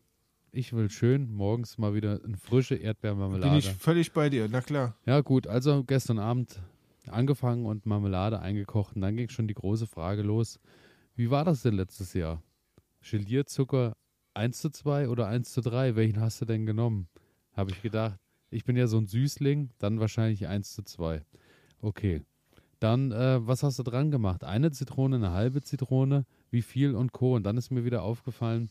Ich will schön morgens mal wieder eine frische Erdbeermarmelade. Bin ich völlig bei dir, na klar. Ja, gut, also gestern Abend angefangen und Marmelade eingekocht und dann ging schon die große Frage los. Wie war das denn letztes Jahr? Gelierzucker 1 zu 2 oder 1 zu 3? Welchen hast du denn genommen? Habe ich gedacht. Ich bin ja so ein Süßling, dann wahrscheinlich 1 zu 2. Okay. Dann, äh, was hast du dran gemacht? Eine Zitrone, eine halbe Zitrone, wie viel und Co. Und dann ist mir wieder aufgefallen,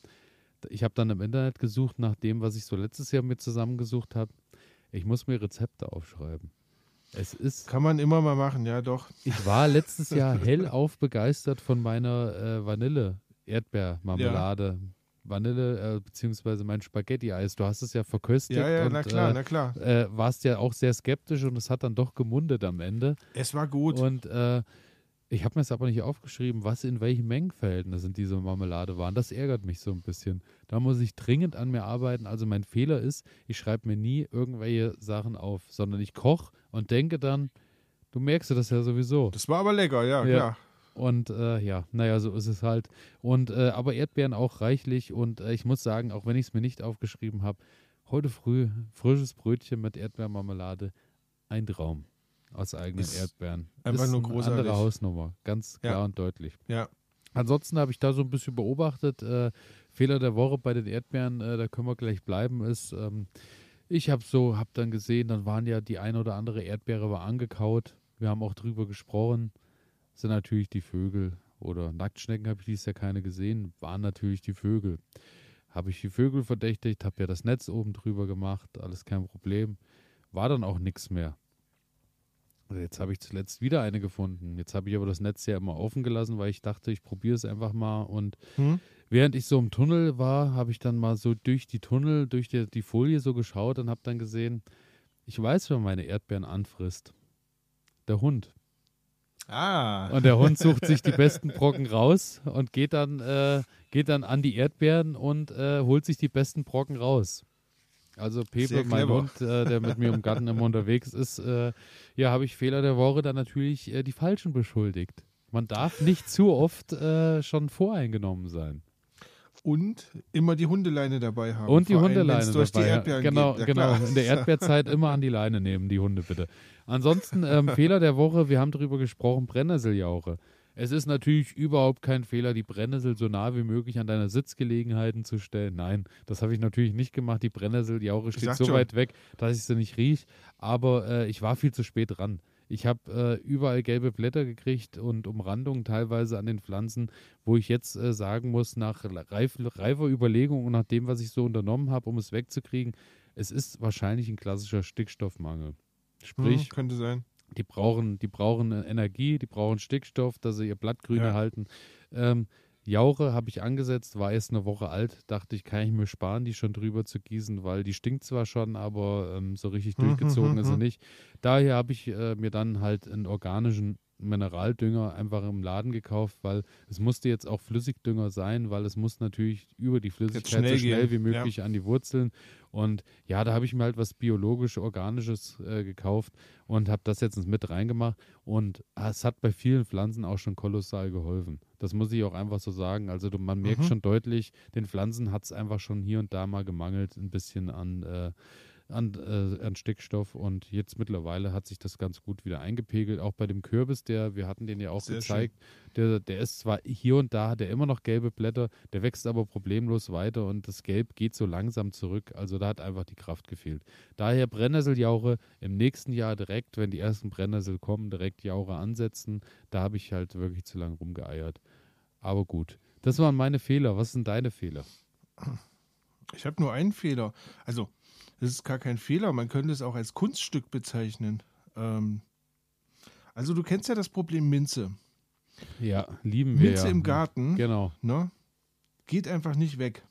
ich habe dann im Internet gesucht nach dem, was ich so letztes Jahr mir zusammengesucht habe. Ich muss mir Rezepte aufschreiben. Es ist, Kann man immer mal machen, ja doch. ich war letztes Jahr hellauf begeistert von meiner äh, Vanille-Erdbeermarmelade. Vanille, äh, beziehungsweise mein Spaghetti-Eis. Du hast es ja verköstigt Ja, ja, und na klar, äh, na klar. äh, warst ja auch sehr skeptisch und es hat dann doch gemundet am Ende. Es war gut. Und äh, ich habe mir es aber nicht aufgeschrieben, was in welchen Mengenverhältnissen diese Marmelade waren. Das ärgert mich so ein bisschen. Da muss ich dringend an mir arbeiten. Also mein Fehler ist, ich schreibe mir nie irgendwelche Sachen auf, sondern ich koche und denke dann, du merkst das ja sowieso. Das war aber lecker, ja, Ja. klar. Und äh, ja, naja, so ist es halt. Und äh, aber Erdbeeren auch reichlich. Und äh, ich muss sagen, auch wenn ich es mir nicht aufgeschrieben habe, heute früh frisches Brötchen mit Erdbeermarmelade, ein Traum aus eigenen Ist Erdbeeren. einfach ist nur eine großartig. andere Hausnummer, ganz Ja. klar und deutlich. Ja. Ansonsten habe ich da so ein bisschen beobachtet. Äh, Fehler der Woche bei den Erdbeeren, äh, da können wir gleich bleiben, ist, ähm, ich habe so, habe dann gesehen, dann waren ja die ein oder andere Erdbeere war angekaut. Wir haben auch drüber gesprochen. Sind natürlich die Vögel oder Nacktschnecken habe ich dieses Jahr keine gesehen, waren natürlich die Vögel. Habe ich die Vögel verdächtigt, habe ja das Netz oben drüber gemacht, alles kein Problem. War dann auch nichts mehr. Also Jetzt habe ich zuletzt wieder eine gefunden. Jetzt habe ich aber das Netz ja immer offen gelassen, weil ich dachte, ich probiere es einfach mal. Und Hm? während ich so im Tunnel war, habe ich dann mal so durch die Tunnel, durch die, die Folie so geschaut und habe dann gesehen, ich weiß, wer meine Erdbeeren anfrisst. Der Hund. Ah. Und der Hund sucht sich die besten Brocken raus und geht dann, äh, geht dann an die Erdbeeren und äh, holt sich die besten Brocken raus. Also Pepe, mein. Hund, äh, der mit mir im Garten immer unterwegs ist, äh, ja, habe ich Fehler der Woche dann natürlich äh, die Falschen beschuldigt. Man darf nicht zu oft äh, schon voreingenommen sein. Und immer die Hundeleine dabei haben. Und die Vor allem, Hundeleine wenn's durch dabei. die. Erdbeeren genau, geht. Ja, genau. klar. In der Erdbeerzeit immer an die Leine nehmen, die Hunde bitte. Ansonsten ähm, Fehler der Woche, wir haben darüber gesprochen, Brennnesseljauche. Es ist natürlich überhaupt kein Fehler, die Brennnessel so nah wie möglich an deine Sitzgelegenheiten zu stellen. Nein, das habe ich natürlich nicht gemacht. Die Brennnesseljauche steht so schon. weit weg, dass ich sie nicht rieche. Aber äh, ich war viel zu spät dran. Ich habe äh, überall gelbe Blätter gekriegt und Umrandungen teilweise an den Pflanzen, wo ich jetzt äh, sagen muss, nach reif, reifer Überlegung und nach dem, was ich so unternommen habe, um es wegzukriegen, es ist wahrscheinlich ein klassischer Stickstoffmangel. Sprich, Hm, könnte sein. die brauchen, die brauchen äh, Energie, die brauchen Stickstoff, dass sie ihr Blattgrün Ja. erhalten. Ähm, Jauche habe ich angesetzt, war erst eine Woche alt, dachte ich, kann ich mir sparen, die schon drüber zu gießen, weil die stinkt zwar schon, aber ähm, so richtig Mhm, durchgezogen mhm, ist sie mhm. nicht. Daher habe ich äh, mir dann halt einen organischen Mineraldünger einfach im Laden gekauft, weil es musste jetzt auch Flüssigdünger sein, weil es muss natürlich über die Flüssigkeit schnell so schnell gehen, wie möglich an die Wurzeln. Und ja, da habe ich mir halt was biologisch organisches äh, gekauft und habe das jetzt mit reingemacht und es hat bei vielen Pflanzen auch schon kolossal geholfen. Das muss ich auch einfach so sagen. Also du, man merkt Mhm. schon deutlich, den Pflanzen hat es einfach schon hier und da mal gemangelt, ein bisschen an, äh, an, äh, an Stickstoff und jetzt mittlerweile hat sich das ganz gut wieder eingepegelt. Auch bei dem Kürbis, der, wir hatten den ja auch Sehr gezeigt, der, der ist zwar hier und da, hat er immer noch gelbe Blätter, der wächst aber problemlos weiter und das Gelb geht so langsam zurück. Also da hat einfach die Kraft gefehlt. Daher Brennnesseljauche im nächsten Jahr direkt, wenn die ersten Brennnessel kommen, direkt Jauche ansetzen. Da habe ich halt wirklich zu lange rumgeeiert. Aber gut. Das waren meine Fehler. Was sind deine Fehler? Ich habe nur einen Fehler. Also, das ist gar kein Fehler. Man könnte es auch als Kunststück bezeichnen. Ähm, also, du kennst ja das Problem Minze. Ja, lieben wir Minze ja. im Garten Genau. ne, geht einfach nicht weg.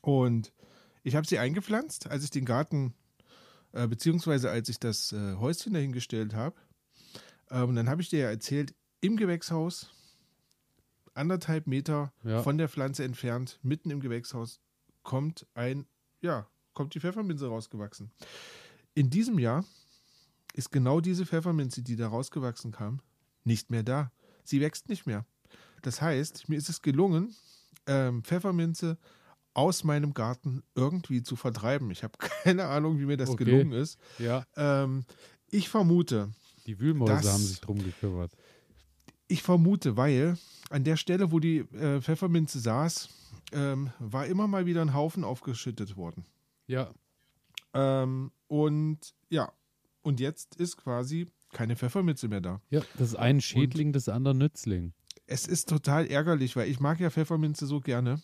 Und ich habe sie eingepflanzt, als ich den Garten, äh, beziehungsweise als ich das äh, Häuschen dahingestellt habe. Ähm, und dann habe ich dir ja erzählt, im Gewächshaus, anderthalb Meter Ja. von der Pflanze entfernt, mitten im Gewächshaus, kommt ein, ja, kommt die Pfefferminze rausgewachsen. In diesem Jahr ist genau diese Pfefferminze, die da rausgewachsen kam, nicht mehr da. Sie wächst nicht mehr. Das heißt, mir ist es gelungen, ähm, Pfefferminze aus meinem Garten irgendwie zu vertreiben. Ich habe keine Ahnung, wie mir das Okay. gelungen ist. Ja, Ähm, ich vermute, die Wühlmäuse haben sich drum gekümmert. ich vermute, weil an der Stelle, wo die äh, Pfefferminze saß, ähm, war immer mal wieder ein Haufen aufgeschüttet worden. Ja, Ähm, und ja, und jetzt ist quasi keine Pfefferminze mehr da. ja, das ist ein Schädling des anderen Nützling. Es ist total ärgerlich, weil ich mag ja Pfefferminze so gerne.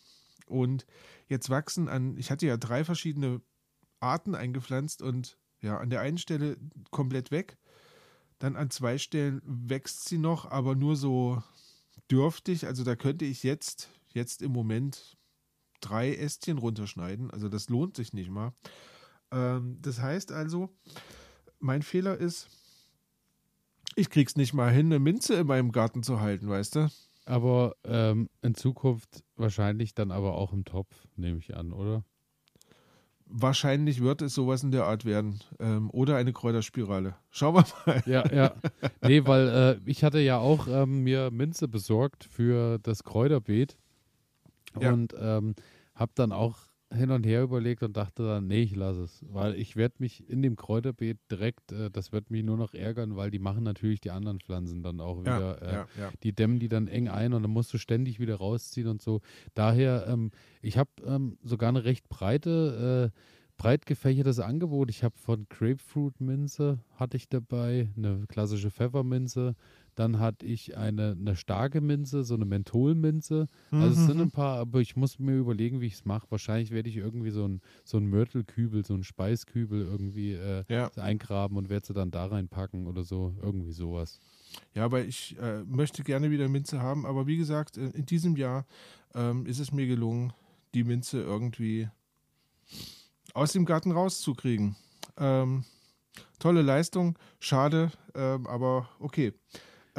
Und jetzt wachsen an, ich hatte ja drei verschiedene Arten eingepflanzt und ja, an der einen Stelle komplett weg. Dann an zwei Stellen wächst sie noch, aber nur so dürftig. Also da könnte ich jetzt, jetzt im Moment drei Ästchen runterschneiden. Also das lohnt sich nicht mal. Ähm, das heißt also, mein Fehler ist, ich krieg's nicht mal hin, eine Minze in meinem Garten zu halten, weißt du? Aber ähm, in Zukunft wahrscheinlich dann aber auch im Topf, nehme ich an, oder? Wahrscheinlich wird es sowas in der Art werden. Ähm, oder eine Kräuterspirale. Schauen wir mal. Ja, ja. Nee, weil äh, ich hatte ja auch ähm, mir Minze besorgt für das Kräuterbeet Ja. und ähm, habe dann auch hin und her überlegt und dachte dann, nee, ich lasse es, weil ich werde mich in dem Kräuterbeet direkt, äh, das wird mich nur noch ärgern, weil die machen natürlich die anderen Pflanzen dann auch wieder, äh, ja, ja. die dämmen die dann eng ein und dann musst du ständig wieder rausziehen und so. Daher, ähm, ich habe ähm, sogar eine recht breite, äh, breit gefächertes Angebot. Ich habe von Grapefruit-Minze hatte ich dabei, eine klassische Pfefferminze. Dann hatte ich eine, eine starke Minze, so eine Mentholminze. Also es sind ein paar, aber ich muss mir überlegen, wie ich es mache. Wahrscheinlich werde ich irgendwie so ein, so ein Mörtelkübel, so ein Speiskübel irgendwie äh, Ja. eingraben und werde sie dann da reinpacken oder so. Irgendwie sowas. ja, aber ich äh, möchte gerne wieder Minze haben. Aber wie gesagt, in diesem Jahr ähm, ist es mir gelungen, die Minze irgendwie aus dem Garten rauszukriegen. Ähm, tolle Leistung, schade, ähm, aber okay.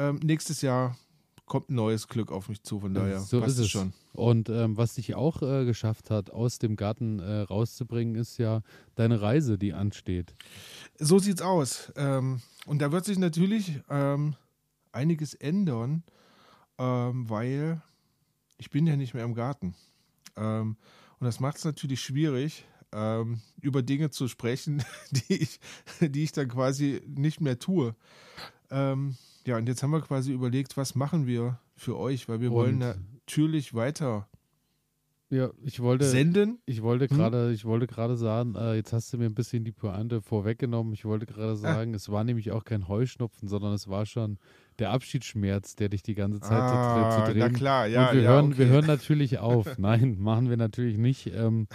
Ähm, nächstes Jahr kommt ein neues Glück auf mich zu, von daher so passt ist es schon. Und ähm, was dich auch äh, geschafft hat, aus dem Garten äh, rauszubringen, ist ja deine Reise, die ansteht. So sieht's aus. Ähm, und da wird sich natürlich ähm, einiges ändern, ähm, weil ich bin ja nicht mehr im Garten. Ähm, und das macht es natürlich schwierig, ähm, über Dinge zu sprechen, die ich, die ich dann quasi nicht mehr tue. Ähm, ja, und jetzt haben wir quasi überlegt, was machen wir für euch, weil wir Und- wollen natürlich weiter Ja, ich wollte, senden. ich wollte Hm? gerade, ich wollte gerade sagen, äh, jetzt hast du mir ein bisschen die Pointe vorweggenommen. Ich wollte gerade sagen, es war nämlich auch kein Heuschnupfen, sondern es war schon der Abschiedsschmerz, der dich die ganze Zeit zu, Ah, zu drehen. na klar, ja, Und wir, ja, hören, okay. wir hören natürlich auf. Nein, machen wir natürlich nicht. Ähm,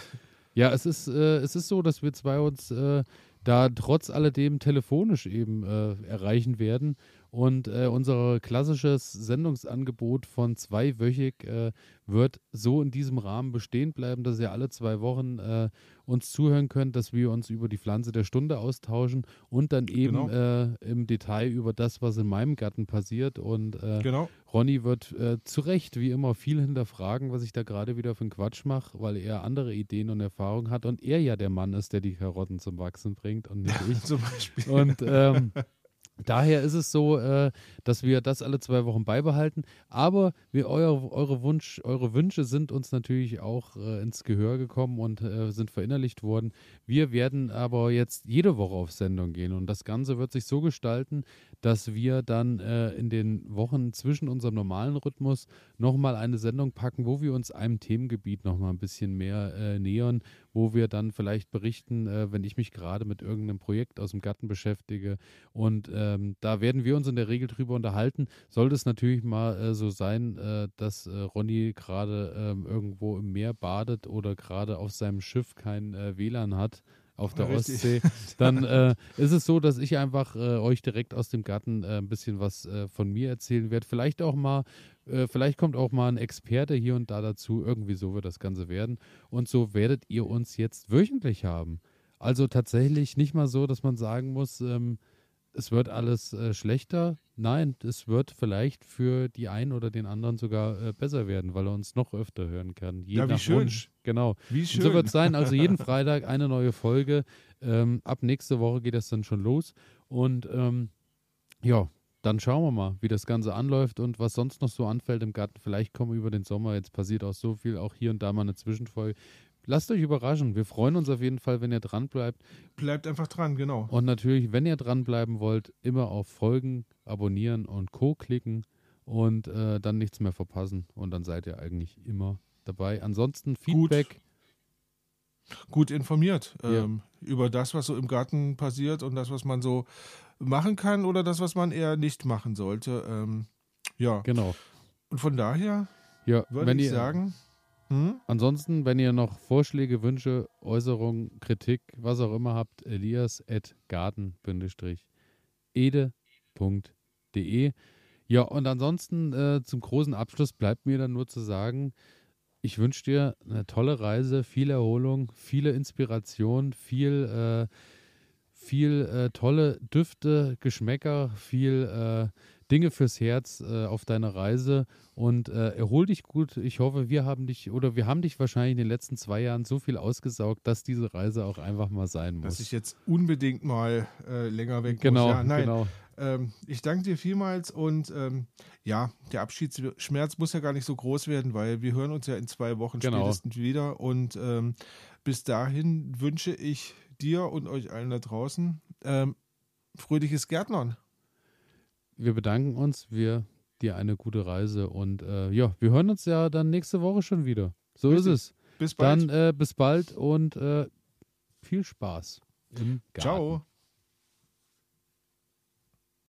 ja, es ist, äh, es ist so, dass wir zwei uns äh, da trotz alledem telefonisch eben äh, erreichen werden. Und äh, unser klassisches Sendungsangebot von zweiwöchig äh, wird so in diesem Rahmen bestehen bleiben, dass ihr alle zwei Wochen äh, uns zuhören könnt, dass wir uns über die Pflanze der Stunde austauschen und dann eben Genau. äh, im Detail über das, was in meinem Garten passiert. Und äh, Genau. Ronny wird äh, zu Recht, wie immer, viel hinterfragen, was ich da gerade wieder für einen Quatsch mache, weil er andere Ideen und Erfahrungen hat und er ja der Mann ist, der die Karotten zum Wachsen bringt und nicht ich. Zum Beispiel. Und ähm, daher ist es so, äh, dass wir das alle zwei Wochen beibehalten. Aber wir, euer, eure, Wunsch, eure Wünsche sind uns natürlich auch äh, ins Gehör gekommen und äh, sind verinnerlicht worden. Wir werden aber jetzt jede Woche auf Sendung gehen und das Ganze wird sich so gestalten, dass wir dann äh, in den Wochen zwischen unserem normalen Rhythmus nochmal eine Sendung packen, wo wir uns einem Themengebiet nochmal ein bisschen mehr äh, nähern, wo wir dann vielleicht berichten, äh, wenn ich mich gerade mit irgendeinem Projekt aus dem Garten beschäftige. Und ähm, da werden wir uns in der Regel drüber unterhalten. Sollte es natürlich mal äh, so sein, äh, dass äh, Ronny gerade ähm, irgendwo im Meer badet oder gerade auf seinem Schiff kein WLAN hat, auf der Richtig. Ostsee, dann äh, ist es so, dass ich einfach äh, euch direkt aus dem Garten äh, ein bisschen was äh, von mir erzählen werde. Vielleicht auch mal, äh, vielleicht kommt auch mal ein Experte hier und da dazu. Irgendwie so wird das Ganze werden. Und so werdet ihr uns jetzt wöchentlich haben. Also tatsächlich nicht mal so, dass man sagen muss, ähm, es wird alles äh, schlechter. Nein, es wird vielleicht für die einen oder den anderen sogar äh, besser werden, weil er uns noch öfter hören kann. Je Ja, wie nach schön. Wunsch. Genau. Wie Und schön. so wird es sein. Also jeden Freitag eine neue Folge. Ähm, ab nächste Woche geht das dann schon los. Und ähm, ja, dann schauen wir mal, wie das Ganze anläuft und was sonst noch so anfällt im Garten. Vielleicht kommen wir über den Sommer. Jetzt passiert auch so viel, auch hier und da mal eine Zwischenfolge. Lasst euch überraschen. Wir freuen uns auf jeden Fall, wenn ihr dran bleibt. Bleibt einfach dran, genau. Und natürlich, wenn ihr dranbleiben wollt, immer auf Folgen, abonnieren und Co. klicken und äh, dann nichts mehr verpassen. Und dann seid ihr eigentlich immer dabei. Ansonsten Gut. Feedback. Gut informiert Ja. ähm, über das, was so im Garten passiert und das, was man so machen kann oder das, was man eher nicht machen sollte. Ähm, ja, Genau. und von daher Ja, würde wenn ich ihr, sagen, hm? Ansonsten, wenn ihr noch Vorschläge, Wünsche, Äußerungen, Kritik, was auch immer habt, elias.garten-ede.de. Ja, und ansonsten äh, zum großen Abschluss bleibt mir dann nur zu sagen, ich wünsche dir eine tolle Reise, viel Erholung, viele Inspiration, viel, äh, viel äh, tolle Düfte, Geschmäcker, viel äh, Dinge fürs Herz äh, auf deiner Reise und äh, erhol dich gut. Ich hoffe, wir haben dich oder wir haben dich wahrscheinlich in den letzten zwei Jahren so viel ausgesaugt, dass diese Reise auch einfach mal sein dass muss. ich jetzt unbedingt mal äh, länger weg genau, muss. Ja, nein, genau. Ähm, ich danke dir vielmals und ähm, ja, der Abschiedsschmerz muss ja gar nicht so groß werden, weil wir hören uns ja in zwei Wochen Genau. spätestens wieder und ähm, bis dahin wünsche ich dir und euch allen da draußen ähm, fröhliches Gärtnern. Wir bedanken uns, wir dir eine gute Reise und äh, ja, wir hören uns ja dann nächste Woche schon wieder. So Richtig. ist es. Bis bald. Dann äh, bis bald und äh, viel Spaß im Garten. Ciao.